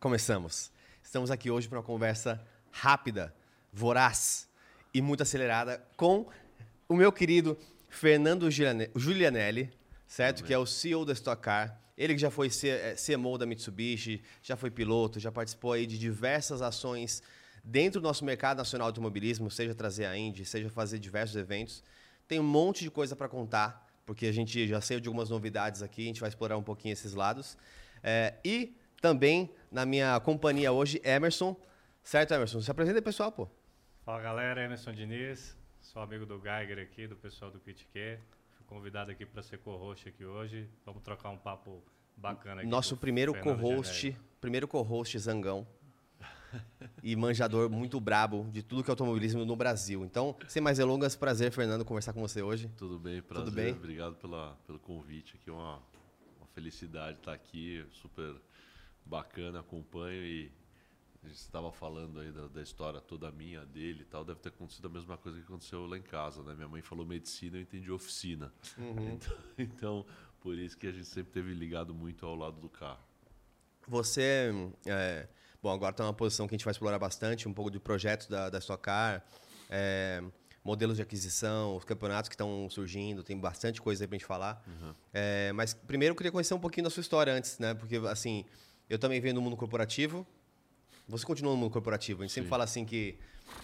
Começamos. Estamos aqui hoje para uma conversa rápida, voraz e muito acelerada com o meu querido Fernando Giulianelli, certo? Que é o CEO da Stock Car. Ele que já foi CMO da Mitsubishi, já foi piloto, já participou aí de diversas ações dentro do nosso mercado nacional de automobilismo, seja trazer a Indy, seja fazer diversos eventos. Tem um monte de coisa para contar, porque a gente já saiu de algumas novidades aqui, a gente vai explorar um pouquinho esses lados. É, e também na minha companhia hoje, Emerson. Certo, Emerson? Se apresenta aí, pessoal, pô. Fala, galera. Emerson Diniz. Sou amigo do Geiger aqui, do pessoal do Pitque. Fui convidado aqui para ser co-host aqui hoje. Vamos trocar um papo bacana aqui. Nosso primeiro co-host, primeiro co-host Zangão. e manjador muito brabo de tudo que é automobilismo no Brasil. Então, sem mais delongas, prazer, Fernando, conversar com você hoje. Tudo bem, prazer. Tudo bem? Obrigado pela, pelo convite aqui. Uma, uma felicidade estar aqui, super bacana, acompanho e a gente estava falando aí da, da, história toda minha, dele e tal, deve ter acontecido a mesma coisa que aconteceu lá em casa, né? Minha mãe falou medicina, eu entendi oficina. Uhum. Então, então, por isso que a gente sempre teve ligado muito ao lado do carro. Você, é, bom, agora está numa posição que a gente vai explorar bastante, um pouco de projetos da, da Stock Car, é, modelos de aquisição, os campeonatos que estão surgindo, tem bastante coisa aí para a gente falar. Uhum. É, mas primeiro eu queria conhecer um pouquinho da sua história antes, né? Porque, assim, eu também venho no mundo corporativo. Você continua no mundo corporativo. A gente Sim. sempre fala assim que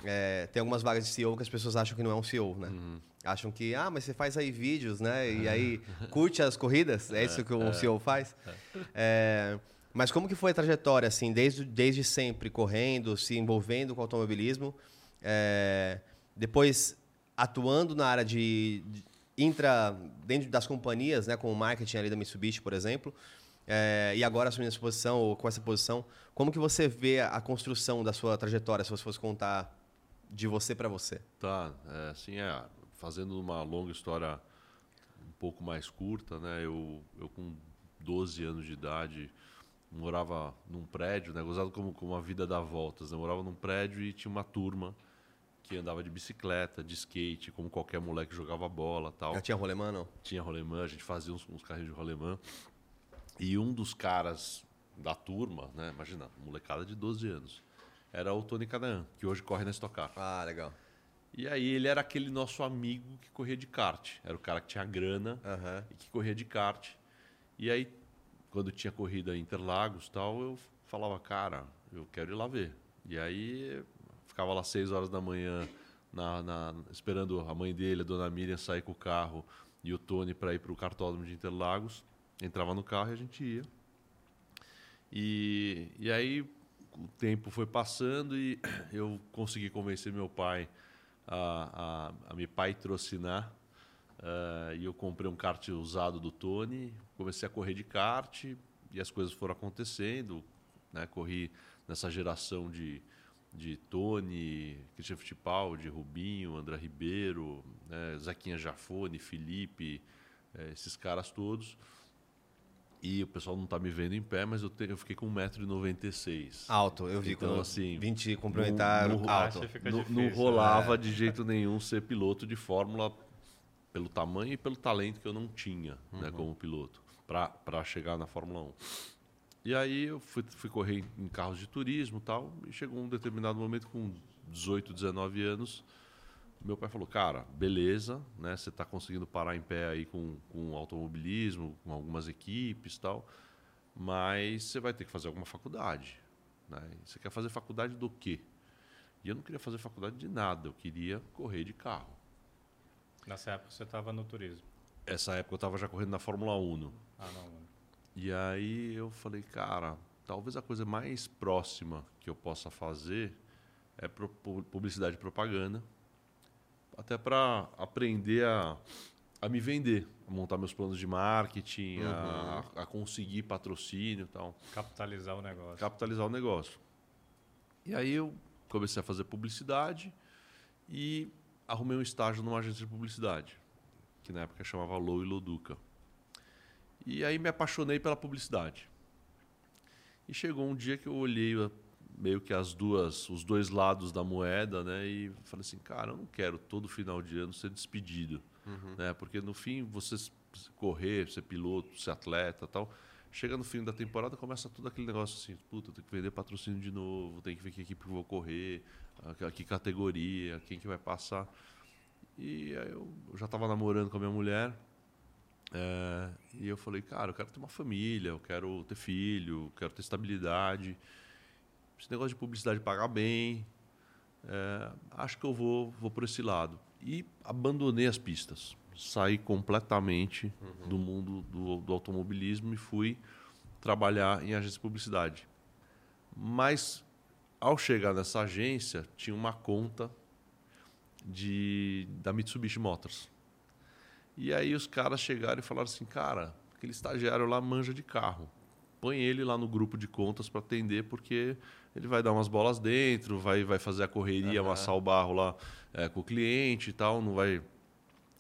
é, tem algumas vagas de CEO que as pessoas acham que não é um CEO, né? Uhum. Acham que, ah, mas você faz aí vídeos, né? E aí curte as corridas, é isso que um é, CEO faz. É. é, mas como que foi a trajetória, assim, desde, desde sempre, correndo, se envolvendo com automobilismo, é, depois atuando na área de, de, intra, dentro das companhias, né, com o marketing ali da Mitsubishi, por exemplo, é, e agora assumindo essa posição, ou com essa posição, como que você vê a construção da sua trajetória, se você fosse contar de você para você? Tá, é, assim, é, fazendo uma longa história um pouco mais curta, né? Eu, eu com 12 anos de idade morava num prédio, né? Gozado como, como a vida dá voltas. Né? Eu morava num prédio e tinha uma turma que andava de bicicleta, de skate, como qualquer moleque que jogava bola tal. Já tinha rolemã, não? Tinha rolemã, a gente fazia uns, uns carrinhos de rolemã. E um dos caras da turma, né? Imagina, molecada de 12 anos. Era o Tony Canaan, que hoje corre na Stock Car. Ah, legal. E aí ele era aquele nosso amigo que corria de kart. Era o cara que tinha grana uhum. e que corria de kart. E aí, quando tinha corrida em Interlagos tal, eu falava, cara, eu quero ir lá ver. E aí ficava lá seis horas da manhã na, na, esperando a mãe dele, a dona Miriam, sair com o carro e o Tony para ir para o cartódromo de Interlagos entrava no carro e a gente ia. E, e aí, o tempo foi passando e eu consegui convencer meu pai a, a, a me patrocinar. Uh, e eu comprei um kart usado do Tony, comecei a correr de kart e as coisas foram acontecendo. Né? Corri nessa geração de, de Tony, Christian Fittipaldi, Rubinho, André Ribeiro, né? Zequinha Jafone, Felipe, eh, esses caras todos. E o pessoal não está me vendo em pé, mas eu, te, eu fiquei com 1,96m. Alto, eu vi então, quando assim, 20 complementar não, não, alto. Não, não, rolava é. de jeito nenhum ser piloto de Fórmula pelo tamanho e pelo talento que eu não tinha uhum. né, como piloto para chegar na Fórmula 1. E aí eu fui, fui correr em carros de turismo tal, e chegou um determinado momento com 18, 19 anos, meu pai falou, cara, beleza, né? Você está conseguindo parar em pé aí com, com automobilismo, com algumas equipes tal, mas você vai ter que fazer alguma faculdade. Né? Você quer fazer faculdade do quê? E eu não queria fazer faculdade de nada, eu queria correr de carro. Nessa época você estava no turismo? Essa época eu estava já correndo na Fórmula 1. Ah, não. E aí eu falei, cara, talvez a coisa mais próxima que eu possa fazer é publicidade e propaganda até para aprender a, a me vender, a montar meus planos de marketing, uhum. a, a, conseguir patrocínio e tal. Capitalizar o negócio. Capitalizar o negócio. E aí eu comecei a fazer publicidade e arrumei um estágio numa agência de publicidade, que na época chamava Lou e Loduca. E aí me apaixonei pela publicidade. E chegou um dia que eu olhei meio que as duas, os dois lados da moeda, né? E falei assim, cara, eu não quero todo final de ano ser despedido, uhum. né? Porque no fim você correr, ser piloto, ser atleta, tal, chega no fim da temporada começa tudo aquele negócio assim, puta, tem que vender patrocínio de novo, tem que ver que equipe eu vou correr, a, que categoria, quem que vai passar. E aí eu, eu já estava namorando com a minha mulher. É, e eu falei, cara, eu quero ter uma família, eu quero ter filho, eu quero ter estabilidade. Esse negócio de publicidade pagar bem. É, acho que eu vou, vou por esse lado. E abandonei as pistas. Saí completamente uhum. do mundo do, do automobilismo e fui trabalhar em agência de publicidade. Mas, ao chegar nessa agência, tinha uma conta de, da Mitsubishi Motors. E aí os caras chegaram e falaram assim, cara, aquele estagiário lá manja de carro. Põe ele lá no grupo de contas para atender, porque ele vai dar umas bolas dentro, vai, vai fazer a correria, uhum. amassar o barro lá é, com o cliente e tal, não vai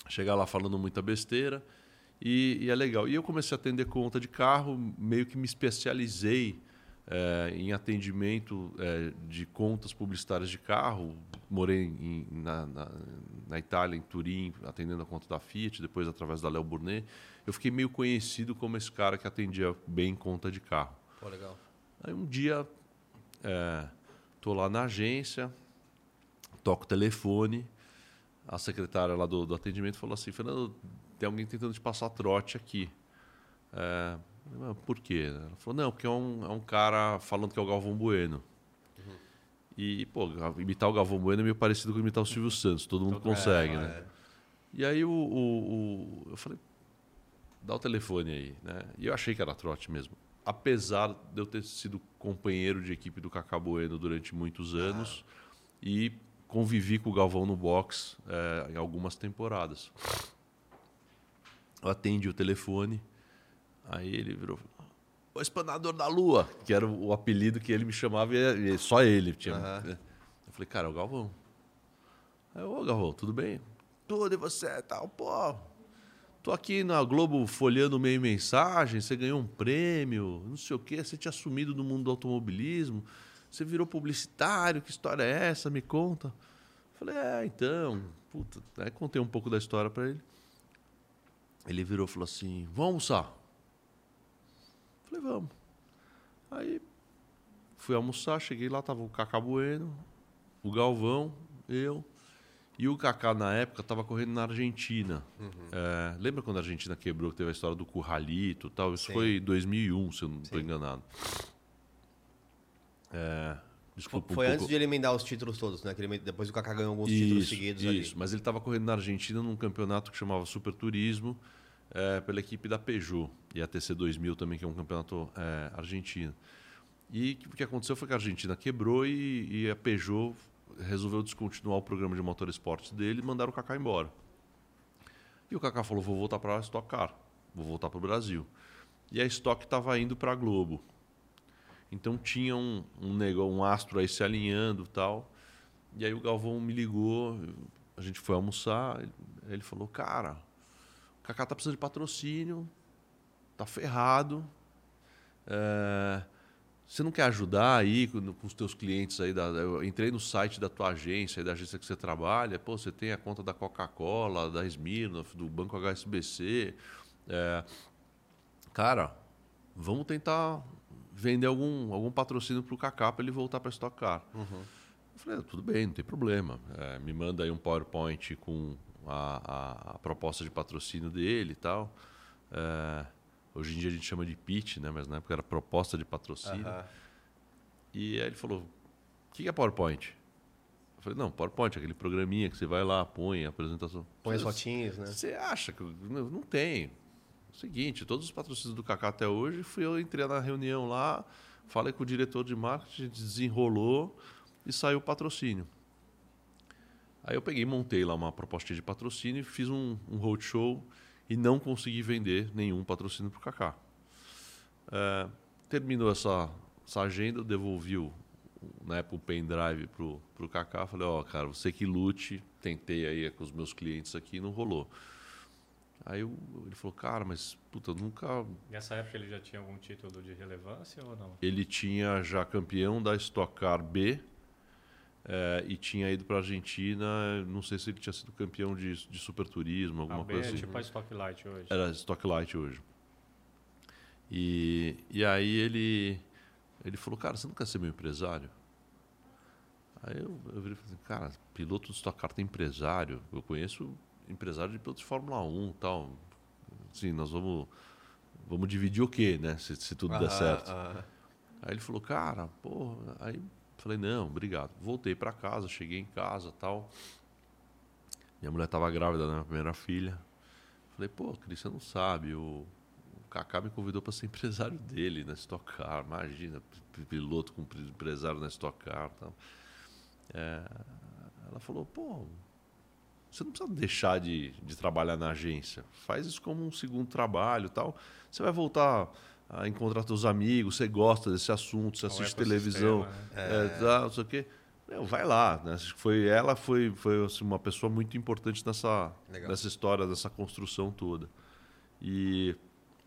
chegar lá falando muita besteira. E, e, é legal. E eu comecei a atender conta de carro, meio que me especializei é, em atendimento é, de contas publicitárias de carro. Morei em, na, na, na, Itália, em Turim, atendendo a conta da Fiat, depois através da Léo Burnet. Eu fiquei meio conhecido como esse cara que atendia bem conta de carro. Pô, legal. Aí um dia Estou é, lá na agência, toco o telefone, a secretária lá do, do, atendimento falou assim, Fernando, tem alguém tentando te passar trote aqui. É, por quê? Ela falou, não, porque é um, é um cara falando que é o Galvão Bueno. Uhum. E, pô, imitar o Galvão Bueno é meio parecido com imitar o Silvio Santos, todo mundo consegue, é, né? É. E aí o, o, o, eu falei, dá o telefone aí, né? E eu achei que era trote mesmo apesar de eu ter sido companheiro de equipe do Cacá Bueno durante muitos anos ah. e convivi com o Galvão no box é, em algumas temporadas. Eu atendi o telefone, aí ele virou o espanador da lua, que era o apelido que ele me chamava e só ele tinha. Uhum. Eu falei, cara, é o Galvão. Aí, ô Galvão, tudo bem? Tudo, e você? Tal, pô, Tô aqui na Globo folhando meio mensagem, você ganhou um prêmio, não sei o quê, você tinha sumido no mundo do automobilismo, você virou publicitário, que história é essa? Me conta. Falei, é, então, puta. Aí contei um pouco da história para ele. Ele virou e falou assim: vamos almoçar. Falei, vamos. Aí fui almoçar, cheguei lá, tava o Cacá Bueno, o Galvão, eu, e o Kaká, na época, estava correndo na Argentina. Uhum. É, lembra quando a Argentina quebrou, que teve a história do Curralito e tal? Isso Sim. foi em 2001, se eu não estou enganado. É, desculpa, foi um antes pouco... de ele emendar os títulos todos, né? depois o Kaká ganhou alguns isso, títulos seguidos isso. ali. Isso, mas ele estava correndo na Argentina num campeonato que chamava Super Turismo, é, pela equipe da Peugeot. E a TC 2000 também, que é um campeonato é, argentino. E o que aconteceu foi que a Argentina quebrou e, e a Peugeot resolveu descontinuar o programa de motorsports dele e mandaram o Kaká embora. E o Kaká falou: vou voltar para a Stock Car, vou voltar para o Brasil. E a Stock estava indo para a Globo. Então tinha um, um, negócio, um astro aí se alinhando tal. E aí o Galvão me ligou, a gente foi almoçar, ele falou, cara, o Kaká tá precisando de patrocínio, tá ferrado. É, você não quer ajudar aí com, com, os teus clientes aí? Da, eu entrei no site da tua agência, da agência que você trabalha. Pô, você tem a conta da Coca-Cola, da Smirnoff, do Banco HSBC. É, cara, vamos tentar vender algum, algum patrocínio para o Kaká para ele voltar para Stock Car. Uhum. Eu falei, tudo bem, não tem problema. É, me manda aí um PowerPoint com a, a, a, proposta de patrocínio dele e tal. É, Hoje em dia a gente chama de pitch, né? mas na época era proposta de patrocínio. E aí ele falou: o que é PowerPoint? Eu falei: não, PowerPoint, aquele programinha que você vai lá, põe a apresentação. Põe as fotinhas, né? Você acha que. Não, não tem. O seguinte, todos os patrocínios do Kaká até hoje, fui eu entrei na reunião lá, falei com o diretor de marketing, desenrolou e saiu o patrocínio. Aí eu peguei, montei lá uma proposta de patrocínio fiz um, um roadshow e não consegui vender nenhum patrocínio para o Kaká. É, terminou essa, essa agenda, devolvi o, na época o pendrive para o Kaká. Falei, ó, oh, cara, você que lute, tentei aí com os meus clientes aqui não rolou. Aí eu, ele falou, cara, mas puta, eu nunca. Nessa época ele já tinha algum título de relevância ou não? Ele tinha já campeão da Stock Car B é, e tinha ido para a Argentina, não sei se ele tinha sido campeão de, de super turismo, alguma coisa é assim. tipo a Stock Light hoje. Era Stock Light hoje. E, e aí ele, ele falou, cara, você não quer ser meu empresário? Aí eu, eu virei e falei, assim, cara, piloto de Stock Car tem empresário. Eu conheço empresário de piloto de Fórmula 1 e tal. Sim, nós vamos, vamos dividir o quê, né? Se, se tudo der certo. Aí ele falou, cara, porra, aí Falei, não, obrigado. Voltei para casa, cheguei em casa tal. Minha mulher estava grávida da minha primeira filha. Falei, pô, Cris, você não sabe, o, o Kaká me convidou para ser empresário dele na Stock Car. Imagina, piloto com empresário na Stock Car. Tal. É, ela falou, pô, você não precisa deixar de, de trabalhar na agência. Faz isso como um segundo trabalho tal. Você vai voltar a encontrar seus amigos, você gosta desse assunto, você assiste televisão, né? é. É, tá, não sei o quê. Meu, vai lá. Né? Foi, ela foi, foi assim, uma pessoa muito importante nessa, nessa história, dessa construção toda. E,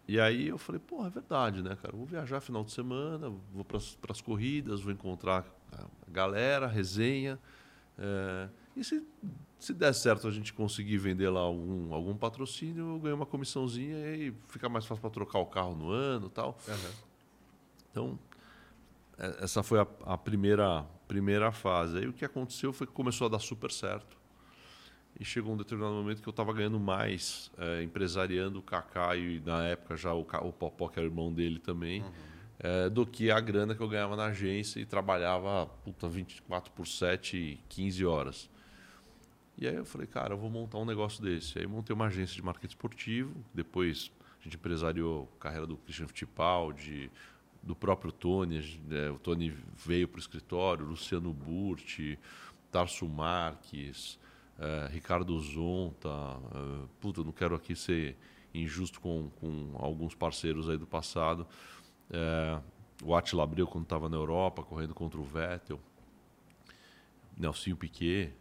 e aí eu falei, pô, é verdade, né, cara? vou viajar final de semana, vou para as corridas, vou encontrar a galera, resenha. É, e se, se der certo a gente conseguir vender lá algum, algum patrocínio, eu ganho uma comissãozinha e fica mais fácil para trocar o carro no ano tal. Uhum. Então, é, essa foi a, a, primeira, primeira fase. Aí o que aconteceu foi que começou a dar super certo. E chegou um determinado momento que eu estava ganhando mais é, empresariando o Kaká e na época já o, o Popó, que era irmão dele também. Uhum é, do que a grana que eu ganhava na agência e trabalhava puta, 24 por 7, 15 horas. E aí eu falei, cara, eu vou montar um negócio desse. Aí montei uma agência de marketing esportivo, depois a gente empresariou a carreira do Christian Fittipaldi, do próprio Tony. É, o Tony veio para o escritório, Luciano Burti, Tarso Marques, é, Ricardo Zonta. É, puta, não quero aqui ser injusto com, com alguns parceiros aí do passado. É, o Attila Abreu, quando estava na Europa, correndo contra o Vettel. Nelsinho Piquet.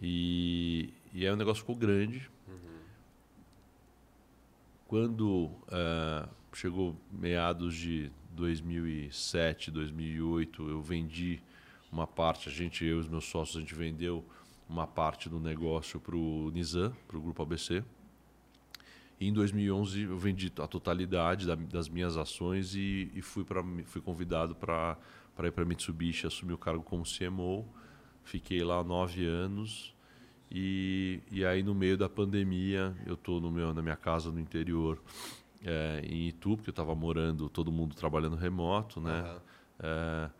E, e aí o negócio ficou grande. Uhum. Quando é, chegou meados de 2007, 2008, eu vendi uma parte, a gente, eu e os meus sócios, a gente vendeu uma parte do negócio para o Nizam, para o Grupo ABC. E em 2011 eu vendi a totalidade da, das minhas ações e, e fui, pra, fui convidado para ir para Mitsubishi, assumir o cargo como CMO. Fiquei lá nove anos e, e aí no meio da pandemia eu estou na minha casa no interior é, em Itu, porque eu estava morando, todo mundo trabalhando remoto, né? Uhum. É,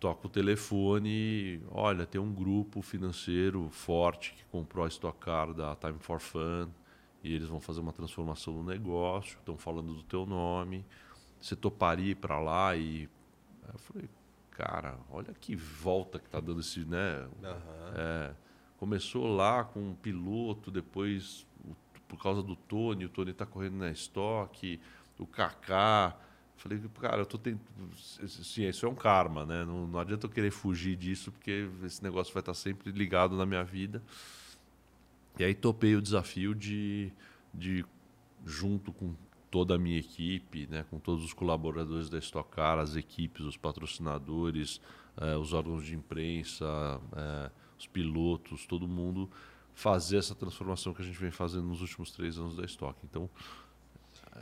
toco o telefone, olha, tem um grupo financeiro forte que comprou a Stock Car da Time for Fun, e eles vão fazer uma transformação no negócio, estão falando do teu nome, você toparia ir para lá e Aí eu falei, cara, olha que volta que tá dando esse, né? É, começou lá com um piloto, depois por causa do Tony, o Tony está correndo na estoque, o Kaká. Falei, cara, eu tô tentando. Sim, isso é um karma, né? Não, não adianta eu querer fugir disso, porque esse negócio vai estar sempre ligado na minha vida. E aí topei o desafio de, de junto com toda a minha equipe, né, com todos os colaboradores da Stock Car, as equipes, os patrocinadores, eh, os órgãos de imprensa, eh, os pilotos, todo mundo fazer essa transformação que a gente vem fazendo nos últimos três anos da Stock. Então,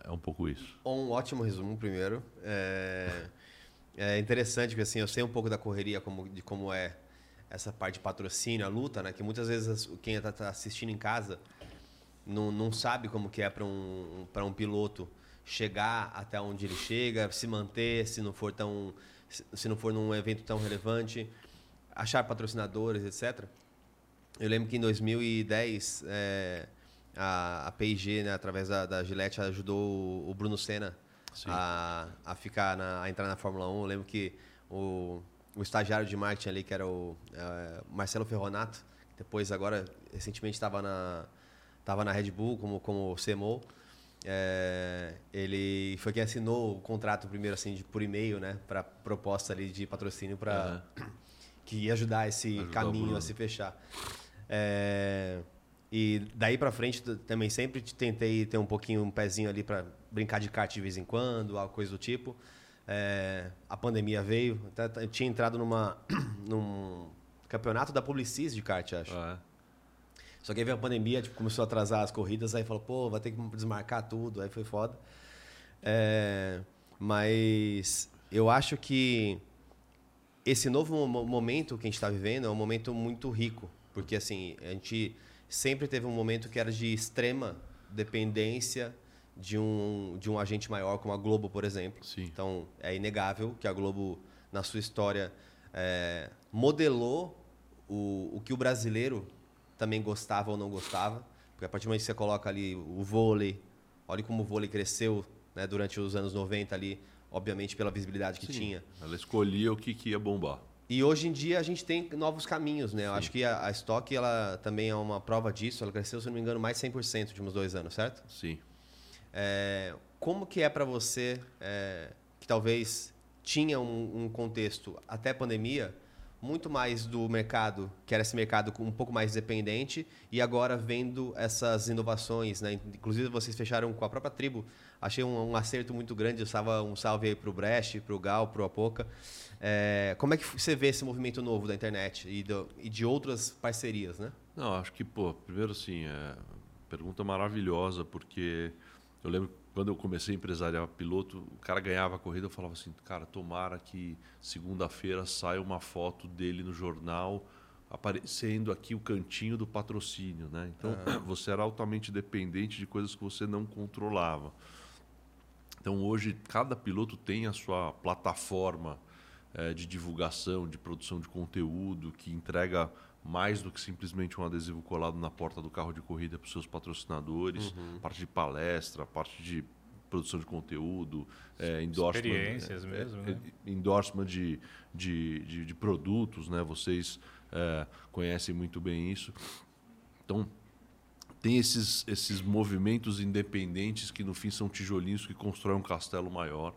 é um pouco isso. Um ótimo resumo, primeiro. É, é interessante, porque assim, eu sei um pouco da correria, como, de como é essa parte de patrocínio, a luta, né? Que muitas vezes quem está tá assistindo em casa não, não sabe como que é para um, um piloto chegar até onde ele chega, se manter, se não for tão se não for num evento tão relevante, achar patrocinadores, etc. Eu lembro que em 2010 é, a, a P&G, né, através da, da Gillette, ajudou o, Bruno Senna a, a ficar na, a entrar na Fórmula 1. Eu lembro que o, o estagiário de marketing ali, que era o é, Marcelo Ferronato, depois agora recentemente estava na estava na Red Bull como como CMO. É, ele foi quem assinou o contrato primeiro assim de, por e-mail, né, para proposta ali de patrocínio para uhum. que ia ajudar esse ajudar caminho a se fechar. É, e daí para frente também sempre tentei ter um pouquinho um pezinho ali para brincar de kart de vez em quando, alguma coisa do tipo. É, a pandemia veio, eu tinha entrado numa num campeonato da Publicis de kart, acho. É. Só que aí veio a pandemia, tipo, começou a atrasar as corridas, aí falou, pô, vai ter que desmarcar tudo, aí foi foda. É, mas eu acho que esse novo momento que a gente está vivendo é um momento muito rico porque, assim, a gente sempre teve um momento que era de extrema dependência de um, de um agente maior, como a Globo, por exemplo. Sim. Então, é inegável que a Globo, na sua história, é, modelou o, o que o brasileiro também gostava ou não gostava. Porque a partir do momento que você coloca ali o vôlei, olha como o vôlei cresceu né, durante os anos 90 ali, obviamente pela visibilidade que Sim. tinha. Ela escolhia o que, que ia bombar. E hoje em dia a gente tem novos caminhos, né? Eu acho que a, a Stock ela também é uma prova disso. Ela cresceu, se não me engano, mais 100% nos últimos dois anos, certo? Sim. É, como que é para você, é, que talvez tinha um, um, contexto até a pandemia, muito mais do mercado, que era esse mercado um pouco mais dependente, e agora vendo essas inovações, né? Inclusive vocês fecharam com a própria tribo. Achei um, um acerto muito grande. Eu estava um salve aí para o Brecht, para o Gal, para o Apoca. É, como é que você vê esse movimento novo da internet e, do, e de outras parcerias, né? Não, acho que, pô, primeiro assim, é, pergunta maravilhosa, porque eu lembro quando eu comecei a empresariar piloto, o cara ganhava a corrida, eu falava assim, cara, tomara que segunda-feira saia uma foto dele no jornal aparecendo aqui o cantinho do patrocínio, né? Então, uhum. você era altamente dependente de coisas que você não controlava. Então, hoje, cada piloto tem a sua plataforma é, de divulgação, de produção de conteúdo, que entrega mais do que simplesmente um adesivo colado na porta do carro de corrida para os seus patrocinadores, uhum. parte de palestra, parte de produção de conteúdo, é, endorsement, experiências é, mesmo, é, né? endorsement de, de, de, de, produtos, né? Vocês é, conhecem muito bem isso. Então tem esses, esses movimentos independentes que no fim são tijolinhos que constroem um castelo maior.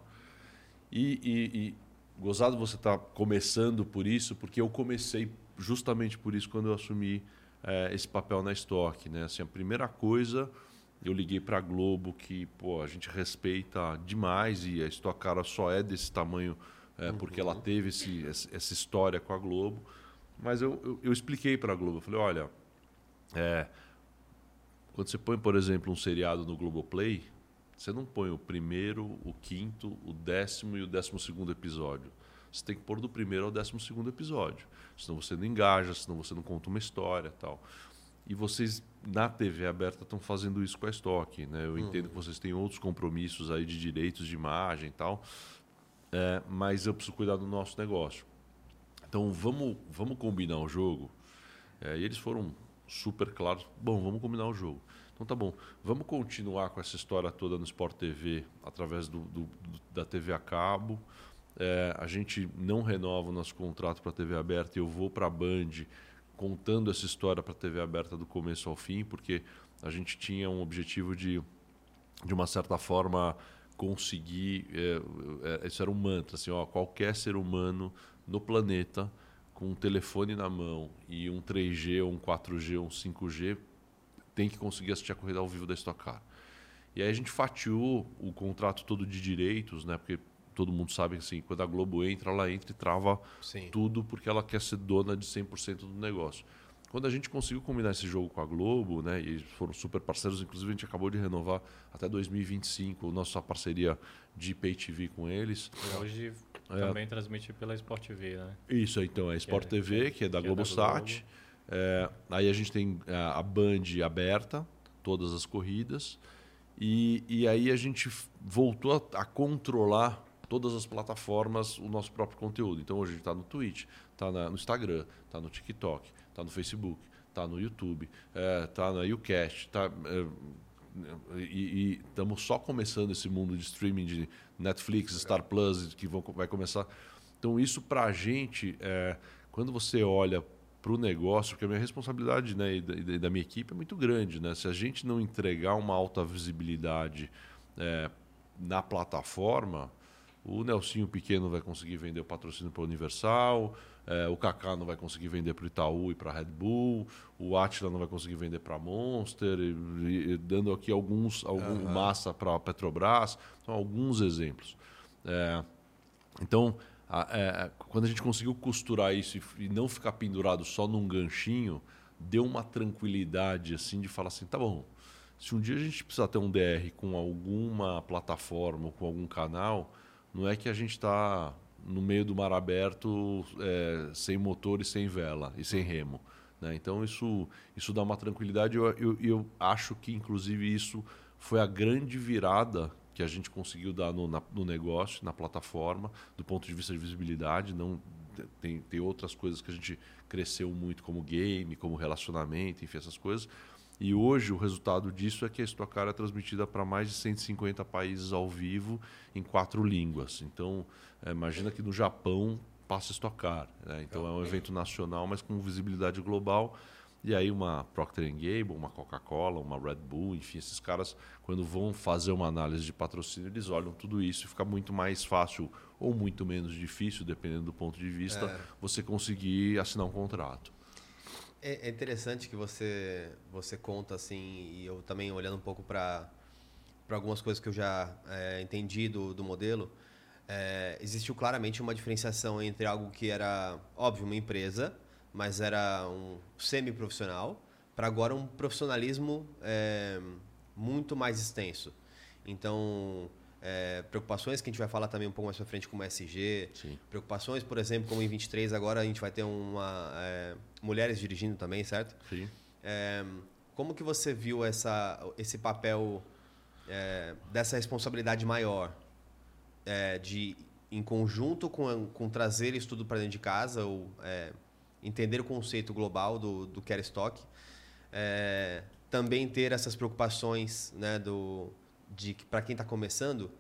E, e, gozado você estar tá começando por isso, porque eu comecei justamente por isso quando eu assumi é, esse papel na Stock. Né? Assim, a primeira coisa, eu liguei para a Globo, que pô, a gente respeita demais e a Stock Cara só é desse tamanho é, uhum. porque ela teve esse, essa história com a Globo. Mas eu, eu, eu expliquei para a Globo, eu falei, olha, é, quando você põe, por exemplo, um seriado no Globoplay, você não põe o primeiro, o quinto, o décimo e o décimo segundo episódio. Você tem que pôr do primeiro ao décimo segundo episódio. Senão você não engaja, senão você não conta uma história tal. E vocês, na TV aberta, estão fazendo isso com a Stock. Né? Eu entendo que vocês têm outros compromissos aí de direitos de imagem tal. É, mas eu preciso cuidar do nosso negócio. Então vamos, vamos combinar o jogo. É, e eles foram super claros. Bom, vamos combinar o jogo. Então tá bom, vamos continuar com essa história toda no Sport TV através do, do, da TV a cabo. É, a gente não renova o nosso contrato para a TV aberta e eu vou para a Band contando essa história para a TV aberta do começo ao fim, porque a gente tinha um objetivo de, de uma certa forma, conseguir. É, é, isso era um mantra, assim, ó, qualquer ser humano no planeta com um telefone na mão e um 3G, um 4G, um 5G tem que conseguir assistir a corrida ao vivo da Stock Car. E aí a gente fatiou o contrato todo de direitos, né? Porque todo mundo sabe assim, quando a Globo entra, ela entra e trava Sim. tudo porque ela quer ser dona de 100% do negócio. Quando a gente conseguiu combinar esse jogo com a Globo, né, e foram super parceiros, inclusive a gente acabou de renovar até 2025 a nossa parceria de Pay TV com eles. E hoje é, também transmite pela Sport TV, né? Isso, então, é Sport que é, TV, que é da Globosat. Globo. É, aí a gente tem a Band aberta, todas as corridas. E, e aí a gente voltou a, a controlar todas as plataformas o nosso próprio conteúdo. Então hoje está no Twitch, está no Instagram, está no TikTok, está no Facebook, está no YouTube, está é, na YouCast, tá, é, e estamos só começando esse mundo de streaming de Netflix, Star Plus, que vão, vai começar. Então isso para a gente, é, quando você olha para o negócio, porque a minha responsabilidade né, e da, e da, minha equipe é muito grande. Né? Se a gente não entregar uma alta visibilidade é, na plataforma, o Nelsinho Pequeno vai conseguir vender o patrocínio para o Universal, é, o Kaká não vai conseguir vender para o Itaú e para a Red Bull, o Atila não vai conseguir vender para a Monster, e, e, dando aqui alguns algum uhum. massa para a Petrobras, então, alguns exemplos. É, então, a, é, quando a gente conseguiu costurar isso e, e não ficar pendurado só num ganchinho, deu uma tranquilidade assim de falar assim, tá bom, se um dia a gente precisar ter um DR com alguma plataforma ou com algum canal, não é que a gente está no meio do mar aberto é, sem motor e sem vela e sem remo. Né? Então isso, isso dá uma tranquilidade. Eu, eu, eu, acho que, inclusive, isso foi a grande virada que a gente conseguiu dar no, na, no negócio, na plataforma, do ponto de vista de visibilidade. Não tem, tem outras coisas que a gente cresceu muito, como game, como relacionamento, enfim, essas coisas. E hoje o resultado disso é que a Stock Car é transmitida para mais de 150 países ao vivo em quatro línguas. Então, é, imagina que no Japão passa Stock Car. Né? Então é um evento nacional, mas com visibilidade global. E aí uma Procter Gamble, uma Coca-Cola, uma Red Bull, enfim, esses caras, quando vão fazer uma análise de patrocínio, eles olham tudo isso e fica muito mais fácil ou muito menos difícil, dependendo do ponto de vista, é. você conseguir assinar um contrato. É, é, interessante que você você conta assim e eu também olhando um pouco para para algumas coisas que eu já é, entendi do, do modelo é, existiu claramente uma diferenciação entre algo que era óbvio uma empresa mas era um semi-profissional para agora um profissionalismo é, muito mais extenso. Então é, preocupações que a gente vai falar também um pouco mais para frente como SG. Sim. Preocupações, por exemplo, como em 23 agora a gente vai ter uma é, mulheres dirigindo também, certo? Sim. É, como que você viu essa, esse papel é, dessa responsabilidade maior é, de em conjunto com, com trazer isso tudo para dentro de casa ou é, entender o conceito global do, do care stock, também ter essas preocupações né, do de que para quem está começando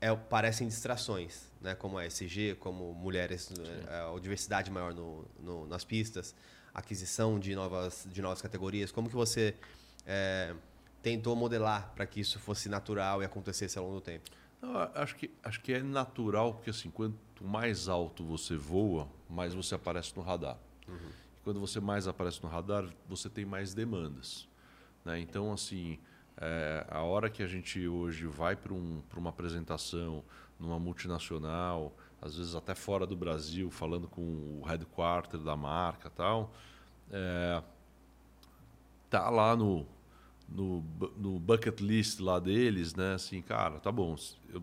é, parecem distrações, né? como a SG, como mulheres, né? a diversidade maior no, no, nas pistas, aquisição de novas, de novas categorias. Como que você é, tentou modelar para que isso fosse natural e acontecesse ao longo do tempo? Não, acho, que, acho que é natural, porque assim, quanto mais alto você voa, mais você aparece no radar. Uhum. E quando você mais aparece no radar, você tem mais demandas. Né? Então, assim, é, a hora que a gente hoje vai para um, uma apresentação numa multinacional, às vezes até fora do Brasil, falando com o headquarter da marca tal, é, tá lá no, no, no bucket list lá deles, né? Assim, cara, tá bom, eu,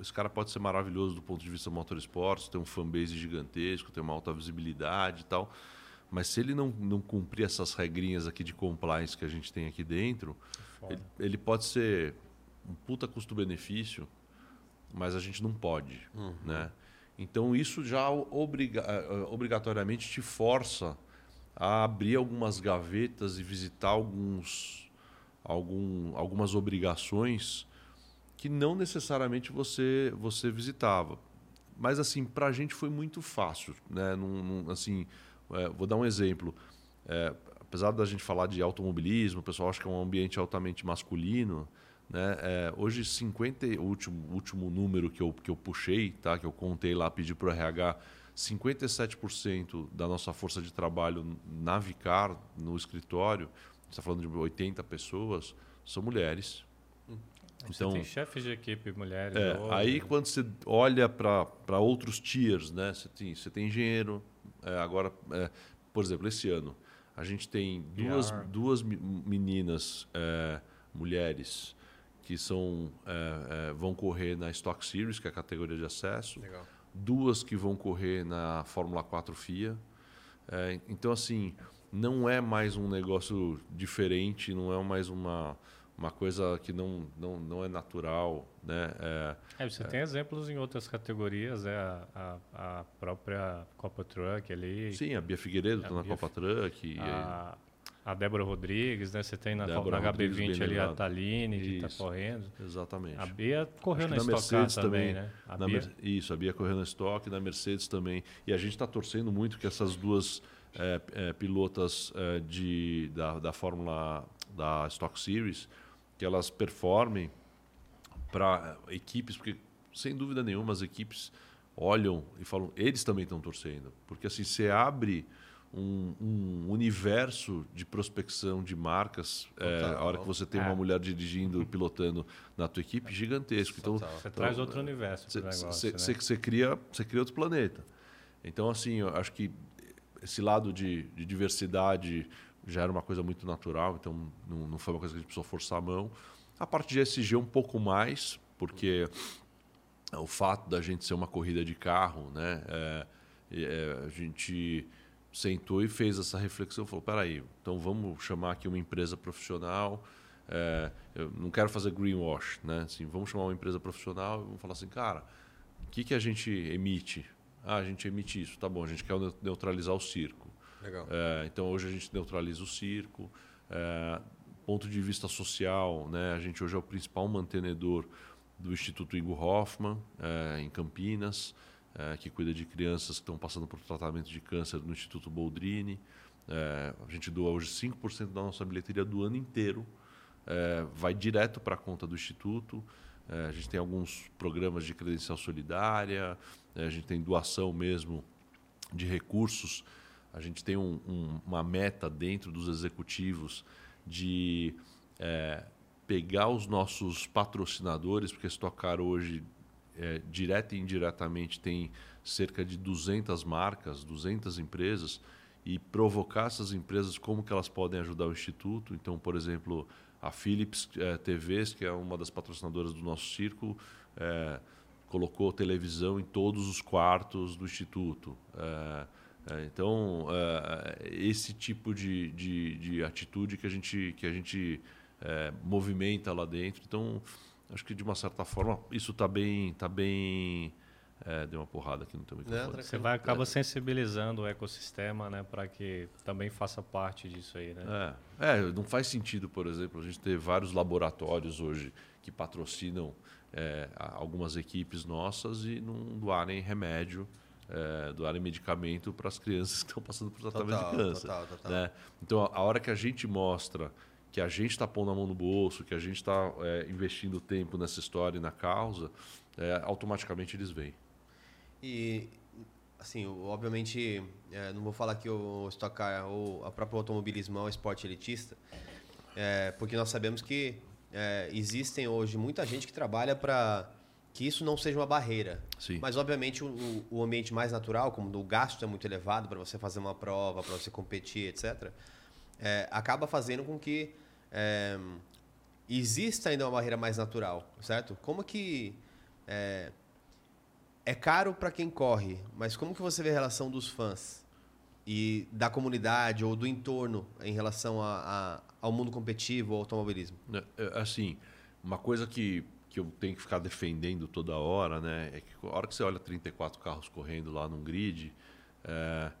esse cara pode ser maravilhoso do ponto de vista motorsports, tem um fanbase gigantesco, tem uma alta visibilidade e tal, mas se ele não, não cumprir essas regrinhas aqui de compliance que a gente tem aqui dentro, ele, ele, pode ser um puta custo-benefício, mas a gente não pode. Uhum. Né? Então isso já obriga eh, obrigatoriamente te força a abrir algumas gavetas e visitar alguns, algum, algumas obrigações que não necessariamente você, você visitava. mas assim, para a gente foi muito fácil, né? Num, num, assim, é, vou dar um exemplo. É, apesar da gente falar de automobilismo, o pessoal acha que é um ambiente altamente masculino. Né? É, hoje, 50, o último, último número que eu, que eu puxei, tá? que eu contei lá, pedi para o RH, 57% da nossa força de trabalho na Vicar, no escritório, está falando de 80 pessoas, são mulheres. Então, você tem chefes de equipe mulheres. É, aí quando você olha para outros tiers, né? você, tem, você tem engenheiro, é, agora, é, por exemplo, esse ano, a gente tem duas, duas meninas é, mulheres que são, é, é, vão correr na Stock Series, que é a categoria de acesso. Legal. Duas que vão correr na Fórmula 4 FIA. É, então, assim, não é mais um negócio diferente, não é mais uma, uma coisa que não, não, não é natural. Né? É, é você tem exemplos em outras categorias, é a, a, a, própria Copa Truck ali. Sim, a Bia Figueiredo está na Copa Truck. A, a Débora Rodrigues, né? Você tem na, na HB20 ali a Taline, que está correndo. Exatamente. A Bia correu na, na Mercedes também, né? A Bia... Isso, a Bia correu na Stock, na Mercedes também. E a gente está torcendo muito que essas duas é, é, pilotas é, de, da, da Fórmula da Stock Series, que elas performem para equipes, porque sem dúvida nenhuma as equipes olham e falam, eles também estão torcendo. Porque assim, você abre um, um, universo de prospecção de marcas é, a hora que você tem é. uma mulher dirigindo e pilotando na tua equipe gigantesco então você então, traz outro universo você né? cria você cria outro planeta então assim eu acho que esse lado de, de diversidade já era uma coisa muito natural então não, não, foi uma coisa que a gente precisou forçar a mão a parte de SG um pouco mais porque o fato da gente ser uma corrida de carro né é, é, a gente sentou e fez essa reflexão, falou, peraí, então vamos chamar aqui uma empresa profissional, é, eu não quero fazer greenwash, né? Assim, vamos chamar uma empresa profissional e vamos falar assim, cara, o que, que a gente emite? Ah, a gente emite isso, tá bom, a gente quer neutralizar o circo. Legal. É, então hoje a gente neutraliza o circo. É, ponto de vista social, né? a gente hoje é o principal mantenedor do Instituto Ingo Hoffman, é, em Campinas é, que cuida de crianças que estão passando por tratamento de câncer no Instituto Boldrini. É, a gente doa hoje 5% da nossa bilheteria do ano inteiro, é, vai direto para a conta do Instituto. A gente tem alguns programas de credencial solidária, a gente tem doação mesmo de recursos. A gente tem um, um, uma meta dentro dos executivos de é, pegar os nossos patrocinadores, porque Stock hoje é, direta e indiretamente tem cerca de 200 marcas, 200 empresas e provocar essas empresas como que elas podem ajudar o instituto. Então, por exemplo, a Philips é, TVs, que é uma das patrocinadoras do nosso círculo, é, colocou televisão em todos os quartos do instituto. É então, é, esse tipo de, de, de, atitude que a gente, que a gente é, movimenta lá dentro. Então, acho que de uma certa forma isso está bem, tá bem é, deu uma porrada aqui no teu microfone. Você vai acaba sensibilizando o ecossistema, né, para que também faça parte disso aí, né? É. é, não faz sentido, por exemplo, a gente ter vários laboratórios hoje que patrocinam é, algumas equipes nossas e não doarem remédio, é, doarem medicamento para as crianças que estão passando por tratamento total, de câncer. Total, total. Né? Então, a hora que a gente mostra que a gente está pondo a mão no bolso, que a gente está é, investindo tempo nessa história e na causa, é, automaticamente eles vêm. E, assim, obviamente, é, não vou falar que o Stock Car ou a própria automobilismo é um esporte elitista, é, porque nós sabemos que é, existem hoje muita gente que trabalha para que isso não seja uma barreira. Sim. Mas, obviamente, o, o ambiente mais natural, como o gasto é muito elevado para você fazer uma prova, para você competir, etc., é, acaba fazendo com que é, existe ainda uma barreira mais natural, certo? Como que é, é caro para quem corre, mas como que você vê a relação dos fãs e da comunidade ou do entorno em relação a, a, ao mundo competitivo, ao automobilismo? É, é, assim, uma coisa que, que eu tenho que ficar defendendo toda hora, né, é que a hora que você olha 34 carros correndo lá num grid, é,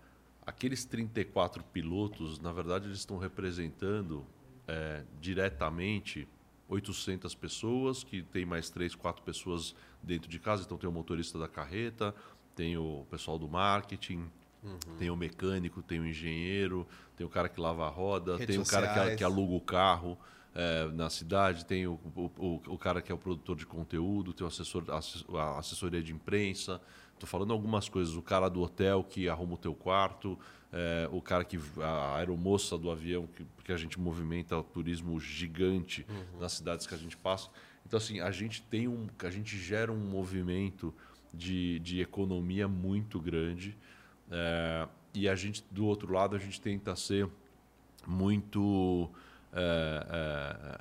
aqueles 34 pilotos, na verdade, eles estão representando é, diretamente 800 pessoas, que tem mais três, quatro pessoas dentro de casa. Então tem o motorista da carreta, tem o pessoal do marketing, uhum. tem o mecânico, tem o engenheiro, tem o cara que lava a roda, Redes tem o cara que, que, aluga o carro é, na cidade, tem o, o, o, cara que é o produtor de conteúdo, tem o assessor, a assessoria de imprensa. Estou falando algumas coisas. O cara do hotel que arruma o teu quarto, é, o cara que a aeromoça do avião, que, porque a gente movimenta o turismo gigante uhum. nas cidades que a gente passa. Então assim, a gente tem um, a gente gera um movimento de, de economia muito grande é, e a gente do outro lado a gente tenta ser muito é, é,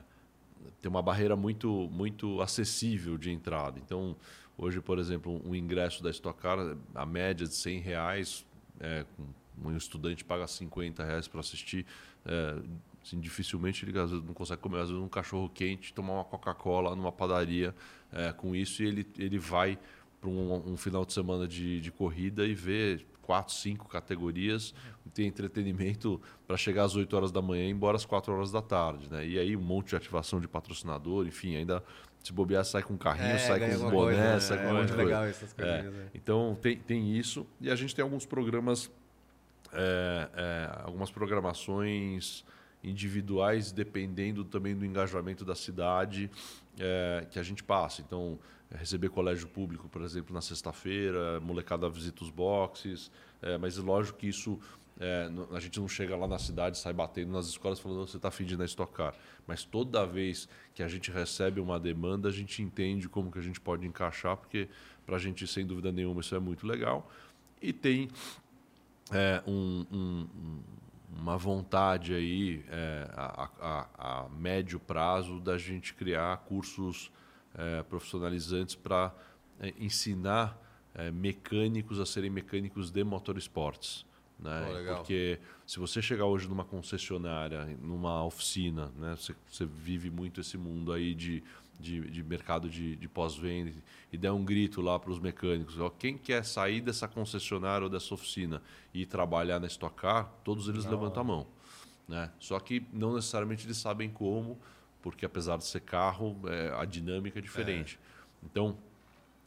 tem uma barreira muito muito acessível de entrada. Então hoje, por exemplo, um ingresso da Stock Car, a média de 100 reais é, um estudante paga 50 reais para assistir. É, assim, dificilmente ele às vezes, não consegue comer às vezes, um cachorro quente, tomar uma Coca-Cola numa padaria é, com isso e ele, ele vai para um, um, final de semana de, de corrida e vê quatro, cinco categorias, tem entretenimento para chegar às 8 horas da manhã e ir embora às 4 horas da tarde. Né? E aí um monte de ativação de patrocinador, enfim, ainda se bobear, sai com carrinho, é, sai com os bonés, coisa, sai com é, um monte de coisa. Legal essas é, né? Então tem, tem isso. E a gente tem alguns programas é, é, algumas programações individuais, dependendo também do engajamento da cidade é, que a gente passa. Então, é, receber colégio público, por exemplo, na sexta-feira, molecada visita os boxes, é, mas lógico que isso é, a gente não chega lá na cidade, sai batendo nas escolas falando você está fingindo a estocar. Mas toda vez que a gente recebe uma demanda, a gente entende como que a gente pode encaixar, porque para a gente, sem dúvida nenhuma, isso é muito legal. E tem é, um, um, uma vontade aí é, a, a, a, médio prazo da gente criar cursos é, profissionalizantes para é, ensinar é, mecânicos a serem mecânicos de motorsports. Né? Oh, Porque se você chegar hoje numa concessionária, numa oficina, né? você, você vive muito esse mundo aí de de, de mercado de, de pós-venda e der um grito lá para os mecânicos, ó, quem quer sair dessa concessionária ou dessa oficina e trabalhar na Stock Car, todos eles não. levantam a mão. Né? Só que não necessariamente eles sabem como, porque apesar de ser carro, é, a dinâmica é diferente. É. Então,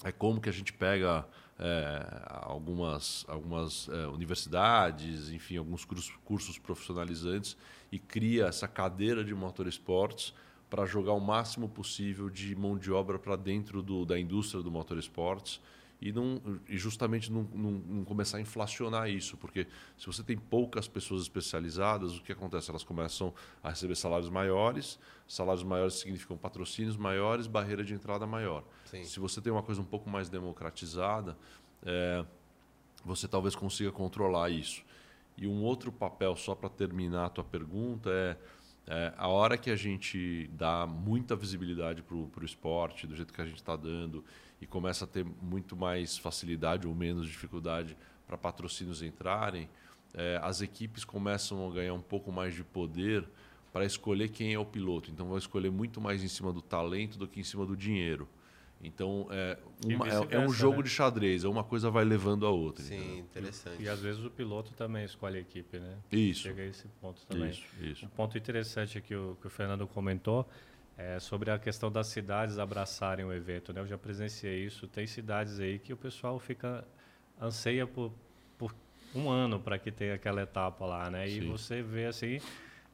é como que a gente pega é, algumas, algumas é, universidades, enfim, alguns cursos, cursos profissionalizantes e cria essa cadeira de motorsports para jogar o máximo possível de mão de obra para dentro do, da indústria do motorsports e, não, e justamente não, não, não, começar a inflacionar isso, porque se você tem poucas pessoas especializadas, o que acontece? Elas começam a receber salários maiores, salários maiores significam patrocínios maiores, barreira de entrada maior. Sim. Se você tem uma coisa um pouco mais democratizada, é, você talvez consiga controlar isso. E um outro papel, só para terminar a tua pergunta, é é, a hora que a gente dá muita visibilidade para o esporte, do jeito que a gente está dando, e começa a ter muito mais facilidade ou menos dificuldade para patrocínios entrarem, é, as equipes começam a ganhar um pouco mais de poder para escolher quem é o piloto. Então, vão escolher muito mais em cima do talento do que em cima do dinheiro. Então, é, uma, é, é, um jogo né? de xadrez, é uma coisa vai levando a outra. Sim, entendeu? interessante. E às vezes o piloto também escolhe a equipe, né? Isso. Chega a esse ponto também. Isso, isso. Um ponto interessante que o, que o Fernando comentou é sobre a questão das cidades abraçarem o evento, né? Eu já presenciei isso. Tem cidades aí que o pessoal fica anseia por, por um ano para que tenha aquela etapa lá, né? E Sim. você vê assim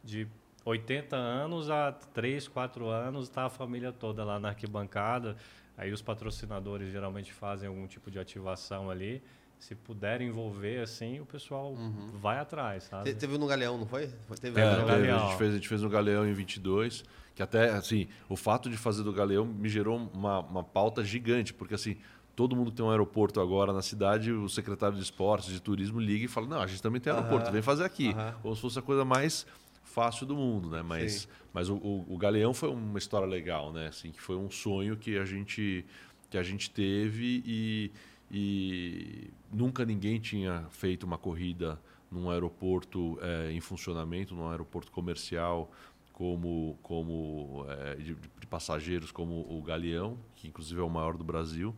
de 80 anos a 3, 4 anos, está a família toda lá na arquibancada. Aí os patrocinadores geralmente fazem algum tipo de ativação ali. Se puder envolver, assim, o pessoal uhum. vai atrás, sabe? teve no Galeão, não foi? Teve, é, no teve, a, gente fez, a gente fez no Galeão em 22, que até, assim, o fato de fazer do Galeão me gerou uma, uma pauta gigante, porque, assim, todo mundo tem um aeroporto agora na cidade, o secretário de esportes, de turismo liga e fala, não, a gente também tem aeroporto, uhum. vem fazer aqui. Uhum. Como se fosse a coisa mais fácil do mundo, né? Mas, mas o, o, o, Galeão foi uma história legal, né? Assim, que foi um sonho que a gente que a gente teve e, e nunca ninguém tinha feito uma corrida num aeroporto é, em funcionamento, num aeroporto comercial como como é, de, de, passageiros como o Galeão, que inclusive é o maior do Brasil.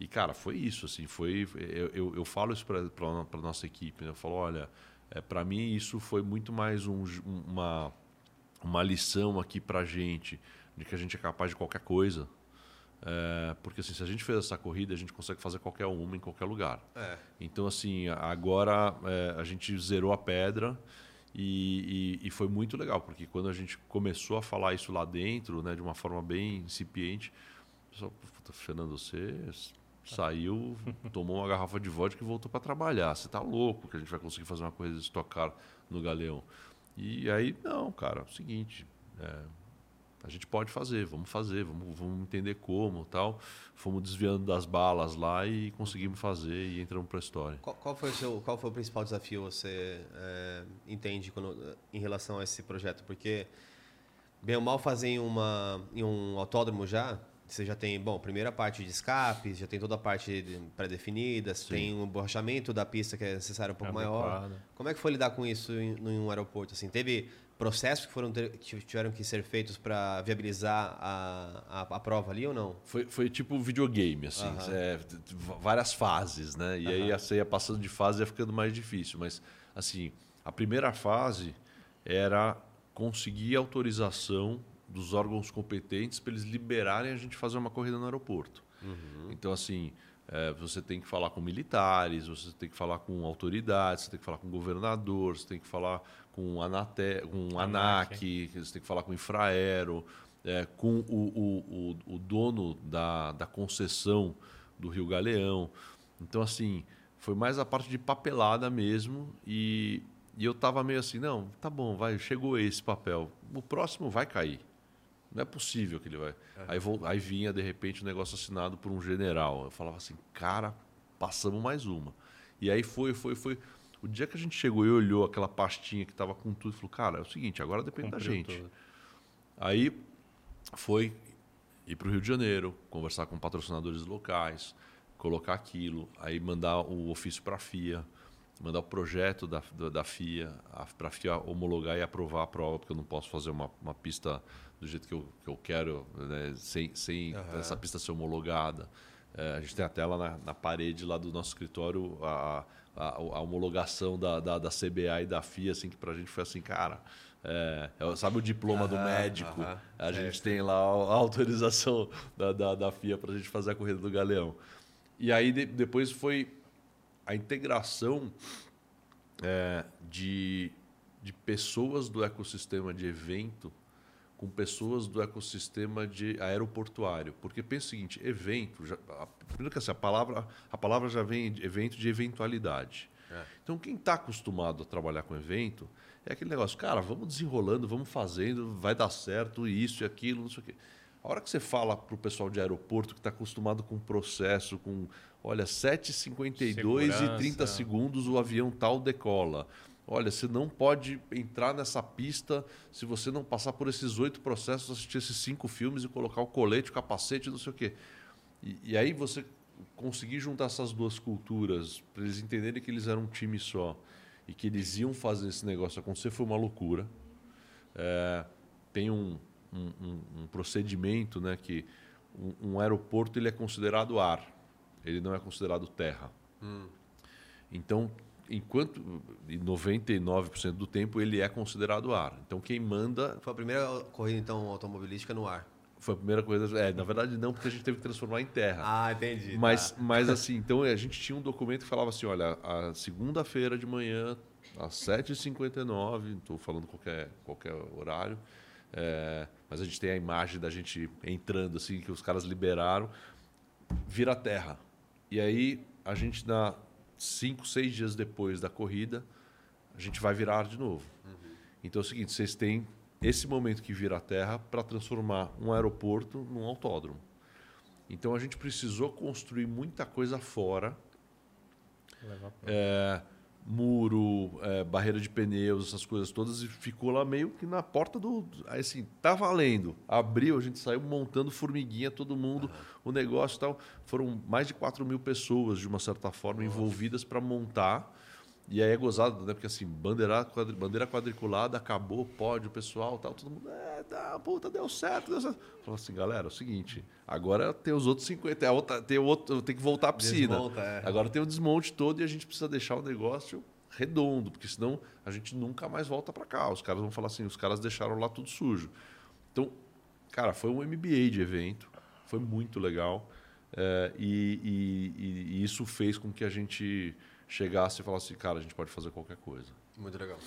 E cara, foi isso assim, foi eu, eu, eu falo isso para a nossa equipe, né? eu falo, olha, é, para mim, isso foi muito mais um, uma, uma lição aqui para a gente. de que a gente é capaz de qualquer coisa. É, porque assim, se a gente fez essa corrida, a gente consegue fazer qualquer uma em qualquer lugar. É. Então, assim, agora é, a gente zerou a pedra e, e, e, foi muito legal, porque quando a gente começou a falar isso lá dentro, né, de uma forma bem incipiente, o pessoal, Fernando, você saiu, tomou uma garrafa de vodka e voltou para trabalhar. Você está louco que a gente vai conseguir fazer uma coisa de estocar no Galeão. E aí, não, cara, é o seguinte, é, a gente pode fazer, vamos fazer, vamos, vamos entender como tal. Fomos desviando das balas lá e conseguimos fazer e entramos para a história. Qual, qual, foi o seu, qual foi o principal desafio você é, entende quando, em relação a esse projeto? Porque, bem ou mal, fazer em, uma, em um autódromo já, você já tem, bom, primeira parte de escapes, já tem toda a parte pré-definida, tem um borrachamento da pista que é necessário um pouco maior. Como é que foi lidar com isso em, em um aeroporto? Assim, teve processos que foram ter, que tiveram que ser feitos para viabilizar a, a, a, prova ali ou não? Foi, foi tipo videogame, assim, é, várias fases, né? E aí você ia passando de fase ia ficando mais difícil. Mas, assim, a primeira fase era conseguir autorização dos órgãos competentes para eles liberarem a gente fazer uma corrida no aeroporto. Uhum. Então, assim, é, você tem que falar com militares, você tem que falar com autoridades, você tem que falar com governador, você tem que falar com Anate, com ANAC, você tem que falar com o Infraero, é, com o, o, o, o, dono da, da concessão do Rio Galeão. Então, assim, foi mais a parte de papelada mesmo e, e eu estava meio assim, não, tá bom, vai, chegou esse papel, o próximo vai cair. Não é possível que ele vai. É. Aí, aí vinha, de repente, o um negócio assinado por um general. Eu falava assim, cara, passamos mais uma. E aí foi, foi, foi. O dia que a gente chegou e olhou aquela pastinha que estava com tudo, falou, cara, é o seguinte, agora depende Cumpriu da gente. Tudo. Aí foi ir para o Rio de Janeiro, conversar com patrocinadores locais, colocar aquilo, aí mandar o ofício para a FIA, mandar o projeto da, da, da FIA, para a FIA homologar e aprovar a prova, porque eu não posso fazer uma, uma pista do jeito que eu, que eu quero, né? sem, sem uhum. essa pista ser homologada. É, a gente tem até lá na, na, parede lá do nosso escritório a, a, a homologação da, da, da, CBA e da FIA, assim, que para a gente foi assim, cara, é, é sabe o diploma do médico? A gente tem lá a autorização da, da, da FIA para a gente fazer a corrida do Galeão. E aí de, depois foi a integração é, de, de pessoas do ecossistema de evento com pessoas do ecossistema de aeroportuário. Porque pensa o seguinte, evento, já, primeiro que assim, a palavra, a palavra já vem de evento de eventualidade. É. Então quem está acostumado a trabalhar com evento é aquele negócio, cara, vamos desenrolando, vamos fazendo, vai dar certo, isso e aquilo, não sei o quê. A hora que você fala para o pessoal de aeroporto que está acostumado com o processo, com, olha, 7h52 e 30 segundos o avião tal decola. Olha, você não pode entrar nessa pista se você não passar por esses oito processos, assistir esses cinco filmes e colocar o colete, o capacete, não sei o quê. E, e aí você conseguir juntar essas duas culturas, para eles entenderem que eles eram um time só e que eles iam fazer esse negócio acontecer, foi uma loucura. É, tem um, um, um, procedimento né, que um, um, aeroporto ele é considerado ar, ele não é considerado terra. Hum. Então, enquanto 99% do tempo ele é considerado ar. Então quem manda foi a primeira corrida então automobilística no ar. Foi a primeira coisa, é, na verdade não, porque a gente teve que transformar em terra. Ah, entendi. Mas tá. mas assim, então a gente tinha um documento que falava assim, olha, a segunda-feira de manhã às 7h59, estou falando qualquer qualquer horário, é, mas a gente tem a imagem da gente entrando assim que os caras liberaram, vira terra. E aí a gente dá cinco, seis dias depois da corrida, a gente vai virar de novo. Uhum. Então é o seguinte, vocês têm esse momento que vira a terra para transformar um aeroporto num autódromo. Então a gente precisou construir muita coisa fora. É, muro, é, barreira de pneus, essas coisas todas, e ficou lá meio que na porta do. Aí assim, tá valendo. Abriu, a gente saiu montando formiguinha, todo mundo, uhum. o negócio e tal. Foram mais de 4 mil pessoas, de uma certa forma, Nossa. envolvidas para montar. E aí é gozado, né? Porque assim, bandeira, quadri, bandeira quadriculada, acabou, pode, o pessoal tal, todo mundo, é, tá, puta, deu certo, deu certo. Falou assim, galera, é o seguinte, agora tem os outros 50, é outra, tem, outro, tem que voltar à piscina. Desmonta, é. Agora tem o desmonte todo e a gente precisa deixar o negócio redondo, porque senão a gente nunca mais volta para cá. Os caras vão falar assim, os caras deixaram lá tudo sujo. Então, cara, foi um MBA de evento, foi muito legal. É, e, e, e, isso fez com que a gente chegasse e falasse, cara, a gente pode fazer qualquer coisa. Muito legal.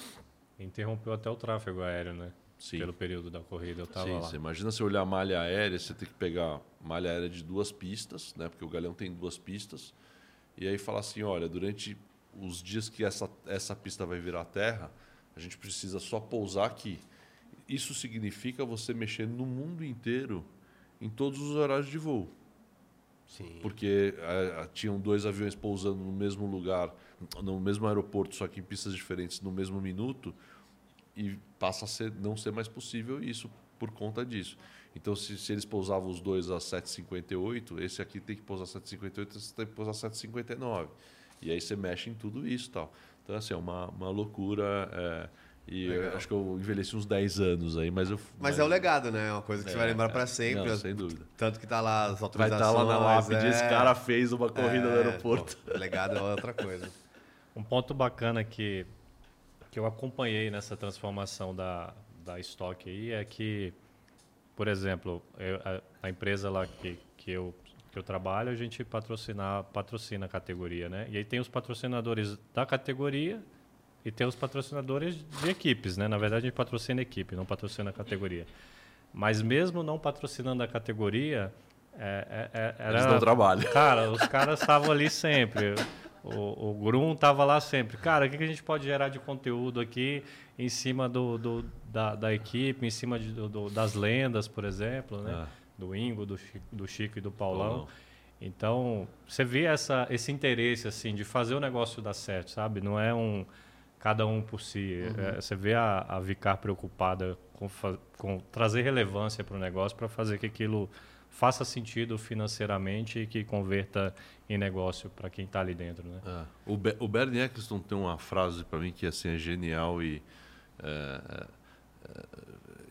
Interrompeu até o tráfego aéreo, né? Sim. Pelo período da corrida, eu estava lá. Você imagina você olhar a malha aérea, você tem que pegar malha aérea de duas pistas, né? Porque o Galeão tem duas pistas. E aí falar assim, olha, durante os dias que essa, essa pista vai virar terra, a gente precisa só pousar aqui. Isso significa você mexer no mundo inteiro em todos os horários de voo. Sim. Porque é, tinham dois aviões pousando no mesmo lugar, no mesmo aeroporto, só que em pistas diferentes no mesmo minuto, e passa a ser, não ser mais possível isso por conta disso. Então, se, se eles pousavam os dois a 7,58, esse aqui tem que pousar 7,58, esse tem que pousar 7,59. E aí você mexe em tudo isso tal. Então, assim, é uma, uma loucura. É, e acho que eu envelheci uns 10 anos aí, mas eu. Mas, mas... é o legado, né? É uma coisa que é, você vai lembrar para sempre. Não, sem dúvida. Tanto que tá lá as autorizações. Vai estar tá lá na lápide, é... esse cara fez uma corrida é, no aeroporto. Pô, legado é outra coisa. Um ponto bacana que, que eu acompanhei nessa transformação da, da estoque aí é que, por exemplo, eu, a, a, empresa lá que, que, eu, que eu trabalho, a gente patrocina, patrocina a categoria, né? E aí tem os patrocinadores da categoria e tem os patrocinadores de equipes, né? Na verdade, a gente patrocina a equipe, não patrocina a categoria. Mas mesmo não patrocinando a categoria, é, é, é era... Eles não trabalham. Cara, os caras estavam ali sempre. O, o Grum estava lá sempre. Cara, o que, que a gente pode gerar de conteúdo aqui em cima do, do da, da, equipe, em cima de, do, das lendas, por exemplo, né? É. Do Ingo, do Chico, do Chico e do Paulão. Então, você vê essa, esse interesse assim de fazer o negócio dar certo, sabe? Não é um cada um por si. Uhum. É, você vê a, a Vicar preocupada com, com trazer relevância para o negócio para fazer que aquilo faça sentido financeiramente e que converta em negócio para quem está ali dentro. Né? É. O, Be o Bernie Eccleston tem uma frase para mim que assim, é genial e é, é, é,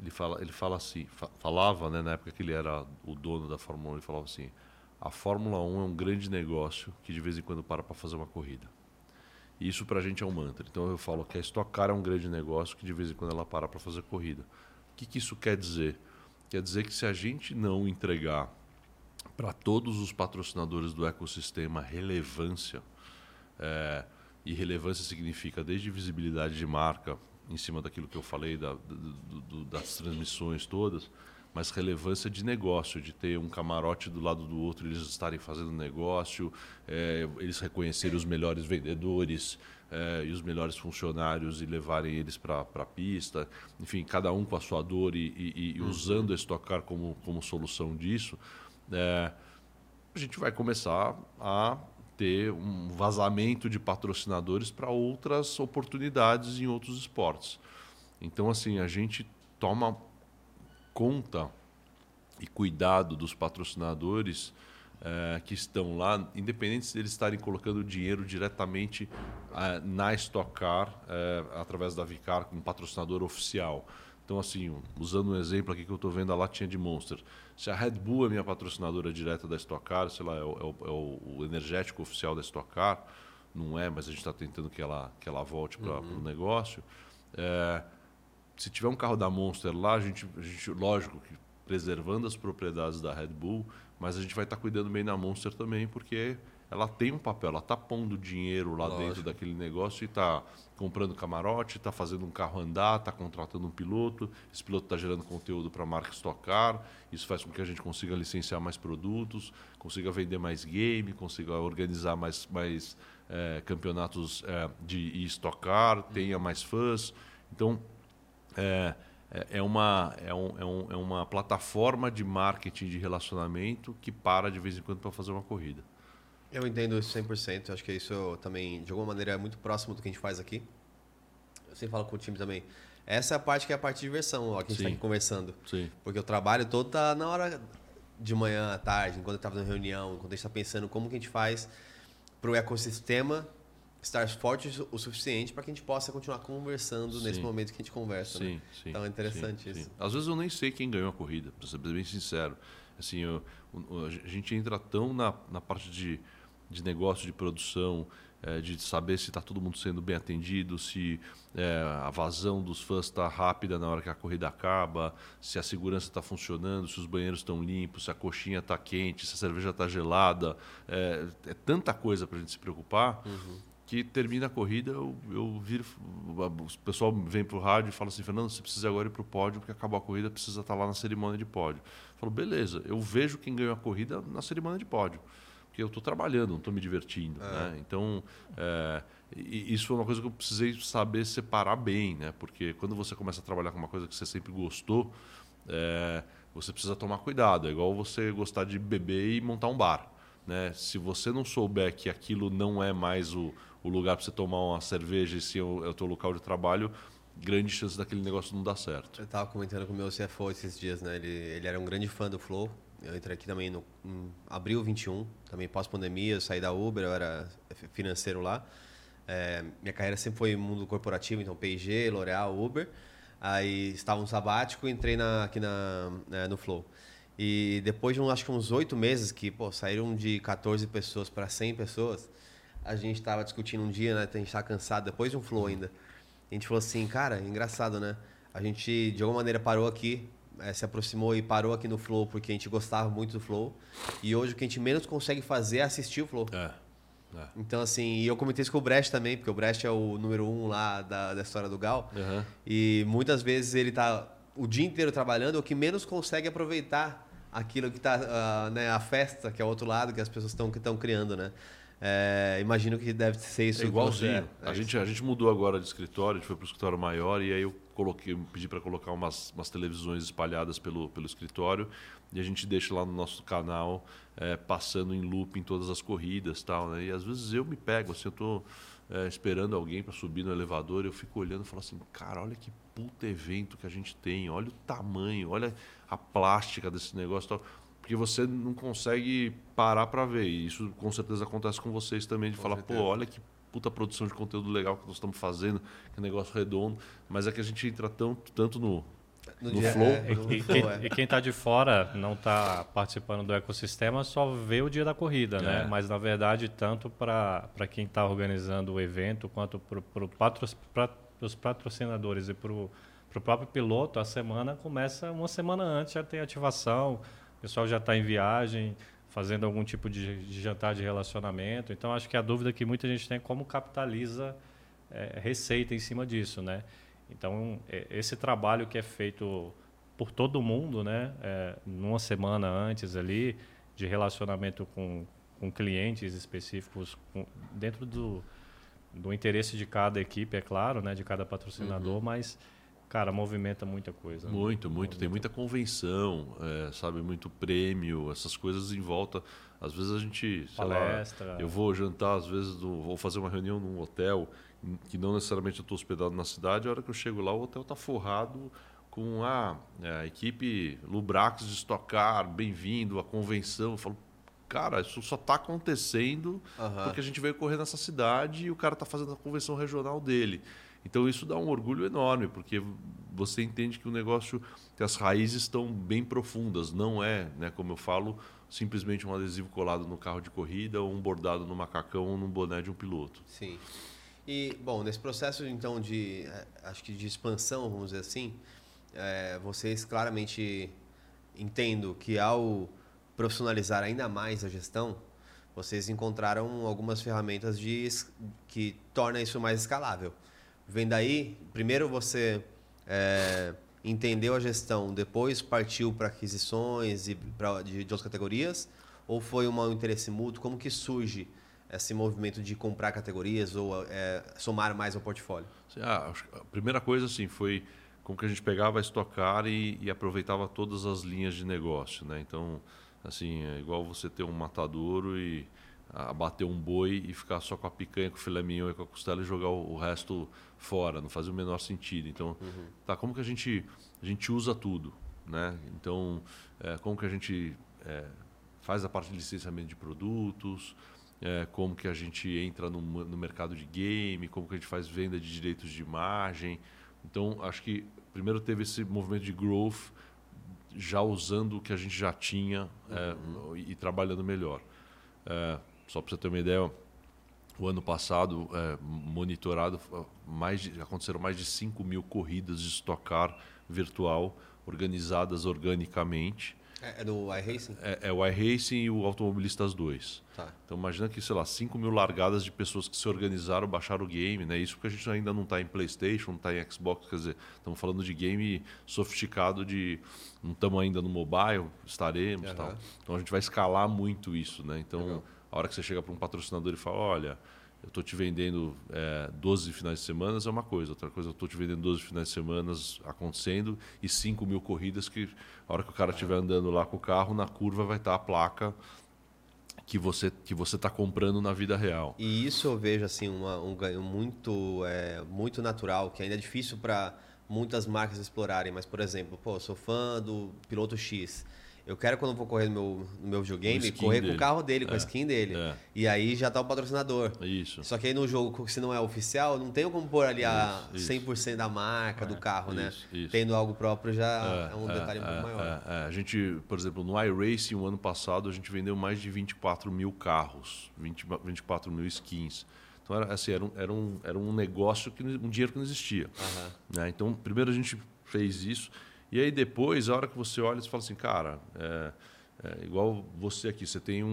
ele, fala, ele fala assim, fa falava né, na época que ele era o dono da Fórmula 1, ele falava assim, a Fórmula 1 é um grande negócio que de vez em quando para para fazer uma corrida. Isso para a gente é um mantra. Então eu falo que a Stock Car é um grande negócio que de vez em quando ela para para fazer corrida. O que, que isso quer dizer? Quer dizer que se a gente não entregar para todos os patrocinadores do ecossistema relevância, é, e relevância significa desde visibilidade de marca, em cima daquilo que eu falei, da, do, do, das transmissões todas, mas relevância de negócio, de ter um camarote do lado do outro, eles estarem fazendo negócio, é, eles reconhecerem os melhores vendedores é, e os melhores funcionários e levarem eles para a pista, enfim, cada um com a sua dor e, e, e uhum. usando a Stock como, como solução disso, é, a gente vai começar a ter um vazamento de patrocinadores para outras oportunidades em outros esportes. Então, assim, a gente toma conta e cuidado dos patrocinadores é, que estão lá, independente se eles estarem colocando dinheiro diretamente é, na Stock Car, é, através da Vicar, como patrocinador oficial. Então, assim, usando um exemplo aqui que eu estou vendo a latinha de Monster. Se a Red Bull é minha patrocinadora direta da Stock Car, sei lá, é o, é o, o energético oficial da Stock Car, não é, mas a gente está tentando que ela, que ela volte para uhum. o negócio. É, se tiver um carro da Monster lá, a gente, a gente lógico que preservando as propriedades da Red Bull, mas a gente vai estar tá cuidando bem da Monster também, porque ela tem um papel, ela está pondo dinheiro lá lógico. dentro daquele negócio e está comprando camarote, está fazendo um carro andar, está contratando um piloto, esse piloto está gerando conteúdo para a marca Stock Car, isso faz com que a gente consiga licenciar mais produtos, consiga vender mais game, consiga organizar mais, mais é, campeonatos é, de Stock Car, tenha mais fãs. Então, é, é, é, uma, é, um, é, um, é uma plataforma de marketing de relacionamento que para de vez em quando para fazer uma corrida. Eu entendo isso 100%. Acho que isso também, de alguma maneira, é muito próximo do que a gente faz aqui. Eu sempre falo com o time também. Essa é a parte que é a parte de diversão, ó, que a gente está aqui conversando. Sim. Porque o trabalho todo tá na hora de manhã, à tarde, enquanto eu estava na reunião, enquanto a gente está pensando como que a gente faz para o ecossistema estar forte o suficiente para que a gente possa continuar conversando sim. nesse momento que a gente conversa. Sim, né? sim, então é interessante sim, isso. Às vezes eu nem sei quem ganhou a corrida, para ser bem sincero. Assim, eu, a gente entra tão na, na parte de, de negócio, de produção, é, de saber se está todo mundo sendo bem atendido, se é, a vazão dos fãs está rápida na hora que a corrida acaba, se a segurança está funcionando, se os banheiros estão limpos, se a coxinha está quente, se a cerveja está gelada. É, é, tanta coisa para a gente se preocupar. Uhum. Que termina a corrida, eu, eu viro. O pessoal vem para o rádio e fala assim: Fernando, você precisa agora ir para o pódio, porque acabou a corrida, precisa estar tá lá na cerimônia de pódio. Eu falo, beleza, eu vejo quem ganhou a corrida na cerimônia de pódio porque eu estou trabalhando, não estou me divertindo. É. Né? Então, é, isso foi uma coisa que eu precisei saber separar bem, né? porque quando você começa a trabalhar com uma coisa que você sempre gostou, é, você precisa tomar cuidado. É igual você gostar de beber e montar um bar. Né? Se você não souber que aquilo não é mais o, o lugar para você tomar uma cerveja e se é o, teu local de trabalho, grande chance daquele negócio não dar certo. Eu estava comentando com o meu CFO esses dias, né? Ele, ele era um grande fã do Flow, eu entrei aqui também no em abril 21, também pós-pandemia, eu saí da Uber, eu era financeiro lá. É, minha carreira sempre foi mundo corporativo, então P&G, L'Oréal, Uber. Aí estava um sabático e entrei na, aqui na, né, no Flow. E depois de um, acho que uns oito meses que pô, saíram de 14 pessoas para 100 pessoas, a gente estava discutindo um dia, né? A gente estava cansado, depois de um Flow ainda. A gente falou assim, cara, engraçado, né? A gente de alguma maneira parou aqui é, se aproximou e parou aqui no Flow porque a gente gostava muito do Flow. E hoje o que a gente menos consegue fazer é assistir o Flow. É. É. Então, assim, e eu comentei isso com o Brecht também, porque o Brecht é o número um lá da, da história do Gal. Uhum. E muitas vezes ele tá o dia inteiro trabalhando, o que menos consegue aproveitar aquilo que tá, uh, né, a festa, que é o outro lado, que as pessoas estão criando, né? É, imagino que deve ser isso. É igualzinho. É, a, gente, a gente mudou agora de escritório, a gente foi para o escritório maior e aí eu coloquei, pedi para colocar umas, umas televisões espalhadas pelo, pelo escritório e a gente deixa lá no nosso canal é, passando em loop em todas as corridas tal. Né? E às vezes eu me pego, assim, eu estou é, esperando alguém para subir no elevador e eu fico olhando e falo assim, cara, olha que puta evento que a gente tem, olha o tamanho, olha a plástica desse negócio tal porque você não consegue parar para ver. E isso com certeza acontece com vocês também, de com falar, certeza. pô, olha que puta produção de conteúdo legal que nós estamos fazendo, que negócio redondo. Mas é que a gente entra tão, tanto no, no, no dia, flow. É, no e, flow é. e, quem está de fora, não está participando do ecossistema, só vê o dia da corrida, né? é. né? Mas, na verdade, tanto para quem está organizando o evento, quanto para patro, os patrocinadores e para o próprio piloto, a semana começa uma semana antes, já tem ativação, o pessoal já está em viagem, fazendo algum tipo de, de, jantar de relacionamento. Então, acho que a dúvida que muita gente tem é como capitaliza é, receita em cima disso, né? Então, é, esse trabalho que é feito por todo mundo, né? É, numa semana antes ali, de relacionamento com, com clientes específicos, com, dentro do, do interesse de cada equipe, é claro, né? De cada patrocinador, uhum. mas Cara, movimenta muita coisa. Né? Muito, muito. Movimenta. Tem muita convenção, é, sabe? Muito prêmio, essas coisas em volta. Às vezes a gente. Palestra. Lá, eu vou jantar, às vezes, do, vou fazer uma reunião num hotel, que não necessariamente eu estou hospedado na cidade. A hora que eu chego lá, o hotel está forrado com a, é, a equipe Lubrax de Stock Car, bem-vindo, a convenção. Eu falo, cara, isso só está acontecendo uhum. porque a gente veio correr nessa cidade e o cara está fazendo a convenção regional dele. Então isso dá um orgulho enorme, porque você entende que o negócio, que as raízes estão bem profundas, não é, né, como eu falo, simplesmente um adesivo colado no carro de corrida ou um bordado no macacão ou num boné de um piloto. Sim. E, bom, nesse processo, então, de, eh, acho que de expansão, vamos dizer assim, é, vocês claramente entendo que ao profissionalizar ainda mais a gestão, vocês encontraram algumas ferramentas de, que torna isso mais escalável. Vem daí, primeiro você é, entendeu a gestão, depois partiu para aquisições e pra, de, de outras categorias? Ou foi um interesse mútuo? Como que surge esse movimento de comprar categorias ou é, somar mais ao portfólio? Ah, a primeira coisa assim foi como que a gente pegava estocar e, e, aproveitava todas as linhas de negócio, né? Então, assim, é igual você ter um matadouro e abater um boi e ficar só com a picanha, com o filé mignon e com a costela e jogar o, o resto fora, não fazia o menor sentido. Então, uhum. tá, como que a gente, a gente usa tudo, né? Então, é, como que a gente é, faz a parte de licenciamento de produtos, é, como que a gente entra no, no mercado de game, como que a gente faz venda de direitos de imagem. Então, acho que primeiro teve esse movimento de growth, já usando o que a gente já tinha é, uhum. e, e, trabalhando melhor. É, Só para você ter uma ideia, o ano passado, é, monitorado, mais de, aconteceram mais de 5 mil corridas de Stock Car virtual organizadas organicamente. É, é do iRacing? É, é, o iRacing e o Automobilistas 2. Tá. Então imagina que, sei lá, 5 mil largadas de pessoas que se organizaram, baixaram o game, né? Isso porque a gente ainda não está em Playstation, não está em Xbox, quer dizer, estamos falando de game sofisticado de... Não estamos ainda no mobile, estaremos uhum. tal. Então a gente vai escalar muito isso, né? Então, Legal. A hora que você chega para um patrocinador e fala, olha eu estou te vendendo é, 12 finais de semana é uma coisa, outra coisa eu estou te vendendo 12 finais de semana acontecendo e 5 mil corridas que a hora que o cara estiver andando lá com o carro, na curva vai estar tá a placa que você que você está comprando na vida real. E isso eu vejo assim uma, um ganho muito é, muito natural, que ainda é difícil para muitas marcas explorarem. Mas por exemplo, pô, sou fã do piloto X eu quero, quando eu vou correr no meu, no meu videogame, correr dele. com o carro dele, com é, a skin dele. É. E aí já tá o patrocinador. Isso. Só que aí no jogo, se não é oficial, não tem como pôr ali a isso, 100% isso. da marca é, do carro, né? Isso, Tendo algo próprio já é, um é, detalhe muito é, maior. A gente, por exemplo, no iRacing, o ano passado, a gente vendeu mais de 24 mil carros, 20, 24 mil skins. Então, era, assim, era, um, era, um, era um negócio, que um dinheiro que não existia. Uhum. Né? Então, primeiro a gente fez isso. E aí depois, a hora que você olha, você fala assim, cara, é, é igual você aqui, você tem um,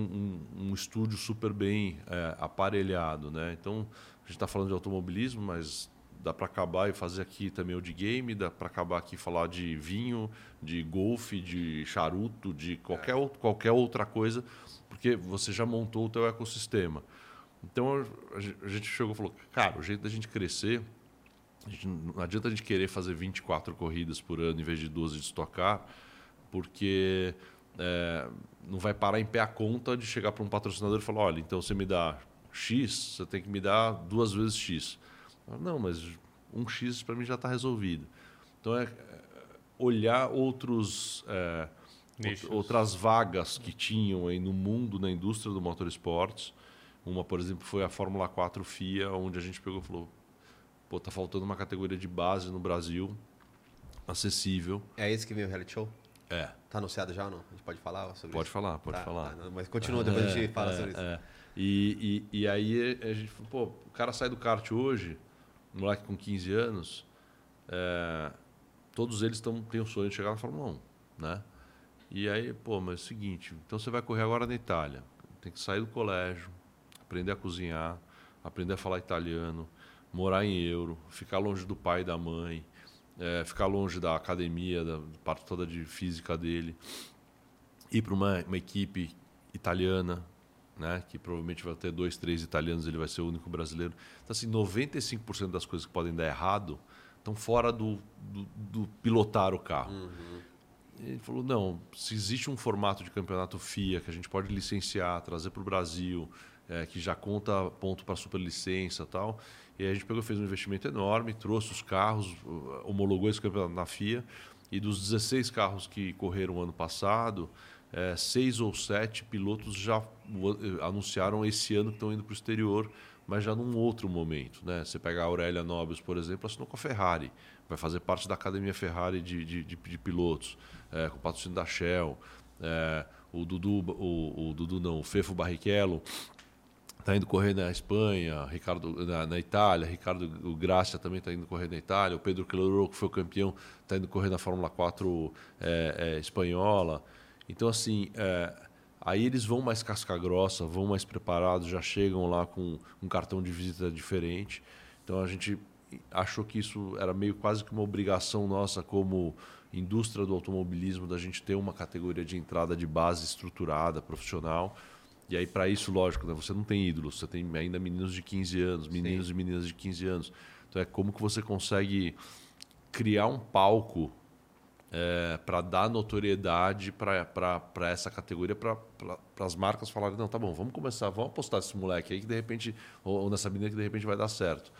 um, um estúdio super bem é, aparelhado, né? Então, a gente está falando de automobilismo, mas dá para acabar e fazer aqui também o de game, dá para acabar aqui falar de vinho, de golfe, de charuto, de qualquer, qualquer outra coisa, porque você já montou o teu ecossistema. Então a gente chegou e falou, cara, o jeito da gente crescer Gente, não adianta a gente querer fazer 24 corridas por ano em vez de 12 de estocar, porque é, não vai parar em pé a conta de chegar para um patrocinador e falar: olha, então você me dá X, você tem que me dar duas vezes X. Não, mas um X para mim já está resolvido. Então é, é olhar outros. É, outras vagas que tinham aí no mundo, na indústria do motorsports. Uma, por exemplo, foi a Fórmula 4 FIA, onde a gente pegou e falou: pô, tá faltando uma categoria de base no Brasil acessível. É esse que vem o reality show? É. Tá anunciado já ou não? A gente pode falar sobre pode isso? Falar, pode tá, falar, tá, mas continua, depois é, a gente fala é, sobre isso. É. E, e, e, aí a gente falou, pô, o cara sai do kart hoje, um moleque com 15 anos, é, todos eles tão, têm o sonho de chegar na Fórmula 1, né? E aí, pô, mas é o seguinte, então você vai correr agora na Itália, tem que sair do colégio, aprender a cozinhar, aprender a falar italiano, morar em euro, ficar longe do pai e da mãe, é, ficar longe da academia, da parte toda de física dele, ir para uma, uma equipe italiana, né, que provavelmente vai ter dois, três italianos, ele vai ser o único brasileiro. Então, assim, 95% das coisas que podem dar errado estão fora do, do, do pilotar o carro. Uhum. Ele falou: não, se existe um formato de campeonato FIA que a gente pode licenciar, trazer para o Brasil, é, que já conta ponto para superlicença e tal, e a gente pegou, fez um investimento enorme, trouxe os carros, homologou esse campeonato na FIA. E dos 16 carros que correram ano passado, é, seis ou sete pilotos já anunciaram esse ano que estão indo para o exterior, mas já num outro momento. Né? Você pega a Aurélia Nobles, por exemplo, assinou com a Ferrari, vai fazer parte da Academia Ferrari de, de, de, de pilotos, é, com o patrocínio da Shell. É, o Dudu, o, o Dudu não, o Fefo Barrichello está indo correr na Espanha, Ricardo na, na Itália, Ricardo o Gracia também está indo correr na Itália, o Pedro Clero, que foi campeão, está indo correr na Fórmula 4 é, é, espanhola. Então, assim, é, aí eles vão mais casca grossa, vão mais preparados, já chegam lá com um cartão de visita diferente. Então, a gente achou que isso era meio quase que uma obrigação nossa como indústria do automobilismo, da gente ter uma categoria de entrada de base estruturada, profissional, e aí, para isso, lógico, né, você não tem ídolos, você tem ainda meninos de 15 anos, meninos Sim. e meninas de 15 anos. Então, é como que você consegue criar um palco é, para dar notoriedade para essa categoria, para as marcas falarem: não, tá bom, vamos começar, vamos apostar nesse moleque aí que de repente, ou, ou nessa menina que de repente vai dar certo.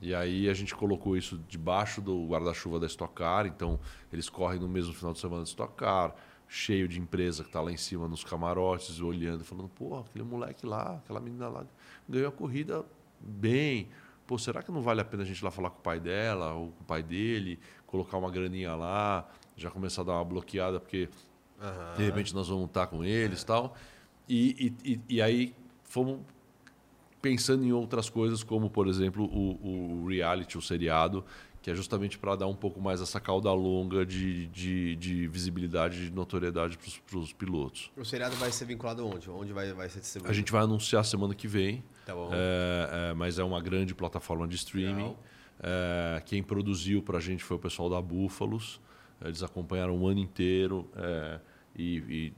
E aí a gente colocou isso debaixo do guarda-chuva da Stock Car, então eles correm no mesmo final de semana da Stock Car cheio de empresa que está lá em cima nos camarotes, olhando, falando, pô, aquele moleque lá, aquela menina lá, ganhou a corrida bem. Pô, será que não vale a pena a gente ir lá falar com o pai dela ou com o pai dele, colocar uma graninha lá, já começar a dar uma bloqueada, porque uhum. de repente nós vamos estar com eles é. tal. E, e, e aí fomos pensando em outras coisas, como, por exemplo, o, o reality, o seriado, que é justamente para dar um pouco mais essa cauda longa de, de, de visibilidade, de notoriedade para os pilotos. O seriado vai ser vinculado onde? Onde vai, vai ser distribuído? A gente vai anunciar semana que vem, Tá bom. é, é, mas é uma grande plataforma de streaming. É, quem produziu para a gente foi o pessoal da Búfalos. Eles acompanharam o ano inteiro é, e,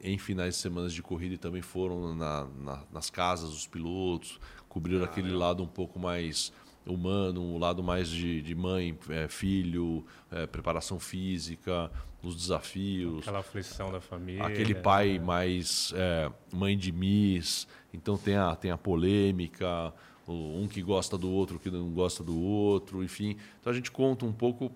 e em finais de semanas de corrida e também foram na- na- nas casas dos pilotos, cobriram aquele lado um pouco mais humano, um lado mais de, de mãe, é, filho, é, preparação física, os desafios. Aquela aflição da família. Aquele pai mais é, mãe de Miss, então tem a, tem a polêmica, o- um que gosta do outro, que não gosta do outro, enfim. Então a gente conta um pouco,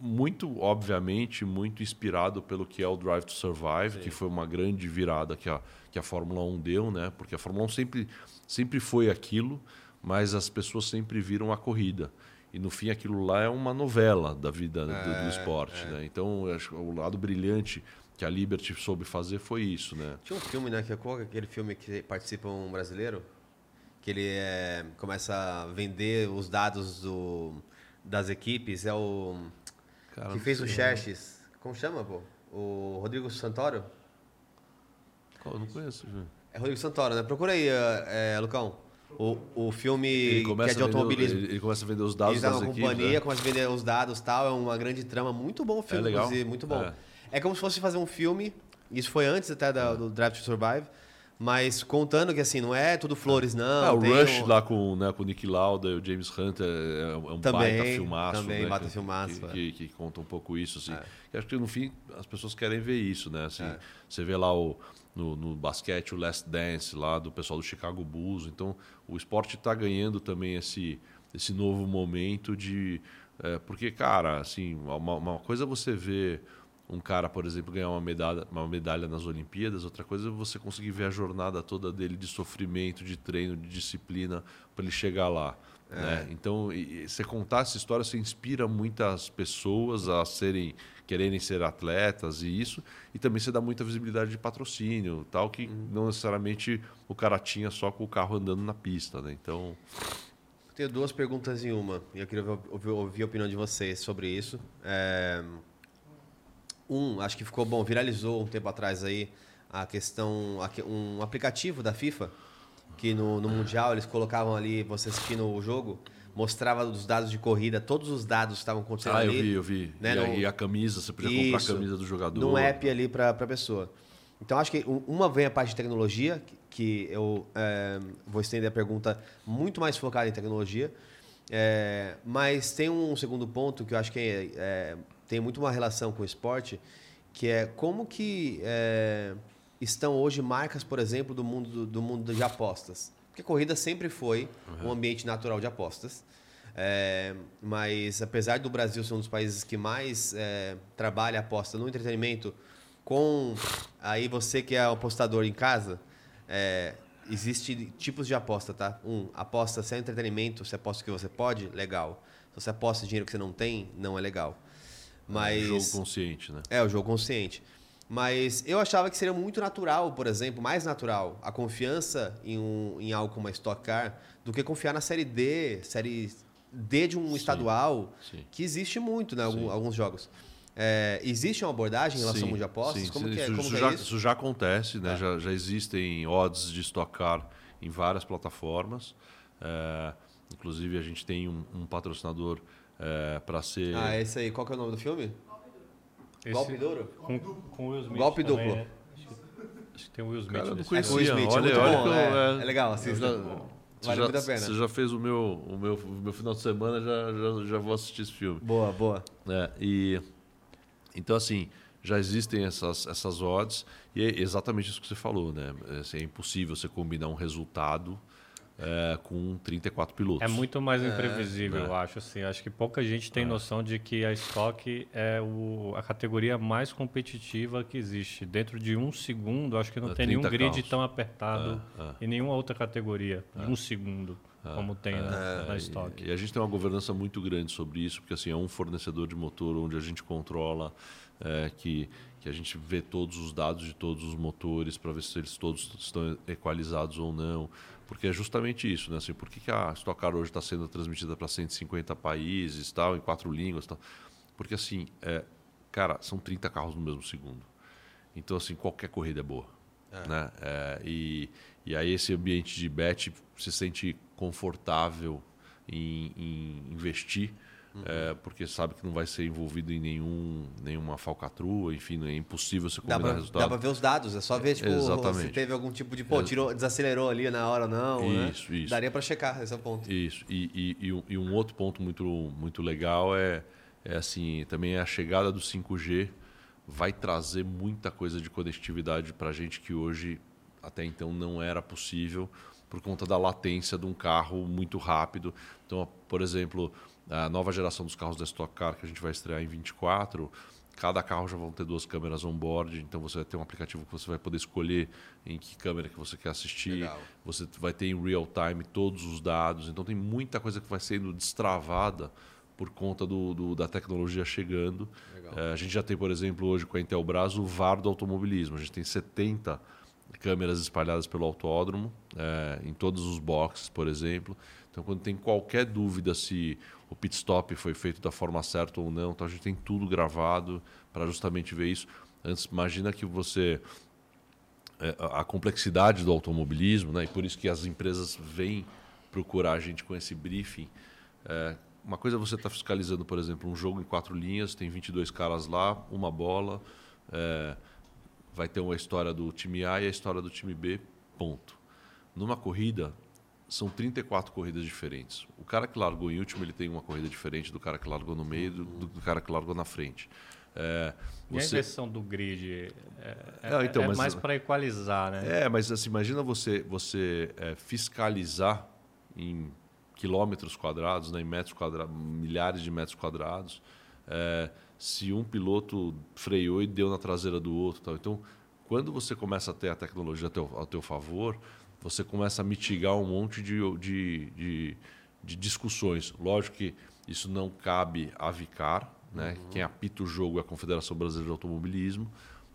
muito obviamente, muito inspirado pelo que é o Drive to Survive, que foi uma grande virada que a, que a Fórmula 1 deu, né? porque a Fórmula 1 sempre, sempre foi aquilo, mas as pessoas sempre viram a corrida. E no fim aquilo lá é uma novela da vida do- do, É, esporte. é. Né? Então acho que o lado brilhante que a Liberty soube fazer foi isso. Né? Tinha um filme, né? Que é qual que é aquele filme que participa um brasileiro? Que ele é, começa a vender os dados do, das equipes. É o. Cara, que fez o Xerxes. Como chama, pô? O Rodrigo Santoro? Qual? Eu não conheço. viu? É Rodrigo Santoro, né? Procura aí, é, Lucão. O, o filme Ele que é de a vender, automobilismo. ele, ele começa a vender os dados Eles dão das equipes. companhia, né? começa a vender os dados e tal. É uma grande trama. Muito bom o filme, É legal? inclusive. Muito bom. É. É. como se fosse fazer um filme. Isso foi antes até da- do Drive to Survive. Mas contando que assim, não é tudo flores, não. Ah, o Rush um- lá com, né, com o Nick Lauda e o James Hunter é, é um Também, baita filmaço. também né, baita que, filmaço, Que, é. que- que conta um pouco isso. Assim. É. Acho que no fim as pessoas querem ver isso. Né? Assim, É. Você vê lá o, no, no basquete o Last Dance lá do pessoal do Chicago Bulls. Então o esporte está ganhando também esse, esse novo momento de. é, porque, cara, assim, uma, uma coisa é você ver um cara, por exemplo, ganhar uma medalha, uma medalha nas Olimpíadas, outra coisa é você conseguir ver a jornada toda dele de sofrimento, de treino, de disciplina para ele chegar lá. Né? Então, você contar essa história, você inspira muitas pessoas a serem, quererem ser atletas e isso, e também você dá muita visibilidade de patrocínio, tal que não necessariamente o cara tinha só com o carro andando na pista, né? Então, Tenho duas perguntas em uma. E eu queria ouvir, ouvir- ouvir a opinião de vocês sobre isso. É, Um, acho que ficou bom, viralizou um tempo atrás aí a questão, um aplicativo da FIFA, que no, no Mundial eles colocavam ali, você assistindo o jogo, mostrava os dados de corrida, todos os dados que estavam acontecendo ah, eu ali. vi, eu vi. né, e, a, no- e a camisa, você podia comprar Isso. a camisa do jogador. num app ali para a pessoa. Então, acho que um- uma vem a parte de tecnologia, que- que eu é, vou estender a pergunta muito mais focada em tecnologia. É, mas tem um segundo ponto que eu acho que é, é, tem muito uma relação com o esporte, que é como que é, estão hoje marcas, por exemplo, do mundo, do, do mundo de apostas. Porque corrida sempre foi um ambiente natural de apostas. É, mas apesar do Brasil ser um dos países que mais é, trabalha aposta no entretenimento, com aí você que é apostador em casa, é, existe tipos de aposta, tá? Um, aposta sem entretenimento, você aposta o que você pode, legal. Se você aposta dinheiro que você não tem, não é legal. Mas jogo consciente, né? é, o jogo consciente. Mas eu achava que seria muito natural, por exemplo, mais natural, a confiança em, um, em algo como a Stock Car do que confiar na série D, série D de um estadual, sim. que existe muito, né? Algum- Sim. alguns jogos. É, existe uma abordagem em relação ao Sim, mundo de apostas? sim, como sim, que é, isso, como isso já, é isso? isso já acontece, né? Tá. Já, já existem odds de Stock Car em várias plataformas. É, inclusive, a gente tem um, um patrocinador para ser... Ah, esse aí. Qual que é o nome do filme? Esse- Golpe duro? Com, com Will Smith Golpe também, duplo. né? Acho, que, acho que tem o Will Smith Cara, eu não conhecia. Will Smith, é olha, olha bom, eu- é. É legal, você assista. já- Vale você já- muito a pena. Você já fez o meu, o meu, o meu final de semana, já, já, já vou assistir esse filme. Boa, boa. É, e então assim já existem essas essas odds e é exatamente isso que você falou, né? É, assim, é impossível você combinar um resultado é, com 34 pilotos. É muito mais imprevisível, né? eu acho. Assim, acho que pouca gente tem noção de que a Stock é o, a categoria mais competitiva que existe. Dentro de um segundo, acho que não É, tem nenhum 30 grid carros. tão apertado É, é. em nenhuma outra categoria. De um segundo, como tem na, na É, Stock. E, e a gente tem uma governança muito grande sobre isso, porque assim, é um fornecedor de motor onde a gente controla é, que, que a gente vê todos os dados de todos os motores para ver se eles todos estão equalizados ou não. Porque é justamente isso, né? Assim, por que, que a Stock Car hoje está sendo transmitida para 150 países, tal, em quatro línguas, tal? Porque assim, é, cara, são 30 carros no mesmo segundo. Então assim, qualquer corrida é boa, é. né? É, e, e aí esse ambiente de bet se sente confortável em, em investir Uhum. É, porque sabe que não vai ser envolvido em nenhum, nenhuma falcatrua, enfim, é impossível você combinar dá pra, resultado. Dá para ver os dados, é só ver tipo, Exatamente. se teve algum tipo de, pô, tirou, desacelerou ali na hora ou não, isso, né? Isso. Daria para checar, esse ponto. Isso, e, e, e, um, outro ponto muito, muito legal é, é assim, também a chegada do 5G vai trazer muita coisa de conectividade para a gente que hoje até então não era possível por conta da latência de um carro muito rápido. Então, por exemplo, a nova geração dos carros da Stock Car que a gente vai estrear em 24, cada carro já vão ter duas câmeras on-board, então você vai ter um aplicativo que você vai poder escolher em que câmera que você quer assistir. Legal. Você vai ter em real time todos os dados, então tem muita coisa que vai sendo destravada por conta do, do da tecnologia chegando. É, a gente já tem, por exemplo, hoje com a Intelbras o VAR do automobilismo. A gente tem 70 câmeras espalhadas pelo autódromo, é, em todos os boxes, por exemplo. Então, quando tem qualquer dúvida se o pit stop foi feito da forma certa ou não, então a gente tem tudo gravado para justamente ver isso. Antes, imagina que você é, a complexidade do automobilismo, né? E por isso que as empresas vêm procurar a gente com esse briefing. É, uma coisa é você estar tá fiscalizando, por exemplo, um jogo em quatro linhas, tem 22 caras lá, uma bola, é, vai ter uma história do time A e a história do time B, ponto. Numa corrida, são 34 corridas diferentes. O cara que largou em último, ele tem uma corrida diferente do cara que largou no meio, do, do cara que largou na frente. É, você... E a inversão do grid é, é, então, é mas, mais para equalizar, né? É, mas assim, imagina você, você é, fiscalizar em quilômetros quadrados, né, em metros quadrados, milhares de metros quadrados, é, se um piloto freou e deu na traseira do outro. Tal. Então, quando você começa a ter a tecnologia ao teu, ao teu favor, você começa a mitigar um monte de, de, de, de discussões. Lógico que isso não cabe a Vicar, né? Uhum. Quem apita o jogo é a Confederação Brasileira de Automobilismo.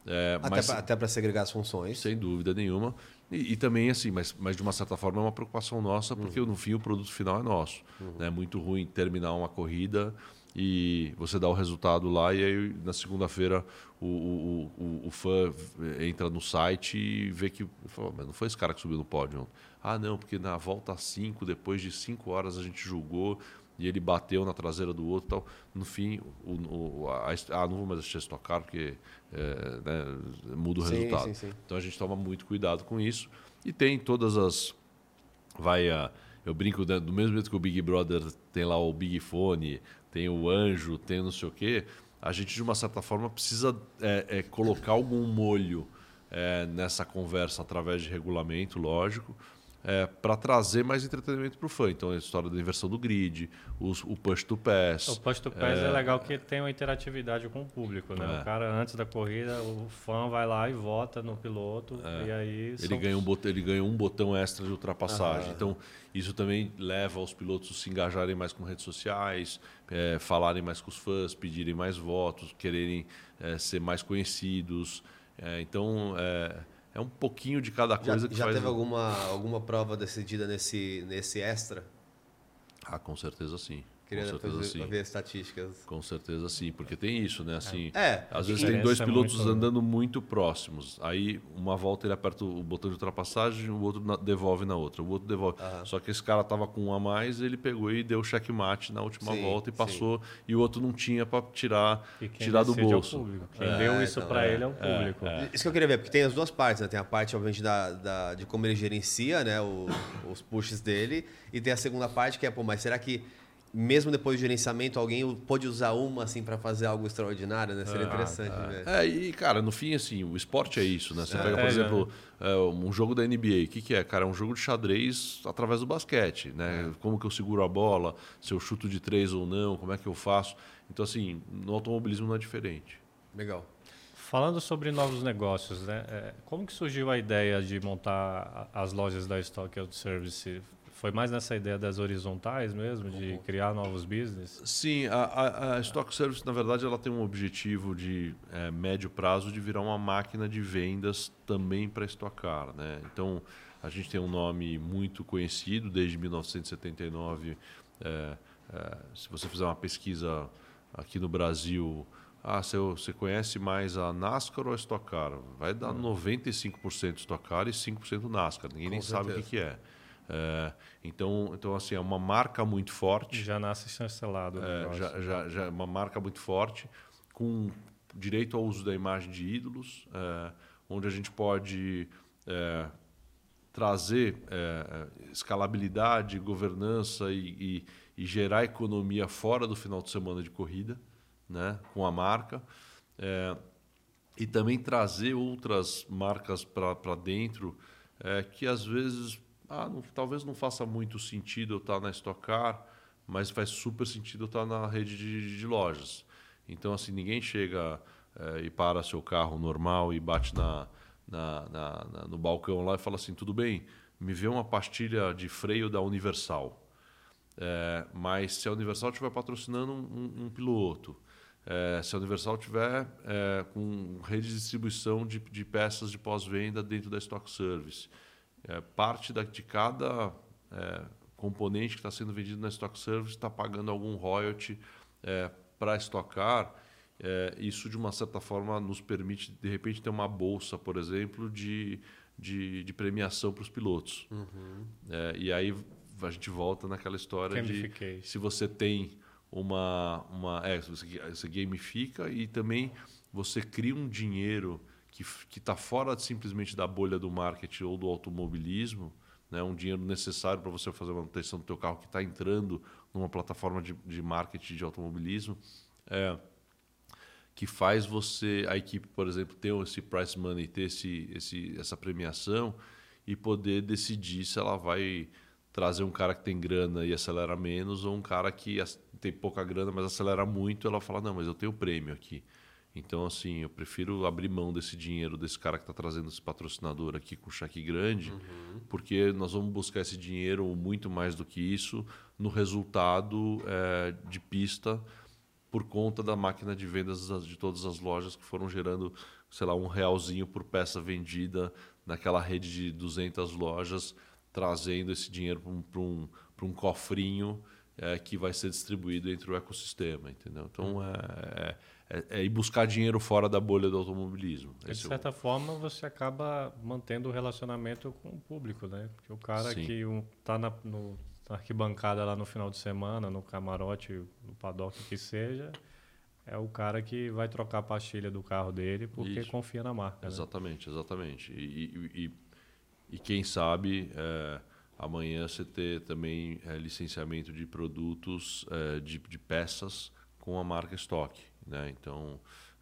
É, até para segregar as funções. Sem dúvida nenhuma. E, e, também, assim, mas, mas de uma certa forma é uma preocupação nossa, porque uhum. no fim o produto final é nosso. Uhum. É muito ruim terminar uma corrida e você dá o resultado lá e aí na segunda-feira o, o, o, o, fã entra no site e vê que fala, mas não foi esse cara que subiu no pódio. Ah, não, porque na volta 5, depois de 5 horas a gente julgou e ele bateu na traseira do outro tal. No fim, o, o, a, ah, não vou mais assistir tocar porque é, né, muda o sim, resultado. Sim, sim. Então a gente toma muito cuidado com isso e tem todas as vai a eu brinco né, do mesmo jeito que o Big Brother tem lá o Big Fone, tem o anjo, tem não sei o quê, a gente, de uma certa forma, precisa é, é, colocar algum molho é, nessa conversa através de regulamento, lógico, é, para trazer mais entretenimento para o fã. Então, a história da inversão do grid, os, o push to pass. O push to pass é, é legal que tem uma interatividade com o público. Né? É. O cara, antes da corrida, o fã vai lá e vota no piloto. E aí ele, são... ganha um botão, ele ganha um botão extra de ultrapassagem. Então, isso também leva os pilotos a se engajarem mais com redes sociais, é, falarem mais com os fãs, pedirem mais votos, quererem é, ser mais conhecidos. então, é um pouquinho de cada coisa já, que já faz. Já teve alguma, alguma prova decidida nesse, nesse extra? Ah, com certeza sim. Queria com certeza, sim. ver estatísticas. Com certeza sim, porque tem isso, né? Assim, é. Às vezes tem dois pilotos muito... andando muito próximos. Aí uma volta ele aperta o botão de ultrapassagem, o outro devolve na outra, o outro devolve. Uhum. Só que esse cara tava com um a mais, ele pegou e deu checkmate na última sim, volta e passou, sim. e o outro não tinha para tirar, tirar do bolso. É o público. Quem é, deu isso então, para é, ele é o é, público. É. Isso que eu queria ver, porque tem as duas partes, né? Tem a parte, obviamente, da, da de como ele gerencia, né? O, os pushes dele, e tem a segunda parte que é, pô, mas será que mesmo depois do gerenciamento, alguém pode usar uma assim para fazer algo extraordinário, né? Seria ah, interessante. Tá. É, e cara, no fim, assim, o esporte é isso, né? Você é, pega, por é, exemplo, é. um jogo da NBA. O que, que é? Cara, é um jogo de xadrez através do basquete, né? É. Como que eu seguro a bola, se eu chuto de três ou não, como é que eu faço. Então, assim, no automobilismo não é diferente. Legal. Falando sobre novos negócios, né? É, como que surgiu a ideia de montar as lojas da Stock Auto Service foi mais nessa ideia das horizontais mesmo, de criar novos business? Sim, a, a, a Stock Service, na verdade, ela tem um objetivo de é, médio prazo de virar uma máquina de vendas também para estocar. Né? Então, a gente tem um nome muito conhecido desde 1979. É, é, se você fizer uma pesquisa aqui no Brasil, ah, você, você conhece mais a NASCAR ou a Stock Car? Vai dar hum. 95% Stock Car e 5% NASCAR. Ninguém Com nem certeza. sabe o que, que é. É, então, então, assim, é uma marca muito forte. Já nasce chancelado. É, já, já, já é uma marca muito forte, com direito ao uso da imagem de ídolos, é, onde a gente pode é, trazer escalabilidade, governança e, e, e, gerar economia fora do final de semana de corrida, né, com a marca. E também trazer outras marcas para dentro que às vezes ah, não, talvez não faça muito sentido eu estar na Stock Car, mas faz super sentido eu estar na rede de, de lojas. Então, assim, ninguém chega é, e para seu carro normal e bate na, na, na, no balcão lá e fala assim, tudo bem, me vê uma pastilha de freio da Universal. É, mas se a Universal estiver patrocinando um, um, um piloto, é, se a Universal tiver é, com rede de distribuição de, de peças de pós-venda dentro da Stock Service, é, parte da, de cada é, componente que está sendo vendido na Stock Service está pagando algum royalty é, para estocar. É, isso, de uma certa forma, nos permite, de repente, ter uma bolsa, por exemplo, de, de, de premiação para os pilotos. Uhum. É, e aí a gente volta naquela história de se você tem uma. uma é, você, você gamifica e também você cria um dinheiro que está fora simplesmente da bolha do marketing ou do automobilismo, né, um dinheiro necessário para você fazer a manutenção do teu carro que está entrando numa plataforma de, de marketing de automobilismo, é, que faz você, a equipe, por exemplo, ter esse price money, ter esse, esse, essa premiação e poder decidir se ela vai trazer um cara que tem grana e acelera menos ou um cara que tem pouca grana, mas acelera muito, ela fala, não, mas eu tenho prêmio aqui. Então, assim, eu prefiro abrir mão desse dinheiro desse cara que está trazendo esse patrocinador aqui com cheque grande, uhum. porque nós vamos buscar esse dinheiro muito mais do que isso no resultado é, de pista por conta da máquina de vendas de todas as lojas que foram gerando, sei lá, um realzinho por peça vendida naquela rede de 200 lojas, trazendo esse dinheiro para um, um, um cofrinho é, que vai ser distribuído entre o ecossistema, entendeu? Então, uhum. é, é é, é ir buscar dinheiro fora da bolha do automobilismo. De Esse certa é o... forma, você acaba mantendo o relacionamento com o público, né? Porque o cara Sim. que está na, no, na arquibancada lá no final de semana, no camarote, no paddock, que seja, é o cara que vai trocar a pastilha do carro dele porque Isso. confia na marca. Né? Exatamente, né? exatamente. E, e, e, e, quem sabe é, amanhã você ter também é, licenciamento de produtos, é, de, de peças com a marca estoque. Né? Então,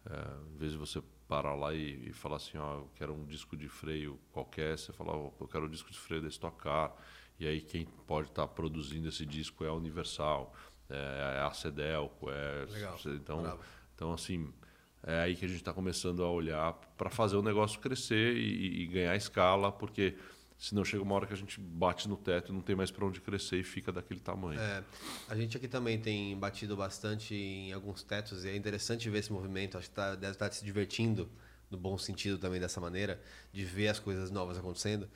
é, em vez de você parar lá e, e, falar assim, ó, eu quero um disco de freio qualquer, você fala, oh, eu quero um disco de freio da Stock Car, e aí quem pode estar tá produzindo esse disco é a Universal, é, é a Cedelco, é... Legal, então, então, assim, é aí que a gente está começando a olhar para fazer o negócio crescer e, e ganhar escala, porque Senão chega uma hora que a gente bate no teto e não tem mais para onde crescer e fica daquele tamanho. É, a gente aqui também tem batido bastante em alguns tetos e é interessante ver esse movimento. Acho que tá, deve estar tá se divertindo, no bom sentido também dessa maneira, de ver as coisas novas acontecendo.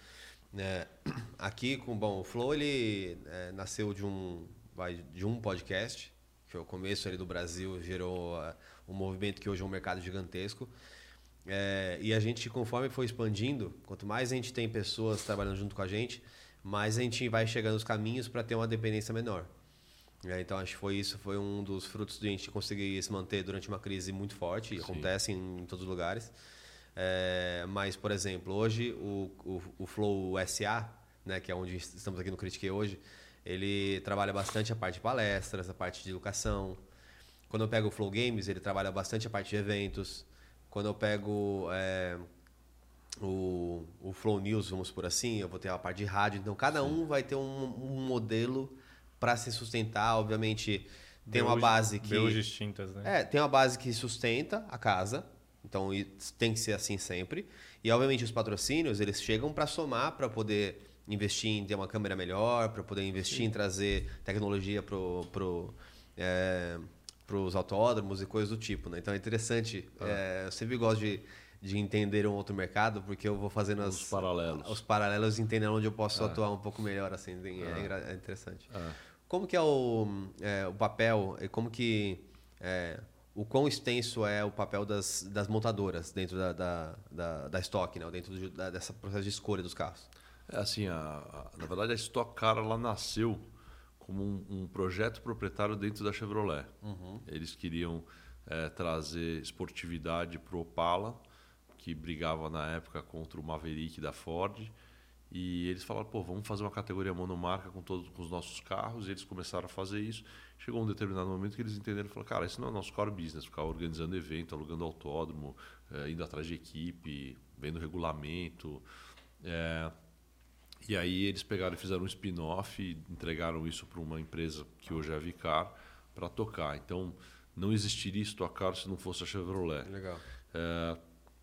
É, aqui, com bom, o Flow ele é, nasceu de um, vai, de um podcast, que foi o começo ali do Brasil, gerou uh, um movimento que hoje é um mercado gigantesco. É, e a gente, conforme foi expandindo, quanto mais a gente tem pessoas trabalhando junto com a gente, mais a gente vai chegando nos caminhos para ter uma dependência menor. É, então acho que foi isso, foi um dos frutos de a gente conseguir se manter durante uma crise muito forte, e acontece em, em, todos os lugares. É, mas, por exemplo, hoje o, o, o, Flow SA, né, que é onde estamos aqui no Critique hoje, ele trabalha bastante a parte de palestras, a parte de educação. Quando eu pego o Flow Games, ele trabalha bastante a parte de eventos. Quando eu pego é, o, o Flow News, vamos por assim, eu vou ter a parte de rádio. Então, cada um vai ter um, um modelo para se sustentar. Obviamente, tem uma base que... distintas, né? É, tem uma base que sustenta a casa. Então, tem que ser assim sempre. E, obviamente, os patrocínios, eles chegam para somar, para poder investir em ter uma câmera melhor, para poder investir Sim. em trazer tecnologia para pro, é, os autódromos e coisas do tipo. Né? Então é interessante. Ah. É, eu sempre gosto de, de entender um outro mercado, porque eu vou fazendo os as, paralelos. Os paralelos entendendo onde eu posso ah. atuar um pouco melhor. assim É, ah. é interessante. Ah. Como que é o, é, o papel e como que é, o quão extenso é o papel das, das montadoras dentro da, da, da, da Stock, né? dentro do, da, dessa processo de escolha dos carros? É assim, a, a, na verdade a Stock Car ela nasceu como um, um projeto proprietário dentro da Chevrolet. Uhum. Eles queriam é, trazer esportividade para o Opala, que brigava na época contra o Maverick da Ford. E eles falaram, pô, vamos fazer uma categoria monomarca com todos com os nossos carros. E eles começaram a fazer isso. Chegou um determinado momento que eles entenderam e falaram, cara, isso não é nosso core business, ficar organizando evento, alugando autódromo, é, indo atrás de equipe, vendo regulamento. É, e aí eles pegaram e fizeram um spin-off e entregaram isso para uma empresa que hoje é a Vicar para tocar. Então não existiria Stock se não fosse a Chevrolet. Legal. É,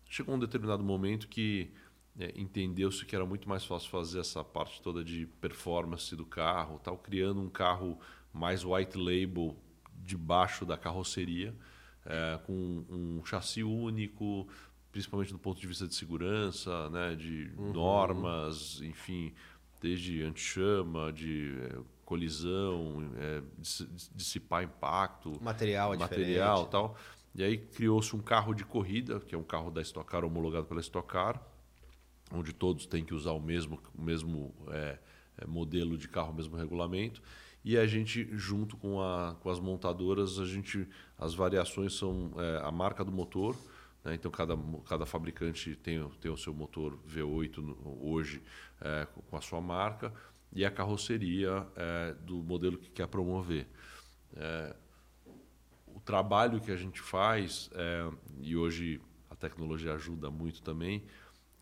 chegou um determinado momento que é, entendeu-se que era muito mais fácil fazer essa parte toda de performance do carro, tal, criando um carro mais white label debaixo da carroceria, é, com um chassi único, principalmente do ponto de vista de segurança, né, de uhum. normas, enfim, desde anti-chama, de é, colisão, é, dissipar impacto, material, é material, tal. E aí criou-se um carro de corrida, que é um carro da Stock Car homologado pela Stock Car, onde todos têm que usar o mesmo, o mesmo é, modelo de carro, o mesmo regulamento. E a gente, junto com, a, com as montadoras, a gente, as variações são a marca do motor, né? Então, cada, cada fabricante tem, tem o seu motor V8 hoje é, com a sua marca e a carroceria é, do modelo que quer promover. É, o trabalho que a gente faz, é, e hoje a tecnologia ajuda muito também,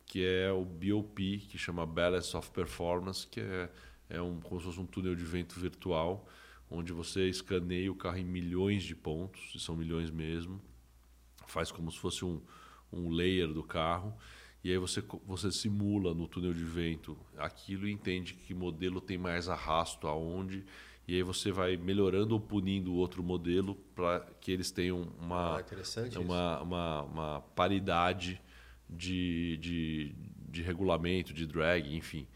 que é o BOP, que chama Balance of Performance, que é, é um, como se fosse um túnel de vento virtual, onde você escaneia o carro em milhões de pontos, e são milhões mesmo, faz como se fosse um, um layer do carro e aí você, você simula no túnel de vento aquilo e entende que modelo tem mais arrasto aonde e aí você vai melhorando ou punindo o outro modelo para que eles tenham uma, ah, uma, uma, uma, paridade de, de, de regulamento, de drag, enfim.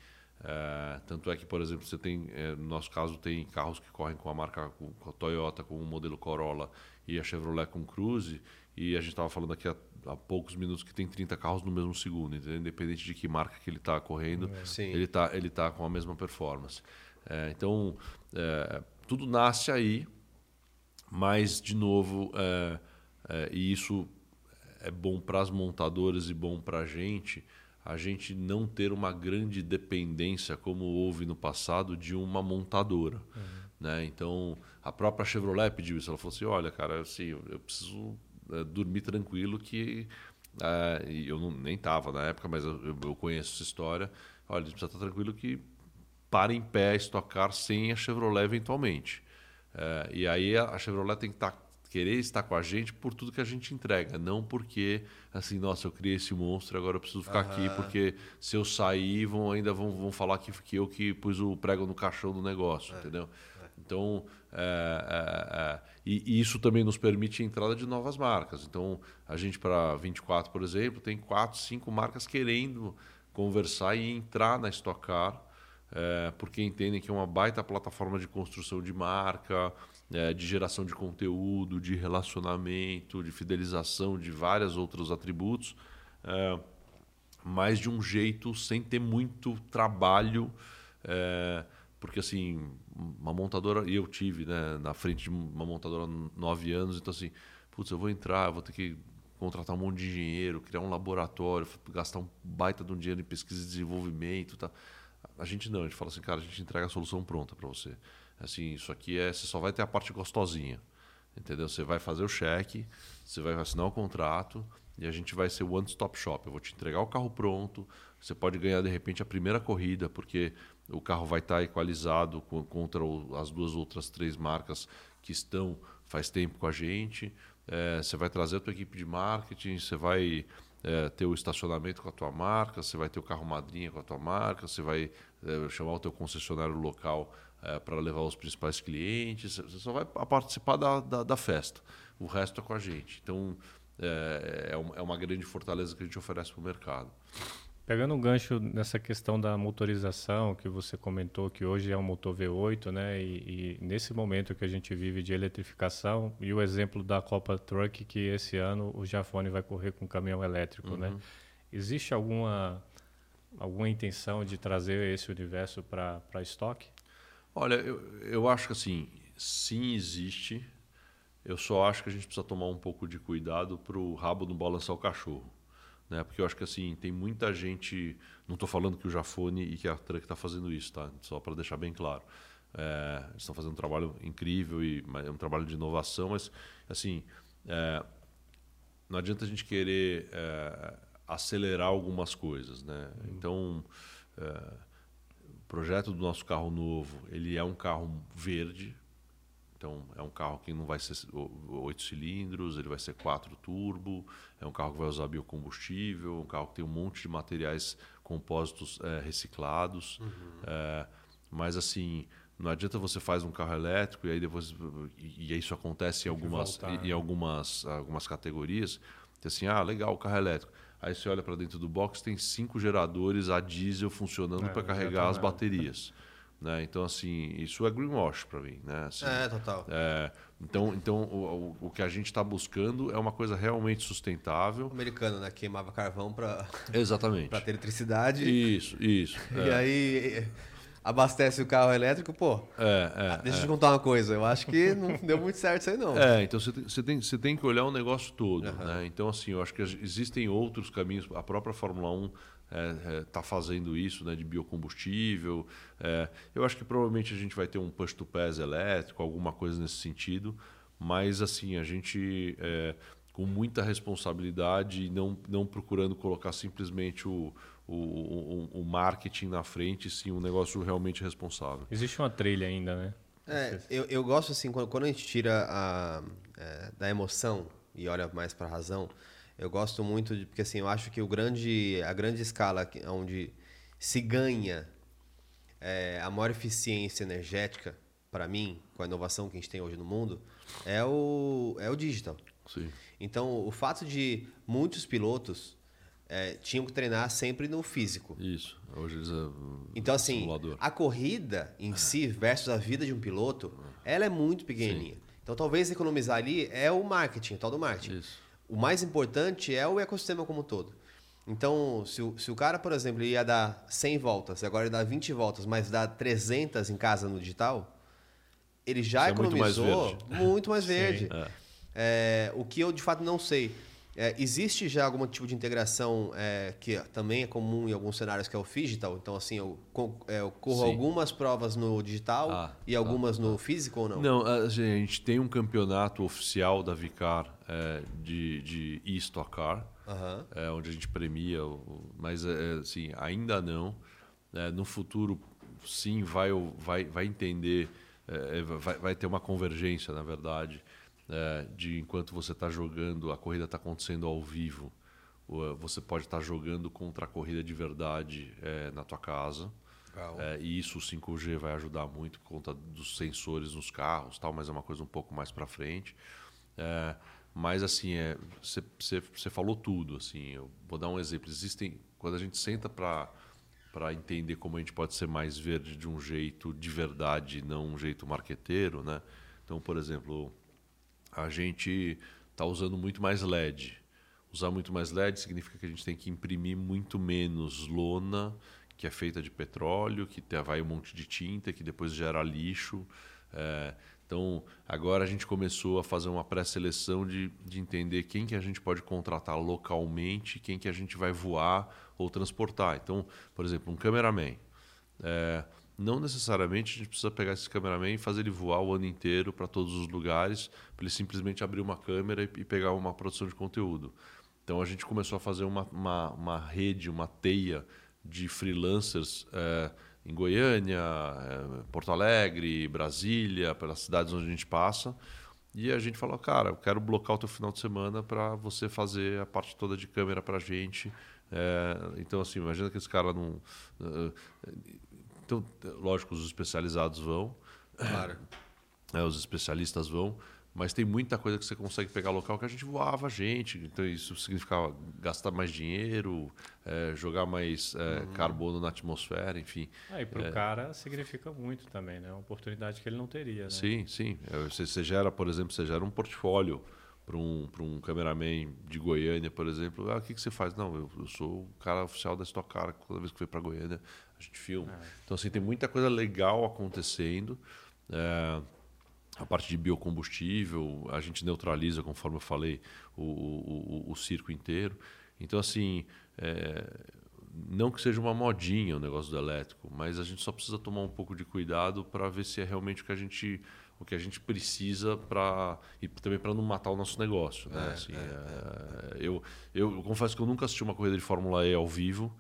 É, tanto é que, por exemplo, você tem, é, no nosso caso, tem carros que correm com a marca com a Toyota com o modelo Corolla e a Chevrolet com Cruze, e a gente estava falando aqui há, há, poucos minutos que tem 30 carros no mesmo segundo, entendeu? independente de que marca que ele está correndo, Sim. ele está ele tá com a mesma performance. É, então, é, tudo nasce aí, mas, de novo, é, é e isso é bom para as montadoras e bom para a gente, a gente não ter uma grande dependência, como houve no passado, de uma montadora. Uhum. Né? Então, a própria Chevrolet pediu isso. Ela falou assim: olha, cara, assim, eu preciso é, dormir tranquilo que é, eu não, nem estava na época, mas eu, eu, conheço essa história. Olha, precisa estar tranquilo que para em pé estocar sem a Chevrolet eventualmente. É, e aí a Chevrolet tem que estar, tá, querer estar com a gente por tudo que a gente entrega, não porque assim, nossa, eu criei esse monstro, agora eu preciso ficar uhum. aqui porque se eu sair vão ainda vão, vão falar que, que eu que pus o prego no caixão do negócio, é. entendeu? Então, é, é, é, e, e, isso também nos permite a entrada de novas marcas. Então, a gente para 24, por exemplo, tem quatro, cinco marcas querendo conversar e entrar na Stock Car, é, porque entendem que é uma baita plataforma de construção de marca, é, de geração de conteúdo, de relacionamento, de fidelização, de vários outros atributos, é, mas de um jeito sem ter muito trabalho. Porque assim, uma montadora, e eu tive né, na frente de uma montadora nove anos, então assim, putz, eu vou entrar, vou ter que contratar um monte de engenheiro, criar um laboratório, gastar um baita de um dinheiro em pesquisa e desenvolvimento. Tá? A gente não, a gente fala assim, cara, a gente entrega a solução pronta para você. Assim, isso aqui é, você só vai ter a parte gostosinha. Entendeu? Você vai fazer o cheque, você vai assinar o contrato e a gente vai ser o one-stop shop. Eu vou te entregar o carro pronto, você pode ganhar de repente a primeira corrida, porque o carro vai estar equalizado contra as duas outras três marcas que estão faz tempo com a gente. É, você vai trazer a tua equipe de marketing, você vai é, ter o estacionamento com a tua marca, você vai ter o carro madrinha com a tua marca, você vai é, chamar o teu concessionário local para levar os principais clientes. Você só vai participar da, da, da, festa. O resto é com a gente. Então, é, é, é uma grande fortaleza que a gente oferece para o mercado. Pegando um gancho nessa questão da motorização, que você comentou que hoje é um motor V8, né? E, e, nesse momento que a gente vive de eletrificação, e o exemplo da Copa Truck, que esse ano o Jafone vai correr com caminhão elétrico, né? uhum. né? Existe alguma, alguma intenção de trazer esse universo para estoque? Olha, eu, eu acho que assim, sim existe. Eu só acho que a gente precisa tomar um pouco de cuidado para o rabo não balançar o cachorro. Né? Porque eu acho que assim, tem muita gente. Não estou falando que o Jafone e que a Truck está fazendo isso, tá? Só para deixar bem claro. É, eles estão fazendo um trabalho incrível e é um trabalho de inovação, mas assim, é, não adianta a gente querer é, acelerar algumas coisas, né? Uhum. Então, é, o projeto do nosso carro novo, ele é um carro verde, então, é um carro que não vai ser oito cilindros, ele vai ser quatro turbo, é um carro que vai usar biocombustível, um carro que tem um monte de materiais compósitos é, reciclados. Uhum. É, mas, assim, não adianta você faz um carro elétrico e aí depois e, e isso acontece em algumas voltar, em, né? algumas algumas categorias que assim ah legal o carro elétrico aí você olha para dentro do box tem cinco geradores a diesel funcionando é, para carregar as baterias né? Então, assim, isso é greenwash para mim. Né? Assim, é, total. É, então, então o, o, que a gente está buscando é uma coisa realmente sustentável. O americano, né? Queimava carvão para Exatamente. para ter eletricidade. Isso, isso. e é. aí abastece o carro elétrico, pô. É, é, deixa eu te é. contar uma coisa. Eu acho que não deu muito certo isso aí, não. É, então você tem, você tem, você tem que olhar o negócio todo. Uhum. Né? Então, assim, eu acho que existem outros caminhos. A própria Fórmula 1 está é, é, tá fazendo isso né, de biocombustível. É, eu acho que provavelmente a gente vai ter um push to pass elétrico, alguma coisa nesse sentido, mas assim, a gente é, com muita responsabilidade e não, não procurando colocar simplesmente o, o, o, o, marketing na frente, sim um negócio realmente responsável. Existe uma trilha ainda, né? É, eu, eu gosto assim, quando, quando a gente tira a, é, da emoção e olha mais para a razão, eu gosto muito de porque assim, eu acho que o grande a grande escala onde se ganha é, a maior eficiência energética para mim, com a inovação que a gente tem hoje no mundo, é o é o digital. Sim. Então, o fato de muitos pilotos é, tinham que treinar sempre no físico. Isso. Hoje eles é Então, assim, simulador. a corrida em si versus a vida de um piloto, ela é muito pequenininha. Sim. Então, talvez economizar ali é o marketing, o tal do marketing. Isso. O mais importante é o ecossistema como um todo. Então, se o, se o cara, por exemplo, ia dar 100 voltas, e agora ele dá 20 voltas, mas dá 300 em casa no digital, ele já Isso economizou é muito mais verde. Muito mais verde. É. É, o que eu de fato não sei. É, existe já algum tipo de integração é, que também é comum em alguns cenários que é o digital? Então, assim, eu, é, eu corro Sim. algumas provas no digital ah, e algumas tá, no físico ou não? Não, a gente tem um campeonato oficial da Vicar é, de, de e-Stock Car, uhum. é, onde a gente premia, mas é, assim, ainda não. É, no futuro, sim, vai, vai, vai entender, vai, vai ter uma convergência, na verdade, é, de enquanto você está jogando, a corrida está acontecendo ao vivo, você pode estar tá jogando contra a corrida de verdade é, na tua casa. É, e isso o 5G vai ajudar muito por conta dos sensores nos carros, tal, mas é uma coisa um pouco mais para frente. É, mas assim, você é, falou tudo. Assim, eu vou dar um exemplo. Existem quando a gente senta para para entender como a gente pode ser mais verde de um jeito de verdade, não um jeito marqueteiro, né? Então, por exemplo, a gente está usando muito mais LED. Usar muito mais LED significa que a gente tem que imprimir muito menos lona, que é feita de petróleo, que vai um monte de tinta, que depois gera lixo. É, então, agora a gente começou a fazer uma pré-seleção de, de entender quem que a gente pode contratar localmente, quem que a gente vai voar ou transportar. Então, por exemplo, um cameraman. É, não necessariamente a gente precisa pegar esse cameraman e fazer ele voar o ano inteiro para todos os lugares, para ele simplesmente abrir uma câmera e, pegar uma produção de conteúdo. Então a gente começou a fazer uma, uma, uma rede, uma teia de freelancers é, em Goiânia, é, Porto Alegre, Brasília, pelas cidades onde a gente passa. E a gente falou, cara, eu quero blocar o teu final de semana para você fazer a parte toda de câmera para a gente. É, então, assim, imagina que esse cara não então, lógico, os especializados vão. Claro. É, os especialistas vão. Mas tem muita coisa que você consegue pegar local que a gente voava a gente. Então isso significava gastar mais dinheiro, é, jogar mais é, uhum. carbono na atmosfera, enfim. Ah, e para o é... cara significa muito também, né? Uma oportunidade que ele não teria. Né? Sim, sim. É, você, você gera, por exemplo, você gera um portfólio para um, um cameraman de Goiânia, por exemplo. Ah, o que, que você faz? Não, eu, eu sou o cara oficial da Stock Car. Toda vez que foi para Goiânia, a gente filma. É. Então, assim, tem muita coisa legal acontecendo. É, a parte de biocombustível, a gente neutraliza, conforme eu falei, o, o, o circo inteiro. Então, assim, é, não que seja uma modinha o negócio do elétrico, mas a gente só precisa tomar um pouco de cuidado para ver se é realmente o que a gente o que a gente precisa para e também para não matar o nosso negócio, né? É, assim, é, é, eu, eu confesso que eu nunca assisti uma corrida de Fórmula E ao vivo.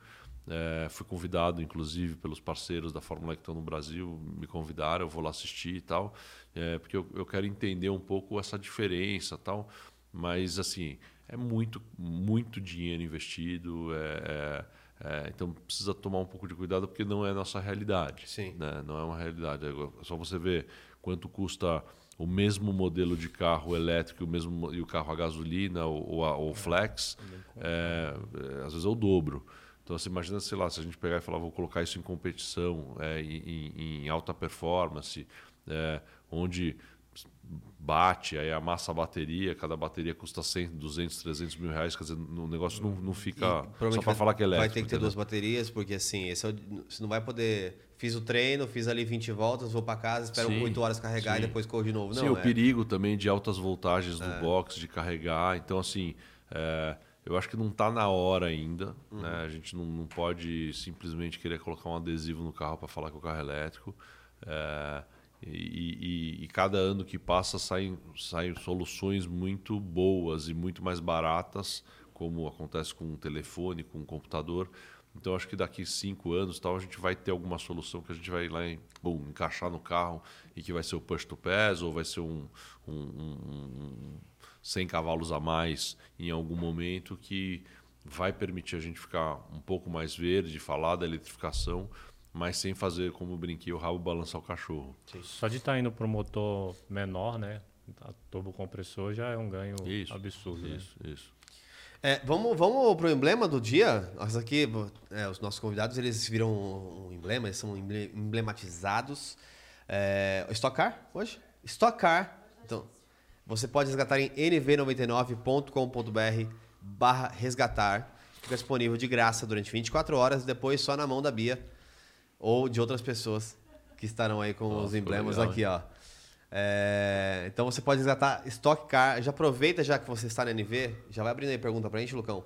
É, fui convidado, inclusive, pelos parceiros da Fórmula que estão no Brasil, me convidaram, eu vou lá assistir e tal, é, porque eu, eu, quero entender um pouco essa diferença tal. Mas, assim, é muito, muito dinheiro investido, é, é, é então precisa tomar um pouco de cuidado porque não é a nossa realidade. Sim. Né? Não é uma realidade. É só você ver quanto custa o mesmo modelo de carro elétrico o mesmo, e o carro a gasolina ou, ou, flex, é, é, às vezes é o dobro. Então, você imagina, sei lá, se a gente pegar e falar, vou colocar isso em competição, é, em, em, alta performance, é, onde bate, aí amassa a bateria, cada bateria custa 100, 200, 300 mil reais, quer dizer, o negócio não, não fica só para falar que é elétrico. Vai ter que ter duas baterias, porque assim, esse é o, você não vai poder... Fiz o treino, fiz ali 20 voltas, vou para casa, espero sim, 8 horas carregar sim. e depois corro de novo. Sim, não, o é... perigo também de altas voltagens no é. box, de carregar. Então, assim, é, eu acho que não está na hora ainda. Uhum. Né? A gente não, não pode simplesmente querer colocar um adesivo no carro para falar que o carro é elétrico. É, e, e, e, cada ano que passa saem, saem soluções muito boas e muito mais baratas, como acontece com um telefone, com um computador. Então acho que daqui cinco anos tal a gente vai ter alguma solução que a gente vai lá bom, encaixar no carro e que vai ser o push to pass ou vai ser um, um, um 100 cavalos a mais em algum momento que vai permitir a gente ficar um pouco mais verde, falar da eletrificação, mas sem fazer, como eu brinquei, o rabo balançar o cachorro. Sim. Só de estar tá indo para um motor menor, né? A compressor já é um ganho isso, absurdo. Isso, né? isso. É, vamos, vamos para o emblema do dia. Nós aqui, é, os nossos convidados, eles viram um emblema, eles são emblematizados. É, Stock Car hoje? Stock Car. Então, você pode resgatar em nv99.com.br barra resgatar. Fica disponível de graça durante 24 horas, depois só na mão da Bia ou de outras pessoas que estarão aí com Nossa, os emblemas legal, aqui, ó. É, então você pode resgatar Stock Car. Já aproveita já que você está na NV, já vai abrindo aí pergunta pra gente, Lucão.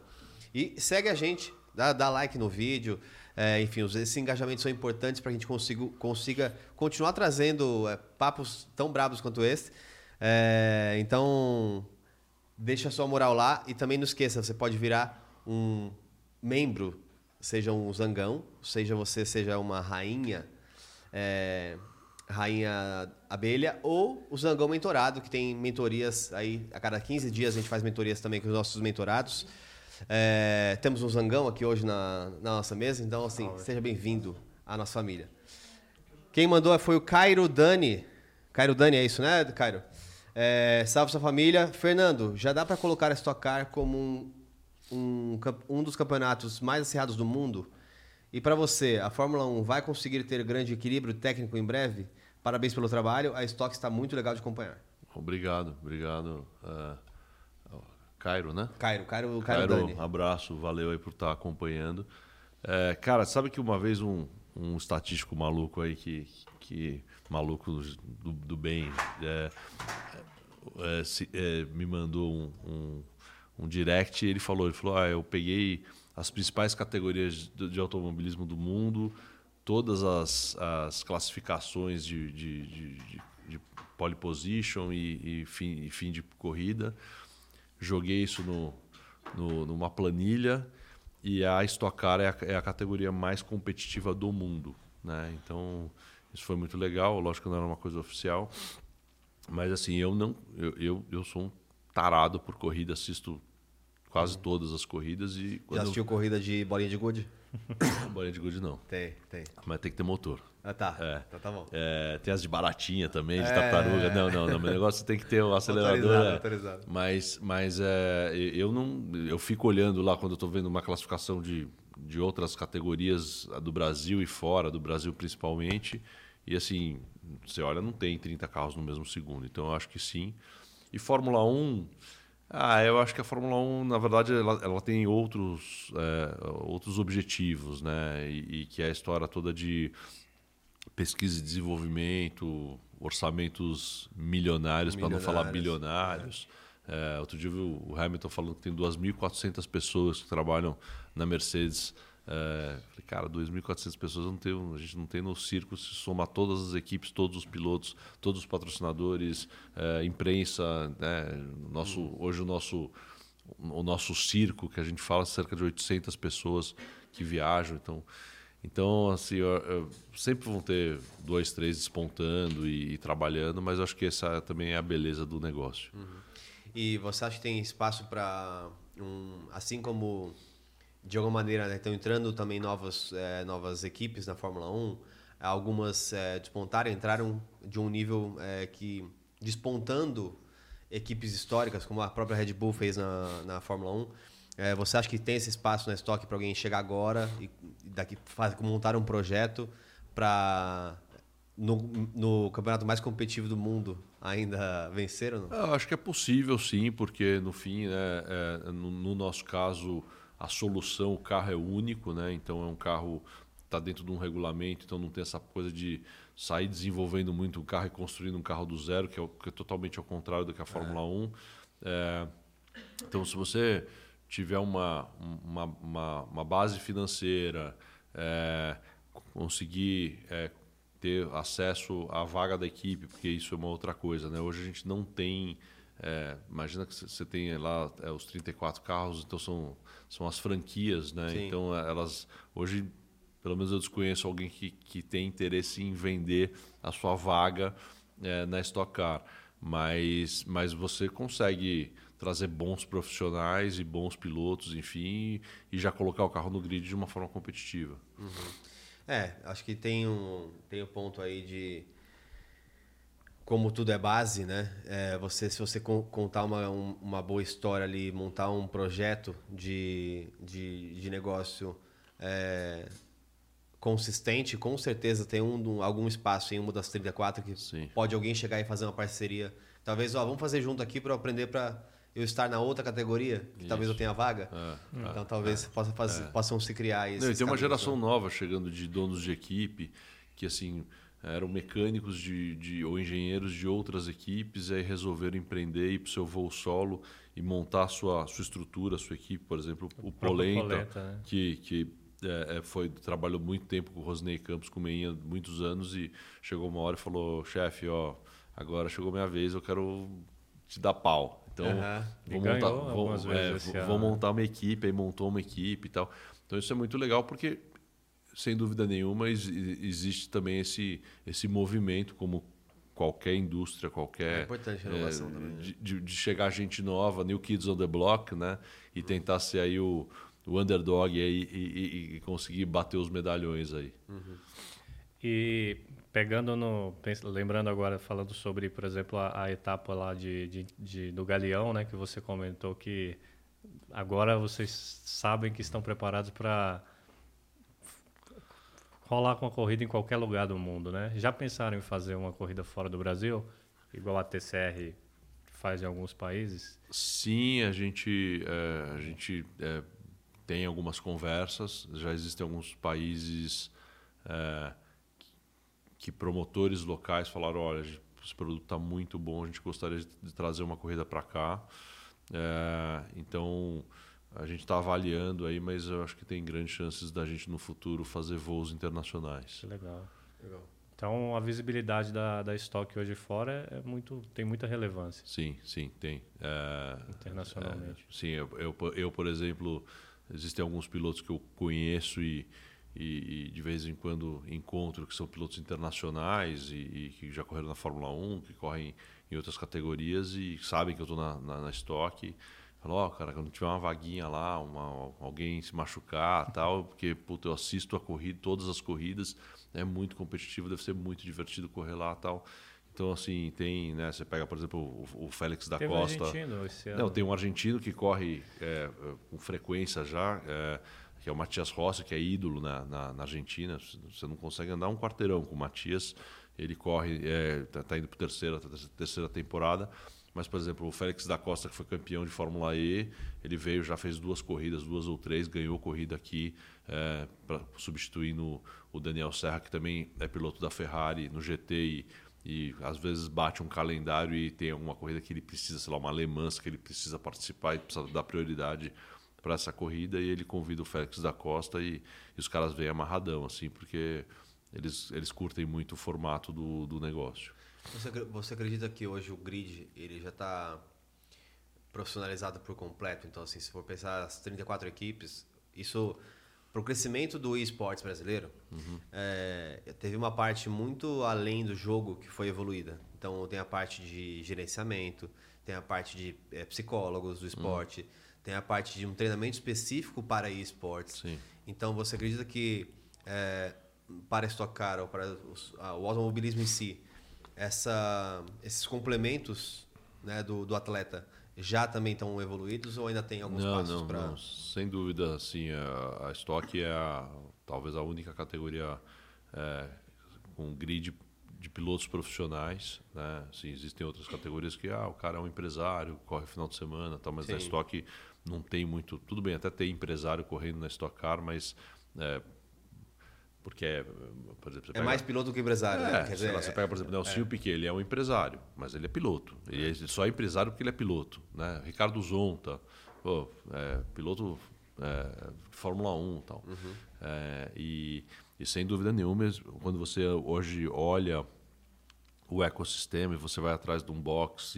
E segue a gente, dá, dá like no vídeo. É, enfim, esses engajamentos são importantes para que a gente consiga, consiga continuar trazendo é, papos tão bravos quanto esse. É, então, deixa a sua moral lá e também não esqueça, você pode virar um membro seja um zangão, seja você seja uma rainha, é, rainha abelha, ou o zangão mentorado, que tem mentorias aí, a cada 15 dias a gente faz mentorias também com os nossos mentorados. É, temos um zangão aqui hoje na, na nossa mesa, então assim, seja bem-vindo à nossa família. Quem mandou foi o Cairo Dani. Cairo Dani, é isso, né, Cairo? É, salve sua família. Fernando, já dá para colocar a Stock Car como um um, um dos campeonatos mais acirrados do mundo. E para você, a Fórmula 1 vai conseguir ter grande equilíbrio técnico em breve? Parabéns pelo trabalho. A Stock está muito legal de acompanhar. Obrigado, obrigado. Uh, Cairo, né? Cairo, Cairo, Cairo, Cairo abraço, valeu aí por estar acompanhando. É, cara, sabe que uma vez um, um estatístico maluco aí que, que maluco do, do bem é, é, se, é, me mandou um, um um direct e ele falou, ele falou, ah, eu peguei as principais categorias de, de automobilismo do mundo, todas as, as classificações de, de, de, de pole position e, e, fim, e, fim, de corrida, joguei isso no, no, numa planilha e a Stock Car é a, é a categoria mais competitiva do mundo, né? Então isso foi muito legal, lógico que não era uma coisa oficial, mas assim eu não, eu, eu, eu sou um tarado por corrida, assisto quase todas as corridas. E Já assistiu eu... corrida de bolinha de gude? bolinha de gude não. Tem, tem. Mas tem que ter motor. Ah, tá. É. Então tá bom. É, tem as de baratinha também, de é... tartaruga. Não, não, não. O negócio tem que ter o acelerador. Autorizado, é. autorizado. Mas, mas é, eu não. Eu fico olhando lá quando eu estou vendo uma classificação de, de outras categorias do Brasil e fora, do Brasil principalmente. E assim, você olha, não tem 30 carros no mesmo segundo. Então eu acho que sim. E Fórmula 1. Ah, eu acho que a Fórmula 1, na verdade, ela, ela tem outros, é, outros objetivos, né? E, e, que é a história toda de pesquisa e desenvolvimento, orçamentos milionários, para não falar bilionários. É. É, outro dia eu vi o Hamilton falando que tem 2.400 pessoas que trabalham na Mercedes. É, falei, cara, 2.400 pessoas não tem, a gente não tem no circo se somar todas as equipes, todos os pilotos, todos os patrocinadores, é, imprensa. Né? Nosso, hum. Hoje o nosso, o nosso circo, que a gente fala, cerca de 800 pessoas que viajam. Então, então, assim, eu, eu, sempre vão ter dois, três despontando e, e, trabalhando, mas acho que essa também é a beleza do negócio. Uhum. E você acha que tem espaço para, um, assim como de alguma maneira né, estão entrando também novas, é, novas equipes na Fórmula 1, algumas é, despontaram, entraram de um nível é, que despontando equipes históricas, como a própria Red Bull fez na, na Fórmula 1 é, você acha que tem esse espaço na estoque para alguém chegar agora e daqui fazer, montar um projeto para no, no, campeonato mais competitivo do mundo ainda vencer ou não? Eu acho que é possível sim, porque no fim, né, é, no, no, nosso caso, a solução, o carro é único, né? então é um carro está dentro de um regulamento, então não tem essa coisa de sair desenvolvendo muito o carro e construindo um carro do zero, que é, que é totalmente ao contrário do que a Fórmula é. 1. É, então, se você tiver uma, uma, uma, uma base financeira, é, conseguir é, ter acesso à vaga da equipe, porque isso é uma outra coisa. Né? Hoje a gente não tem. É, imagina que você tem lá é, os 34 carros, então são, são as franquias, né? Sim. Então elas hoje, pelo menos eu desconheço alguém que, que tem interesse em vender a sua vaga é, na Stock Car, mas, mas você consegue trazer bons profissionais e bons pilotos, enfim, e já colocar o carro no grid de uma forma competitiva. Uhum. É, acho que tem um, tem um ponto aí de como tudo é base, né? É, você, se você contar uma, um, uma boa história ali, montar um projeto de, de, de negócio é, consistente, com certeza tem um, algum espaço em uma das 34 que Sim. pode alguém chegar e fazer uma parceria. Talvez, ó, vamos fazer junto aqui para aprender para eu estar na outra categoria, que Isso. talvez eu tenha vaga. É, então é, talvez é, possa fazer, é. possam se criar isso. Tem uma geração nova chegando de donos de equipe que assim eram mecânicos de, de, ou engenheiros de outras equipes e aí resolveram empreender ir para o seu voo solo e montar a sua, sua estrutura, a sua equipe, por exemplo, o, o Polenta, Polenta né? que, que é, é, foi trabalhou muito tempo com o Rosnei Campos, com o Meinha, muitos anos e chegou uma hora e falou, chefe, ó, agora chegou minha vez, eu quero te dar pau. Então, uhum. vou, montar, vou, é, vou montar uma equipe, aí montou uma equipe e tal. Então, isso é muito legal porque, sem dúvida nenhuma, existe também esse, esse movimento, como qualquer indústria, qualquer. É importante a inovação é, também. Né? De, de, chegar gente nova, New Kids on the Block, né? E uhum. tentar ser aí o, o underdog aí, e, e, e, conseguir bater os medalhões aí. Uhum. E pegando no lembrando agora falando sobre por exemplo a, a etapa lá de, de, de, do Galeão né que você comentou que agora vocês sabem que estão preparados para rolar com a corrida em qualquer lugar do mundo né? Já pensaram em fazer uma corrida fora do Brasil igual a TCR faz em alguns países? Sim a gente é, a gente é, tem algumas conversas já existem alguns países é, que promotores locais falaram, olha, esse produto está muito bom, a gente gostaria de trazer uma corrida para cá. É, então a gente está avaliando aí, mas eu acho que tem grandes chances da gente no futuro fazer voos internacionais. Legal. legal. Então a visibilidade da, da estoque hoje fora é muito, tem muita relevância. Sim, sim, tem. É, Internacionalmente. É, sim, eu, eu, eu, por exemplo, existem alguns pilotos que eu conheço e e, e, de vez em quando encontro que são pilotos internacionais e, e, que já correram na Fórmula 1, que correm em outras categorias e sabem que eu estou na, na, na estoque. Falou, ó, cara, quando tiver uma vaguinha lá, uma, alguém se machucar tal, porque puta, eu assisto a corrida, todas as corridas, é muito competitivo, deve ser muito divertido correr lá tal. Então, assim, tem, né? Você pega, por exemplo, o, o Félix da Teve Costa. Um argentino esse ano. Não, tem um argentino que corre é, com frequência já, é, que é o Matias Rossi, que é ídolo na, na, na, Argentina. Você não consegue andar um quarteirão com o Matias. Ele corre, está é, tá, tá indo para a terceira, terceira temporada. Mas, por exemplo, o Félix da Costa, que foi campeão de Fórmula E, ele veio, já fez duas corridas, duas ou três, ganhou corrida aqui, é, pra, substituindo o Daniel Serra, que também é piloto da Ferrari no GT e, e às vezes bate um calendário e tem alguma corrida que ele precisa, sei lá, uma alemã que ele precisa participar e precisa dar prioridade para essa corrida e ele convida o Félix da Costa e, e, os caras vêm amarradão, assim, porque eles, eles curtem muito o formato do, do negócio. Você, você acredita que hoje o grid ele já está profissionalizado por completo? Então, assim, se for pensar as 34 equipes, isso para o crescimento do esportes brasileiro, uhum. é, teve uma parte muito além do jogo que foi evoluída. Então, tem a parte de gerenciamento, tem a parte de é, psicólogos do esporte, uhum. Tem a parte de um treinamento específico para esportes. Então, você acredita que é, para Stock Car ou para o automobilismo em si, essa, esses complementos né, do, do atleta já também estão evoluídos ou ainda tem alguns não, passos para... Sem dúvida, assim, a, a Stock é a, talvez a única categoria é, com grid de pilotos profissionais, né? Assim, existem outras categorias que ah, o cara é um empresário, corre final de semana, tal, mas Sim. a Stock não tem muito. Tudo bem, até tem empresário correndo na Stock Car, mas é, porque, é, por exemplo, é pega... mais piloto que empresário, é, né? Quer dizer, lá, você pega, por exemplo, o Nelson é. Piquet, ele é um empresário, mas ele é piloto. Ele é só empresário porque ele é piloto. Né? Ricardo Zonta, pô, é, piloto é, de Fórmula 1 tal. Uhum. É, e, e sem dúvida nenhuma, quando você hoje olha o ecossistema e você vai atrás de um box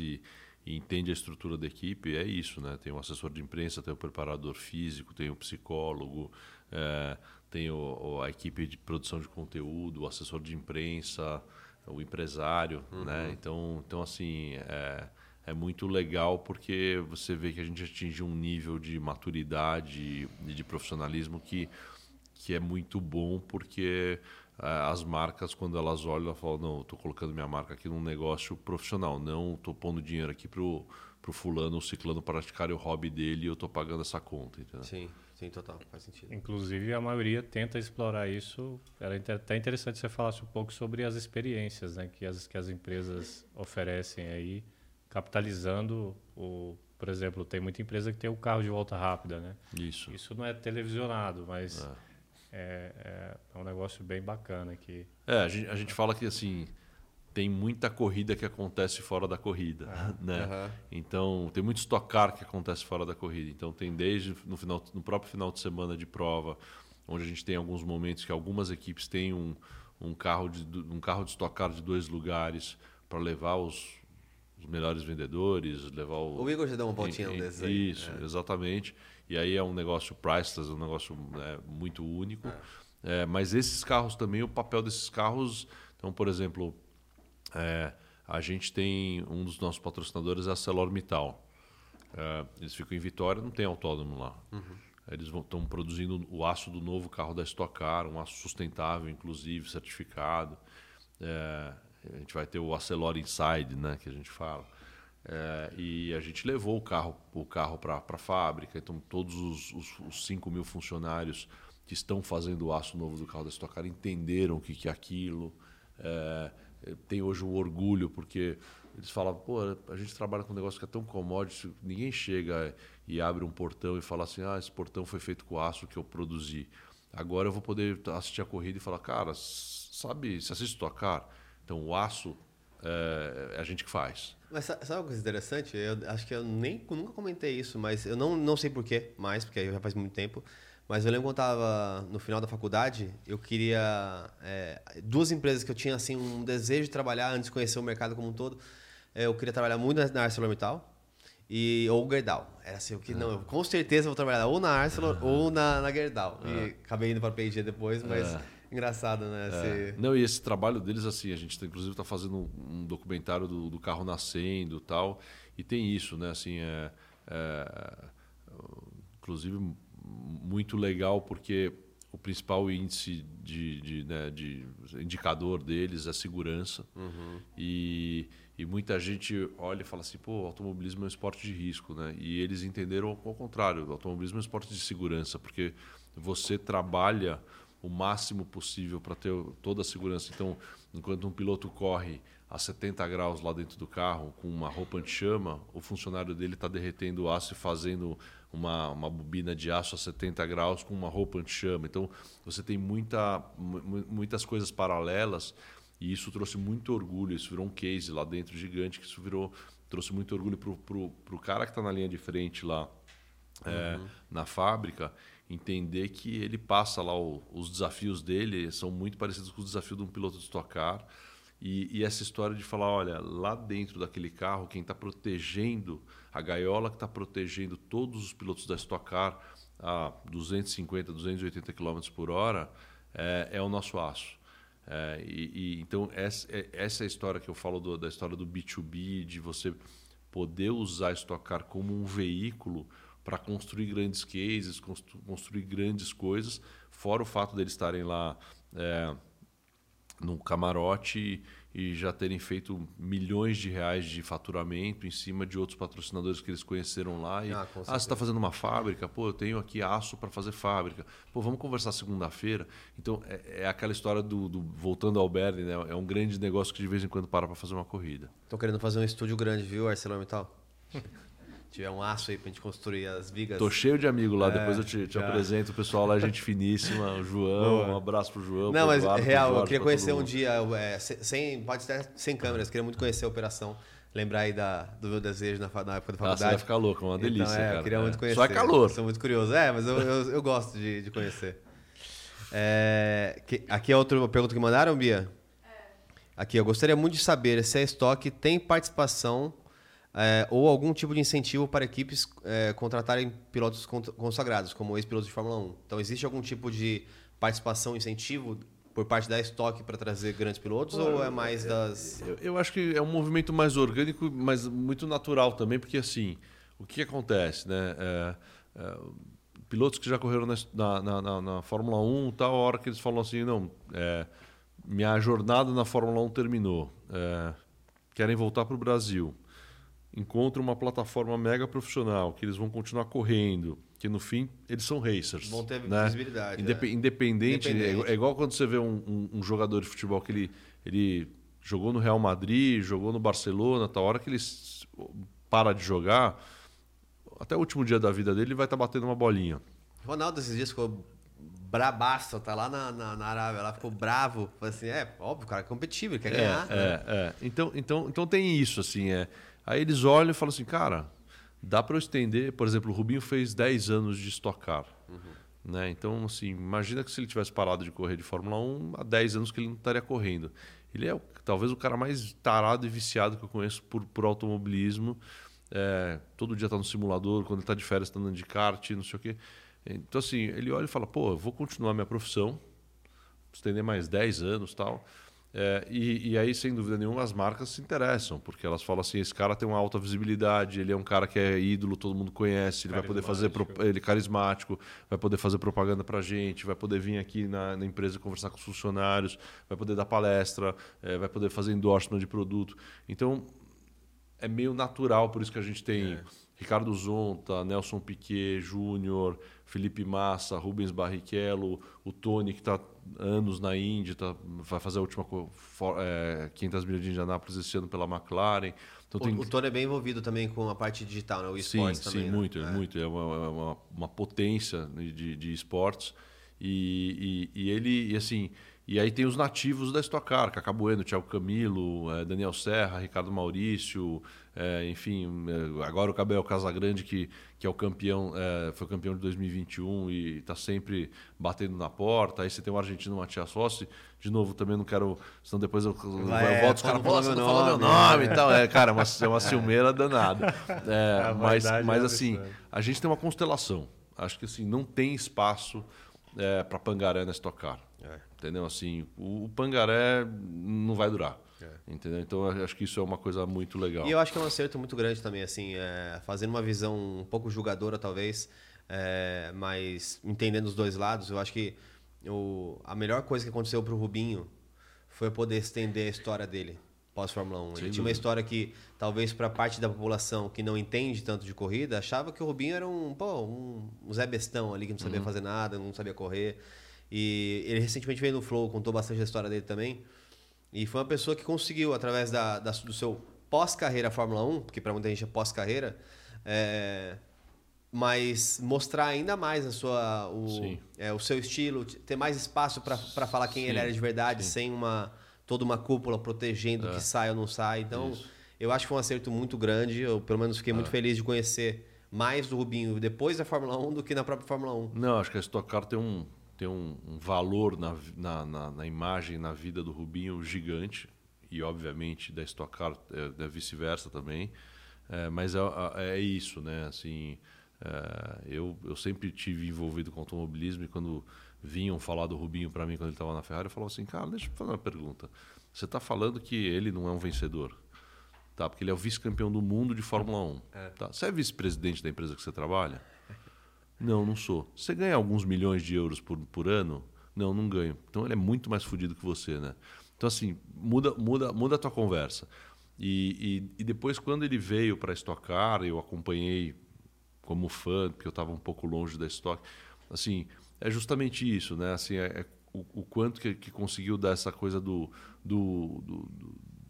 e, entende a estrutura da equipe, é isso, né? Tem o assessor de imprensa, tem o preparador físico, tem o psicólogo, é, tem o, a equipe de produção de conteúdo, o assessor de imprensa, o empresário, uhum. né? Então, então assim, é, é muito legal porque você vê que a gente atinge um nível de maturidade e de profissionalismo que, que é muito bom porque as marcas, quando elas olham, elas falam, não, estou colocando minha marca aqui num negócio profissional, não estou pondo dinheiro aqui para o fulano ou ciclano praticar o hobby dele e eu estou pagando essa conta, entendeu? Sim. Sim, total, faz sentido. Inclusive, a maioria tenta explorar isso. Era até interessante você falasse um pouco sobre as experiências né, que, as, que as empresas oferecem aí, capitalizando o. Por exemplo, tem muita empresa que tem o carro de volta rápida, né? Isso. Isso não é televisionado, mas é, é, é, é um negócio bem bacana aqui. É, a gente, a gente fala que assim tem muita corrida que acontece fora da corrida, uhum. né? Uhum. Então tem muito estocar que acontece fora da corrida. Então tem desde no final, no próprio final de semana de prova, onde a gente tem alguns momentos que algumas equipes têm um, um carro de um carro de estocar de dois lugares para levar os, os, melhores vendedores, levar o. O Igor já deu uma voltinha desses aí. Isso, é. exatamente. E aí é um negócio priceless, um negócio né, muito único. É. É, mas esses carros também, o papel desses carros, então por exemplo é, a gente tem um dos nossos patrocinadores é a ArcelorMittal. É, eles ficam em Vitória, não tem autódromo lá. Uhum. Eles estão produzindo o aço do novo carro da Stock Car, um aço sustentável, inclusive, certificado. É, a gente vai ter o Arcelor Inside, né, que a gente fala. É, e a gente levou o carro o carro para a fábrica. Então, todos os, os, os 5 mil funcionários que estão fazendo o aço novo do carro da Stock Car entenderam o que, que é aquilo. É, tem hoje um orgulho, porque eles falam, pô, a gente trabalha com um negócio que é tão commodity, ninguém chega e abre um portão e fala assim, ah, esse portão foi feito com aço que eu produzi. Agora eu vou poder assistir a corrida e falar, cara, sabe, se assiste tocar, então o aço é, a gente que faz. Mas sabe uma coisa interessante? Eu acho que eu nem nunca comentei isso, mas eu não, não sei porquê mais, porque já faz muito tempo. Mas eu lembro quando estava no final da faculdade, eu queria. É, duas empresas que eu tinha assim, um desejo de trabalhar antes de conhecer o mercado como um todo. É, eu queria trabalhar muito na ArcelorMittal e, ou Gerdau. Era assim, eu que, não, eu com certeza vou trabalhar ou na Arcelor ou na, na Gerdau. E acabei indo para a P&G depois, mas engraçado, né? É. Não, e esse trabalho deles, assim, a gente tá, inclusive está fazendo um, documentário do, do, carro nascendo e tal, e tem isso, né? Assim, é, é, inclusive muito legal porque o principal índice de, de, né, de indicador deles é segurança. Uhum. E, e muita gente olha e fala assim, pô, automobilismo é um esporte de risco, né? E eles entenderam ao contrário, o automobilismo é um esporte de segurança, porque você trabalha o máximo possível para ter toda a segurança. Então, enquanto um piloto corre a 70 graus lá dentro do carro com uma roupa anti-chama, o funcionário dele está derretendo o aço e fazendo uma, uma bobina de aço a 70 graus com uma roupa anti-chama. Então, você tem muita, muitas coisas paralelas e isso trouxe muito orgulho. Isso virou um case lá dentro gigante, que isso virou trouxe muito orgulho para o cara que está na linha de frente lá é, uhum. na fábrica entender que ele passa lá o, os desafios dele são muito parecidos com os desafios de um piloto de Stock Car e, e, essa história de falar, olha, lá dentro daquele carro, quem está protegendo, a gaiola que está protegendo todos os pilotos da Stock Car a 250, 280 km por hora, é, é o nosso aço. É, e, e, então, essa, é, essa é a história que eu falo do, da história do B2B, de você poder usar a Stock Car como um veículo para construir grandes cases, constru, construir grandes coisas, fora o fato deles estarem lá é, no camarote e já terem feito milhões de reais de faturamento em cima de outros patrocinadores que eles conheceram lá. E, ah, ah você está fazendo uma fábrica? Pô, eu tenho aqui aço para fazer fábrica. Pô, vamos conversar segunda-feira. Então, é, é, aquela história do, do voltando ao Bernie, né? É um grande negócio que de vez em quando para para fazer uma corrida. Estão querendo fazer um estúdio grande, viu, ArcelorMittal? tiver um aço aí pra gente construir as vigas. Tô cheio de amigo lá, é, depois eu te, te apresento. O pessoal lá é gente finíssima, o João, Boa. um abraço pro João. Não, mas Eduardo, real, Jorge, eu queria conhecer um dia, é, sem, pode ser sem câmeras, queria muito conhecer a operação. Lembrar aí da, do meu desejo na, na época da faculdade. Ah, você vai ficar louco, é uma delícia, então, é, cara. Eu queria muito conhecer. Só é calor. Sou muito curioso. É, mas eu, eu, eu gosto de, de conhecer. É, que, aqui é outra pergunta que mandaram, Bia? É. Aqui, eu gostaria muito de saber se a Stock tem participação é, ou algum tipo de incentivo para equipes é, contratarem pilotos consagrados, como ex-pilotos de Fórmula 1. Então, existe algum tipo de participação, incentivo por parte da Stock para trazer grandes pilotos ou é mais das. Eu, eu, acho que é um movimento mais orgânico, mas muito natural também, porque assim, o que acontece, né? É, é, pilotos que já correram na, na, na, na, Fórmula 1, tal hora que eles falam assim, não, é, minha jornada na Fórmula 1 terminou, é, querem voltar para o Brasil encontram uma plataforma mega profissional, que eles vão continuar correndo, que no fim eles são racers. Vão ter né? visibilidade. Indep é. Independente, Independente. É, igual quando você vê um, um, um, jogador de futebol que ele, ele jogou no Real Madrid, jogou no Barcelona, tal hora que ele para de jogar, até o último dia da vida dele ele vai estar tá batendo uma bolinha. Ronaldo esses dias ficou brabaço, tá lá na, na, na Arábia, lá ficou bravo. Assim, é, óbvio, o cara é competitivo, ele quer é, ganhar. É, né? é. Então, então, então tem isso, assim, é Aí eles olham e falam assim, cara, dá para eu estender. Por exemplo, o Rubinho fez 10 anos de estocar. Uhum. Né? Então, assim, imagina que se ele tivesse parado de correr de Fórmula 1, há 10 anos que ele não estaria correndo. Ele é talvez o cara mais tarado e viciado que eu conheço por, por automobilismo. É, todo dia está no simulador, quando ele está de férias está andando de kart, não sei o quê. Então, assim, ele olha e fala, pô, eu vou continuar minha profissão, estender mais 10 anos tal. É, e, e, aí, sem dúvida nenhuma, as marcas se interessam, porque elas falam assim: esse cara tem uma alta visibilidade, ele é um cara que é ídolo, todo mundo conhece, ele vai poder fazer. Ele é carismático, vai poder fazer propaganda para gente, vai poder vir aqui na, na, empresa conversar com os funcionários, vai poder dar palestra, é, vai poder fazer endorsement de produto. Então, é meio natural, por isso que a gente tem é. Ricardo Zonta, Nelson Piquet Júnior, Felipe Massa, Rubens Barrichello, o Tony, que está anos na Indy, tá, vai fazer a última é, 500 milhas de Indianápolis esse ano pela McLaren. Então, tem... o, o Tony é bem envolvido também com a parte digital, né? o esportes sim, também. Sim, né? muito, é. muito. É uma, é uma, uma potência de, de esportes. E, e, e ele, e assim, e aí tem os nativos da Stock Car, Cacá Bueno, Thiago Camilo, é, Daniel Serra, Ricardo Maurício, é, enfim, é, agora o Cabel Casagrande, que, que é o campeão, é, foi campeão de 2021 e está sempre batendo na porta. Aí você tem o argentino Matias Rossi, de novo, também não quero, senão depois eu, eu volto os caras falam meu nome, meu nome e tal. É, cara, é uma, é uma ciumeira danada. É, mas mas assim, a gente tem uma constelação. Acho que assim, não tem espaço é, para Pangaré na Stock Car. É. Entendeu? Assim, o, o, Pangaré não vai durar. É. Entendeu? Então acho que isso é uma coisa muito legal. E eu acho que é um acerto muito grande também, assim, é, fazendo uma visão um pouco julgadora, talvez, é, mas entendendo os dois lados, eu acho que o, a melhor coisa que aconteceu para o Rubinho foi poder estender a história dele pós-Fórmula 1. Ele tinha uma história que, talvez para parte da população que não entende tanto de corrida, achava que o Rubinho era um, pô, um, um Zé Bestão ali, que não sabia uhum. fazer nada, não sabia correr. E ele recentemente veio no Flow, contou bastante da história dele também. E foi uma pessoa que conseguiu, através da, da do seu pós-carreira Fórmula 1, porque para muita gente é pós-carreira, é, mas mostrar ainda mais a sua, o, é, o seu estilo, ter mais espaço para falar quem sim, ele era de verdade, sim. sem uma toda uma cúpula protegendo é. que sai ou não sai. Então, Isso. eu acho que foi um acerto muito grande. Eu, pelo menos, fiquei é. muito feliz de conhecer mais do Rubinho depois da Fórmula 1 do que na própria Fórmula 1. Não, acho que a Stock Car tem um, tem um, um valor na, na, na, na, imagem, na vida do Rubinho gigante. E, obviamente, da Stock Car é, é vice-versa também. É, mas é, é, isso, né? Assim, é, eu, eu sempre tive envolvido com automobilismo e quando vinham falar do Rubinho para mim quando ele estava na Ferrari, eu falava assim, cara, deixa eu fazer uma pergunta. Você está falando que ele não é um vencedor, tá? Porque ele é o vice-campeão do mundo de Fórmula 1. É. Tá? Você é vice-presidente da empresa que você trabalha? Não, não sou. Você ganha alguns milhões de euros por, por ano? Não, não ganho. Então ele é muito mais fodido que você, né? Então assim, muda, muda, muda a tua conversa. E, e, e depois quando ele veio para a Stock Car, eu acompanhei como fã, porque eu estava um pouco longe da Stock. Assim, é justamente isso, né? Assim, é, é o, o, quanto que, que, conseguiu dar essa coisa do, do, do,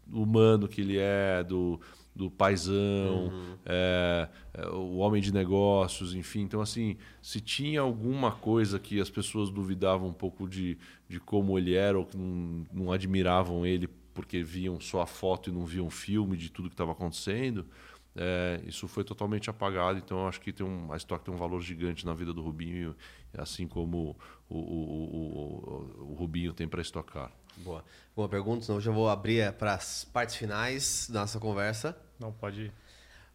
do humano que ele é, do, do paisão, uhum. é, é, o homem de negócios, enfim. Então, assim, se tinha alguma coisa que as pessoas duvidavam um pouco de, de como ele era ou que não, não admiravam ele porque viam só a foto e não viam filme de tudo que estava acontecendo, é, isso foi totalmente apagado. Então, eu acho que tem um, a Stock tem um valor gigante na vida do Rubinho, assim como o, o, o, o Rubinho tem para estocar. Boa. Boa pergunta, senão eu já vou abrir para as partes finais da nossa conversa. Não, pode ir.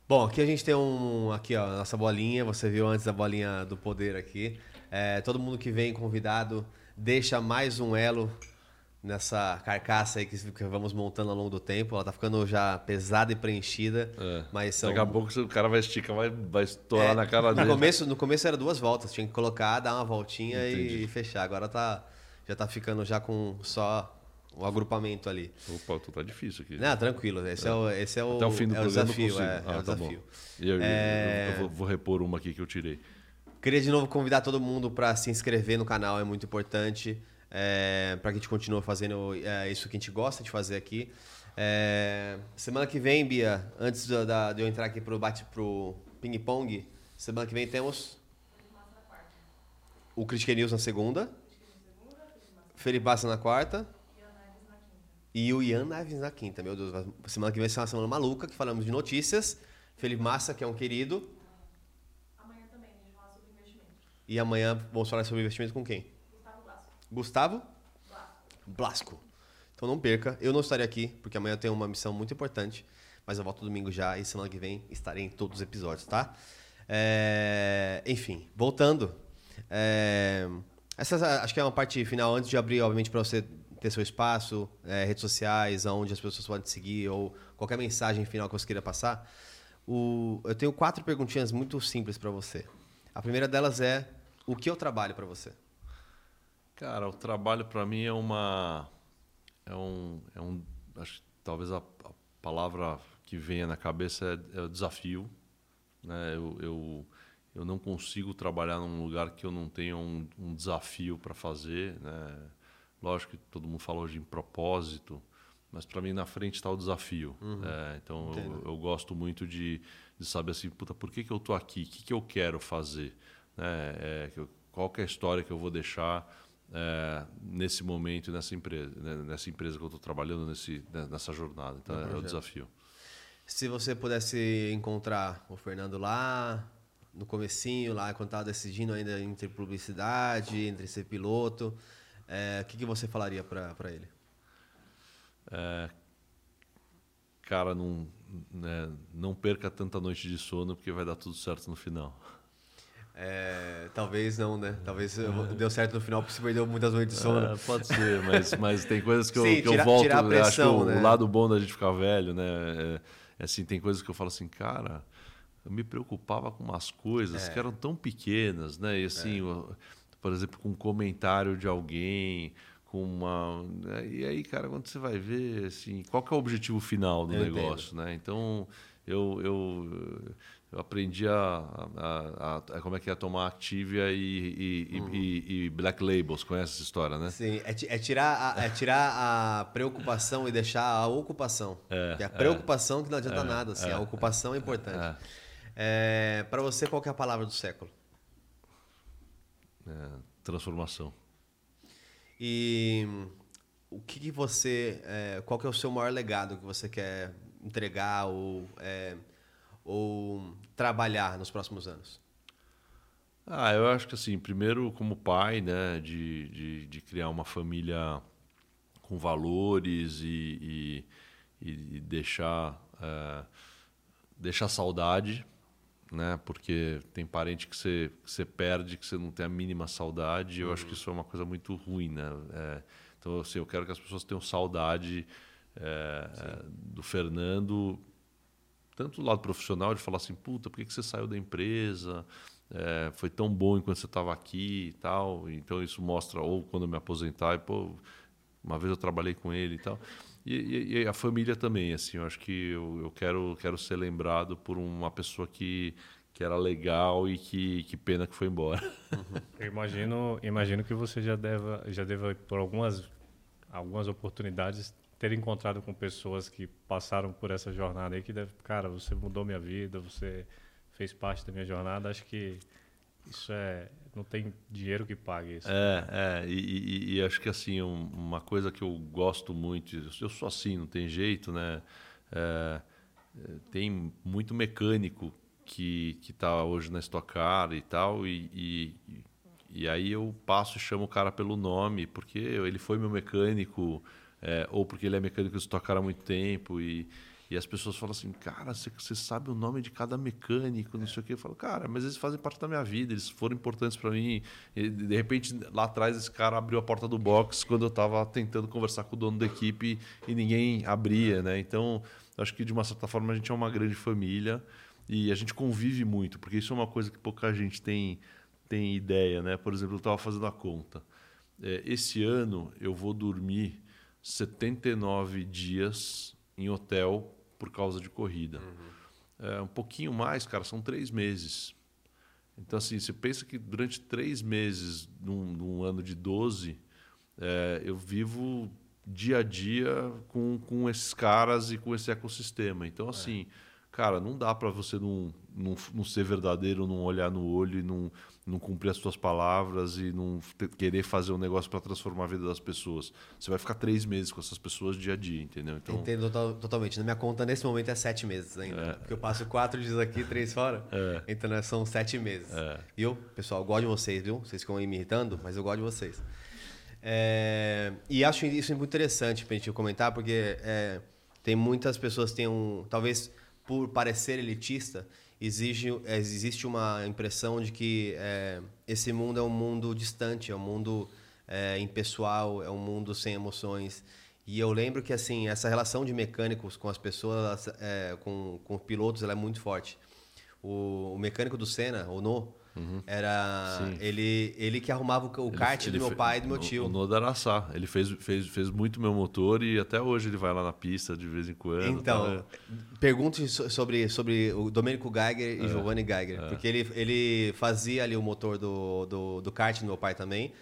Bom, aqui a gente tem um, aqui ó, a nossa bolinha, você viu antes a bolinha do poder aqui. É, todo mundo que vem convidado deixa mais um elo nessa carcaça aí que, vamos montando ao longo do tempo. Ela tá ficando já pesada e preenchida. É. Mas são... Daqui a pouco o cara vai esticar, vai, vai estourar é, na cara no dele. Começo, no começo era duas voltas, tinha que colocar, dar uma voltinha Entendi. e fechar. Agora tá, já tá ficando já com só o agrupamento ali. Opa, tu tá difícil aqui. Não, tranquilo. Esse é, é o, esse é o, Até o fim do é desafio. É, ah, é o tá desafio. Eu, é... eu, vou, vou repor uma aqui que eu tirei. Queria de novo convidar todo mundo para se inscrever no canal, é muito importante é, para que a gente continue fazendo é, isso que a gente gosta de fazer aqui. É, semana que vem, Bia, antes de, de eu entrar aqui pro bate pro ping pong, semana que vem temos o Critique News na segunda, Felipe Bassa na quarta. E o Ian Neves na quinta, meu Deus. Semana que vem vai ser uma semana maluca, que falamos de notícias. Felipe Massa, que é um querido. Amanhã também, a gente vai falar sobre investimento. E amanhã vamos falar sobre investimento com quem? Gustavo Blasco. Então não perca. Eu não estarei aqui, porque amanhã eu tenho uma missão muito importante. Mas eu volto domingo já e semana que vem estarei em todos os episódios, tá? É... Enfim, voltando. É... Essa acho que é uma parte final, antes de abrir, obviamente, para você ter seu espaço, é, redes sociais, onde as pessoas podem te seguir, ou qualquer mensagem final que você queira passar. O... Eu tenho quatro perguntinhas muito simples para você. A primeira delas é: o que eu trabalho para você? Cara, o trabalho para mim é uma. É um. É um acho, talvez a, a palavra que venha na cabeça é, é o desafio. Né? Eu, eu, eu, não consigo trabalhar num lugar que eu não tenha um, um desafio para fazer. Né? Lógico que todo mundo fala hoje em propósito, mas para mim na frente está o desafio. Uhum. É, então eu, eu, gosto muito de, de saber assim, puta, por que, que eu estou aqui? O que, que eu quero fazer? Né? É, qual é a história que eu vou deixar? é, nesse momento, nessa empresa, né, nessa empresa que eu estou trabalhando, nesse, né, nessa jornada. Então, é, é o desafio. Se você pudesse encontrar o Fernando lá, no comecinho, lá quando estava decidindo ainda entre publicidade, entre ser piloto, é, o que, que você falaria para ele? É, cara, não, né, não perca tanta noite de sono porque vai dar tudo certo no final. É, talvez não, né? Talvez deu certo no final porque você perdeu muitas noites de sono. É, pode ser, mas, mas tem coisas que eu, Sim, que tira- eu volto. tirar a pressão, acho que né? o lado bom da gente ficar velho, né? É, é assim, tem coisas que eu falo assim, cara, eu me preocupava com umas coisas É. que eram tão pequenas, né? E assim, eu- por exemplo, com um comentário de alguém, com uma. né? E aí, cara, quando você vai ver, assim, qual que é o objetivo final do Eu entendo. negócio, né? Então, eu, eu, eu aprendi a, a- a- a- como é que é tomar Activia e, e- e- e- e Black Labels. Conhece essa história, né? Sim, é, é tirar a, é tirar a preocupação e deixar a ocupação. É, que a é. preocupação que não adianta É, nada, assim, é, a ocupação é, importante. É, para você, qual é a palavra do século? É, transformação. E hum, o que, que você, é, qual que é o seu maior legado que você quer entregar ou, é, ou trabalhar nos próximos anos? Ah, eu acho que assim, primeiro como pai, né, de, de, de criar uma família com valores e, e, e deixar, é, deixar saudade, né, porque tem parente que você, que você perde, que você não tem a mínima saudade, eu acho que isso é uma coisa muito ruim, né, É, então assim, eu quero que as pessoas tenham saudade é, é, do Fernando, tanto do lado profissional, de falar assim, puta, por que, que você saiu da empresa? É, foi tão bom enquanto você estava aqui e tal. Então isso mostra, ou quando eu me aposentar, e, pô, uma vez eu trabalhei com ele e tal. E, e- a família também, assim, eu acho que eu, eu quero, quero ser lembrado por uma pessoa que, que era legal e que, que pena que foi embora. Eu imagino, imagino que você já deva, já deva por algumas, algumas oportunidades ter encontrado com pessoas que passaram por essa jornada aí que deve, cara, você mudou minha vida, você fez parte da minha jornada. Acho que isso é, não tem dinheiro que pague isso. É, é e, e- e acho que assim, um- uma coisa que eu gosto muito, eu sou assim, não tem jeito, né? É, tem muito mecânico que está hoje na Stock Car e tal, e, e, e aí eu passo e chamo o cara pelo nome, porque ele foi meu mecânico, é, ou porque ele é mecânico do Stock Car há muito tempo, e, e as pessoas falam assim, cara, você, sabe o nome de cada mecânico, não sei o quê. Eu falo, cara, mas eles fazem parte da minha vida, eles foram importantes para mim. E, de repente, lá atrás, esse cara abriu a porta do box quando eu estava tentando conversar com o dono da equipe e ninguém abria, né? Então, acho que de uma certa forma a gente é uma grande família e a gente convive muito, porque isso é uma coisa que pouca gente tem, tem ideia, né? Por exemplo, eu estava fazendo a conta. É, esse ano eu vou dormir 79 dias em hotel por causa de corrida. É, um pouquinho mais, cara, são três meses. Então, assim, você pensa que durante três meses, num, num ano de 12, é, eu vivo dia a dia com, com esses caras e com esse ecossistema. Então, assim, cara, não dá para você não, não, não ser verdadeiro, não olhar no olho e não, não cumprir as suas palavras e não querer fazer um negócio para transformar a vida das pessoas. Você vai ficar três meses com essas pessoas dia a dia, entendeu? Então, Entendo total- totalmente. Na minha conta, nesse momento, é sete meses ainda. Porque eu passo quatro dias aqui, três fora. É. Então, né, são sete meses. É. E eu, pessoal, eu gosto de vocês, viu? Vocês ficam aí me irritando, mas eu gosto de vocês. É, e acho isso muito interessante pra gente comentar, porque é, tem muitas pessoas que têm um... Talvez por parecer elitista, exige, é, existe uma impressão de que é, esse mundo é um mundo distante, é um mundo é, impessoal, é um mundo sem emoções. E eu lembro que assim essa relação de mecânicos com as pessoas, é, com, com pilotos, ela é muito forte. O, o mecânico do Senna, o No, era Sim. ele ele que arrumava o, o Ele- kart ele do meu pai e do meu tio. O Noda Araçá. Ele fez, fez, fez muito meu motor e até hoje ele vai lá na pista de vez em quando. Então, tá? pergunte so- sobre, sobre o Domenico Geiger e É, Giovanni Geiger. é. Porque ele, ele fazia ali o motor do, do, do kart do meu pai também.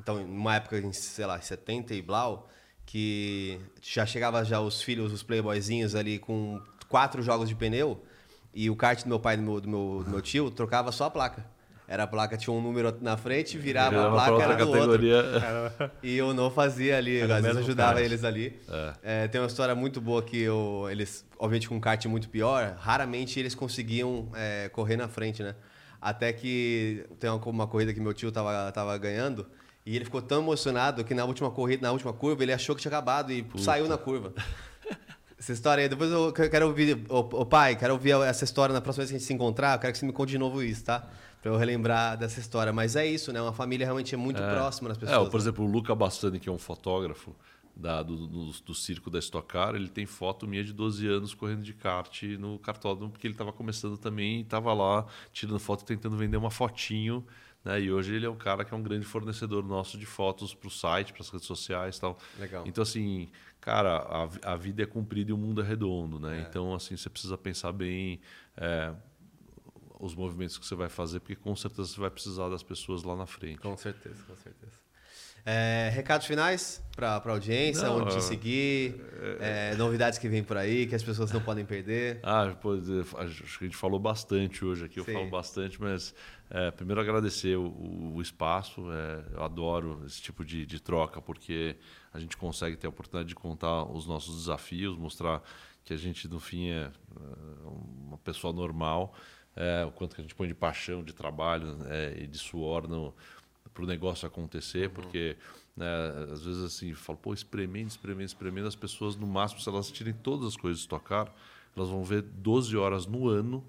Então, numa época, em, sei lá, 70 e blau, que já chegava já os filhos, os playboyzinhos ali com quatro jogos de pneu e o kart do meu pai e do meu, do meu, do meu tio trocava só a placa. Era a placa, tinha um número na frente, virava, Virava a placa, outra era do categoria. outro. E o No fazia ali, Era o às vezes ajudava kart. eles ali. É. É, tem uma história muito boa que eu, eles, obviamente com um kart muito pior, raramente eles conseguiam é, correr na frente, né? Até que tem uma, uma corrida que meu tio tava, tava ganhando e ele ficou tão emocionado que na última corrida, na última curva, ele achou que tinha acabado e saiu na curva. Essa história aí, depois eu quero ouvir. Ô, ô, pai, quero ouvir essa história na próxima vez que a gente se encontrar. Eu quero que você me conte de novo isso, tá? Pra eu relembrar dessa história. Mas é isso, né? Uma família realmente é muito É. próxima das É, pessoas. por né? exemplo, o Luca Bastani, que é um fotógrafo da- do, do, do circo da Stock Car, ele tem foto minha de 12 anos correndo de kart no cartódromo, porque ele estava começando também e estava lá tirando foto, tentando vender uma fotinho. Né? E hoje ele é um cara que é um grande fornecedor nosso de fotos para o site, para as redes sociais e tal. Legal. Então, assim, cara, a, a vida é comprida e o mundo é redondo, né? Então, assim, você precisa pensar bem é, os movimentos que você vai fazer, porque com certeza você vai precisar das pessoas lá na frente. Com certeza, com certeza. É, recados finais para a audiência, Não, onde te é- seguir, é, novidades que vêm por aí, que as pessoas não podem perder. Ah, pô, eh, acho que a gente falou bastante hoje aqui, eu Sim. falo bastante, mas é, primeiro agradecer o, o- espaço, é, eu adoro esse tipo de, de troca, porque a gente consegue ter a oportunidade de contar os nossos desafios, mostrar que a gente, no fim, é, é, uma pessoa normal, é, o quanto que a gente põe de paixão, de trabalho é, e de suor para o negócio acontecer, porque né, às vezes assim, falo, pô, espremendo, espremendo, espremendo, as pessoas, no máximo, se elas tirem todas as coisas de tocar, elas vão ver 12 horas no ano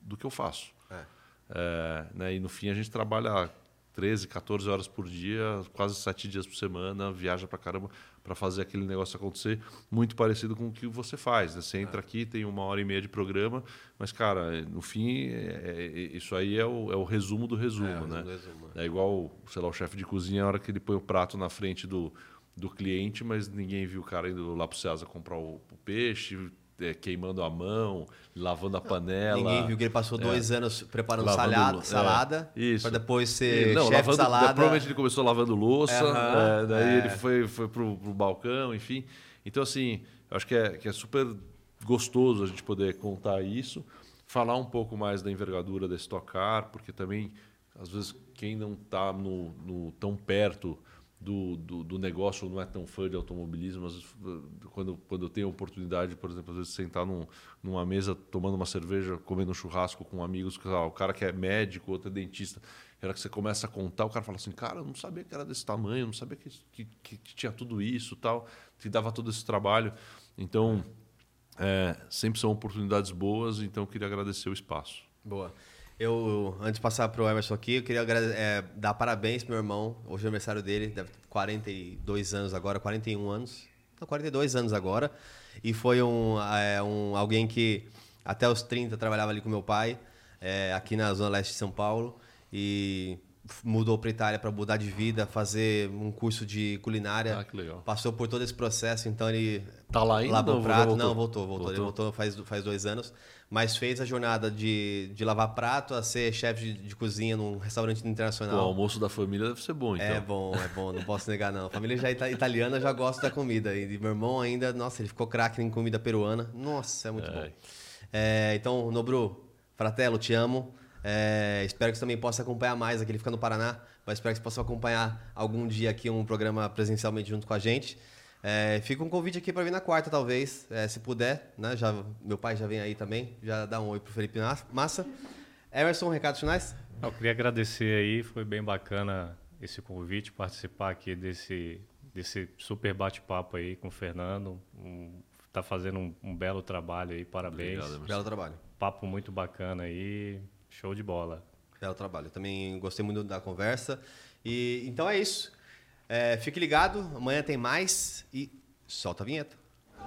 do que eu faço. É. É, né, e no fim a gente trabalha 13, 14 horas por dia, quase 7 dias por semana, viaja pra caramba para fazer aquele negócio acontecer, muito parecido com o que você faz. Né? Você entra aqui, tem uma hora e meia de programa, mas, cara, no fim, é- é- isso aí é o, é o resumo do resumo. É, o né? resumo, É igual, sei lá, o chefe de cozinha, a hora que ele põe o prato na frente do, do cliente, mas ninguém viu o cara indo lá pro Ceasa comprar o, o peixe, é, queimando a mão, lavando a panela. Ninguém viu que ele passou É. dois anos preparando Lavando salada, é, isso. para depois ser não, chefe lavando, de salada. Provavelmente ele começou lavando louça, é, daí é. ele foi, foi pro, pro balcão, enfim. Então, assim, acho que é, que é super gostoso a gente poder contar isso, falar um pouco mais da envergadura da Stock Car, porque também, às vezes, quem não está no, no- tão perto do, do, do negócio não é tão fã de automobilismo, às vezes, quando, quando eu tenho a oportunidade, por exemplo, às vezes sentar num, numa mesa tomando uma cerveja, comendo um churrasco com amigos, ah, o cara que é médico, outro é dentista, a hora que você começa a contar, o cara fala assim, cara, eu não sabia que era desse tamanho, não sabia que, que- que tinha tudo isso tal, que dava todo esse trabalho. Então, é, sempre são oportunidades boas, então eu queria agradecer o espaço. Boa. Eu, antes de passar pro Emerson aqui, eu queria é, dar parabéns pro meu irmão. Hoje é o aniversário dele, deve ter 42 anos agora, 41 anos. Não, 42 anos agora. E foi um, é, um alguém que até os 30 trabalhava ali com meu pai, é, aqui na Zona Leste de São Paulo. E mudou para Itália para mudar de vida, fazer um curso de culinária. Ah, que legal. Passou por todo esse processo, então ele Tá lá ainda lavou prato. voltou? Não, voltou, voltou. Ele Voltou? voltou faz, faz dois anos. Mas fez a jornada de, de lavar prato a ser chefe de, de cozinha num restaurante Pô, o internacional. almoço da família deve ser bom, então. É bom, é bom, não posso negar não. A família já é ita- italiana já gosta da comida. E meu irmão ainda, nossa, ele ficou craque em comida peruana. Nossa, é muito bom. É, então, Nobru, Fratello, te amo. É, espero que você também possa acompanhar mais aqui. Ele fica no Paraná, mas espero que você possa acompanhar algum dia aqui um programa presencialmente junto com a gente. É, fica um convite aqui para vir na quarta, talvez, é, se puder. Né? Já, meu pai já vem aí também. Já dá um oi pro Felipe Mas- Massa. Emerson, recados finais? Eu queria agradecer aí, foi bem bacana esse convite, participar aqui desse, desse super bate-papo aí com o Fernando. Um, tá fazendo um, um belo trabalho aí, parabéns. Obrigado, Emerson. Belo trabalho. Papo muito bacana aí, show de bola. Belo trabalho. Também gostei muito da conversa. E então é isso. É, fique ligado, amanhã tem mais e solta a vinheta.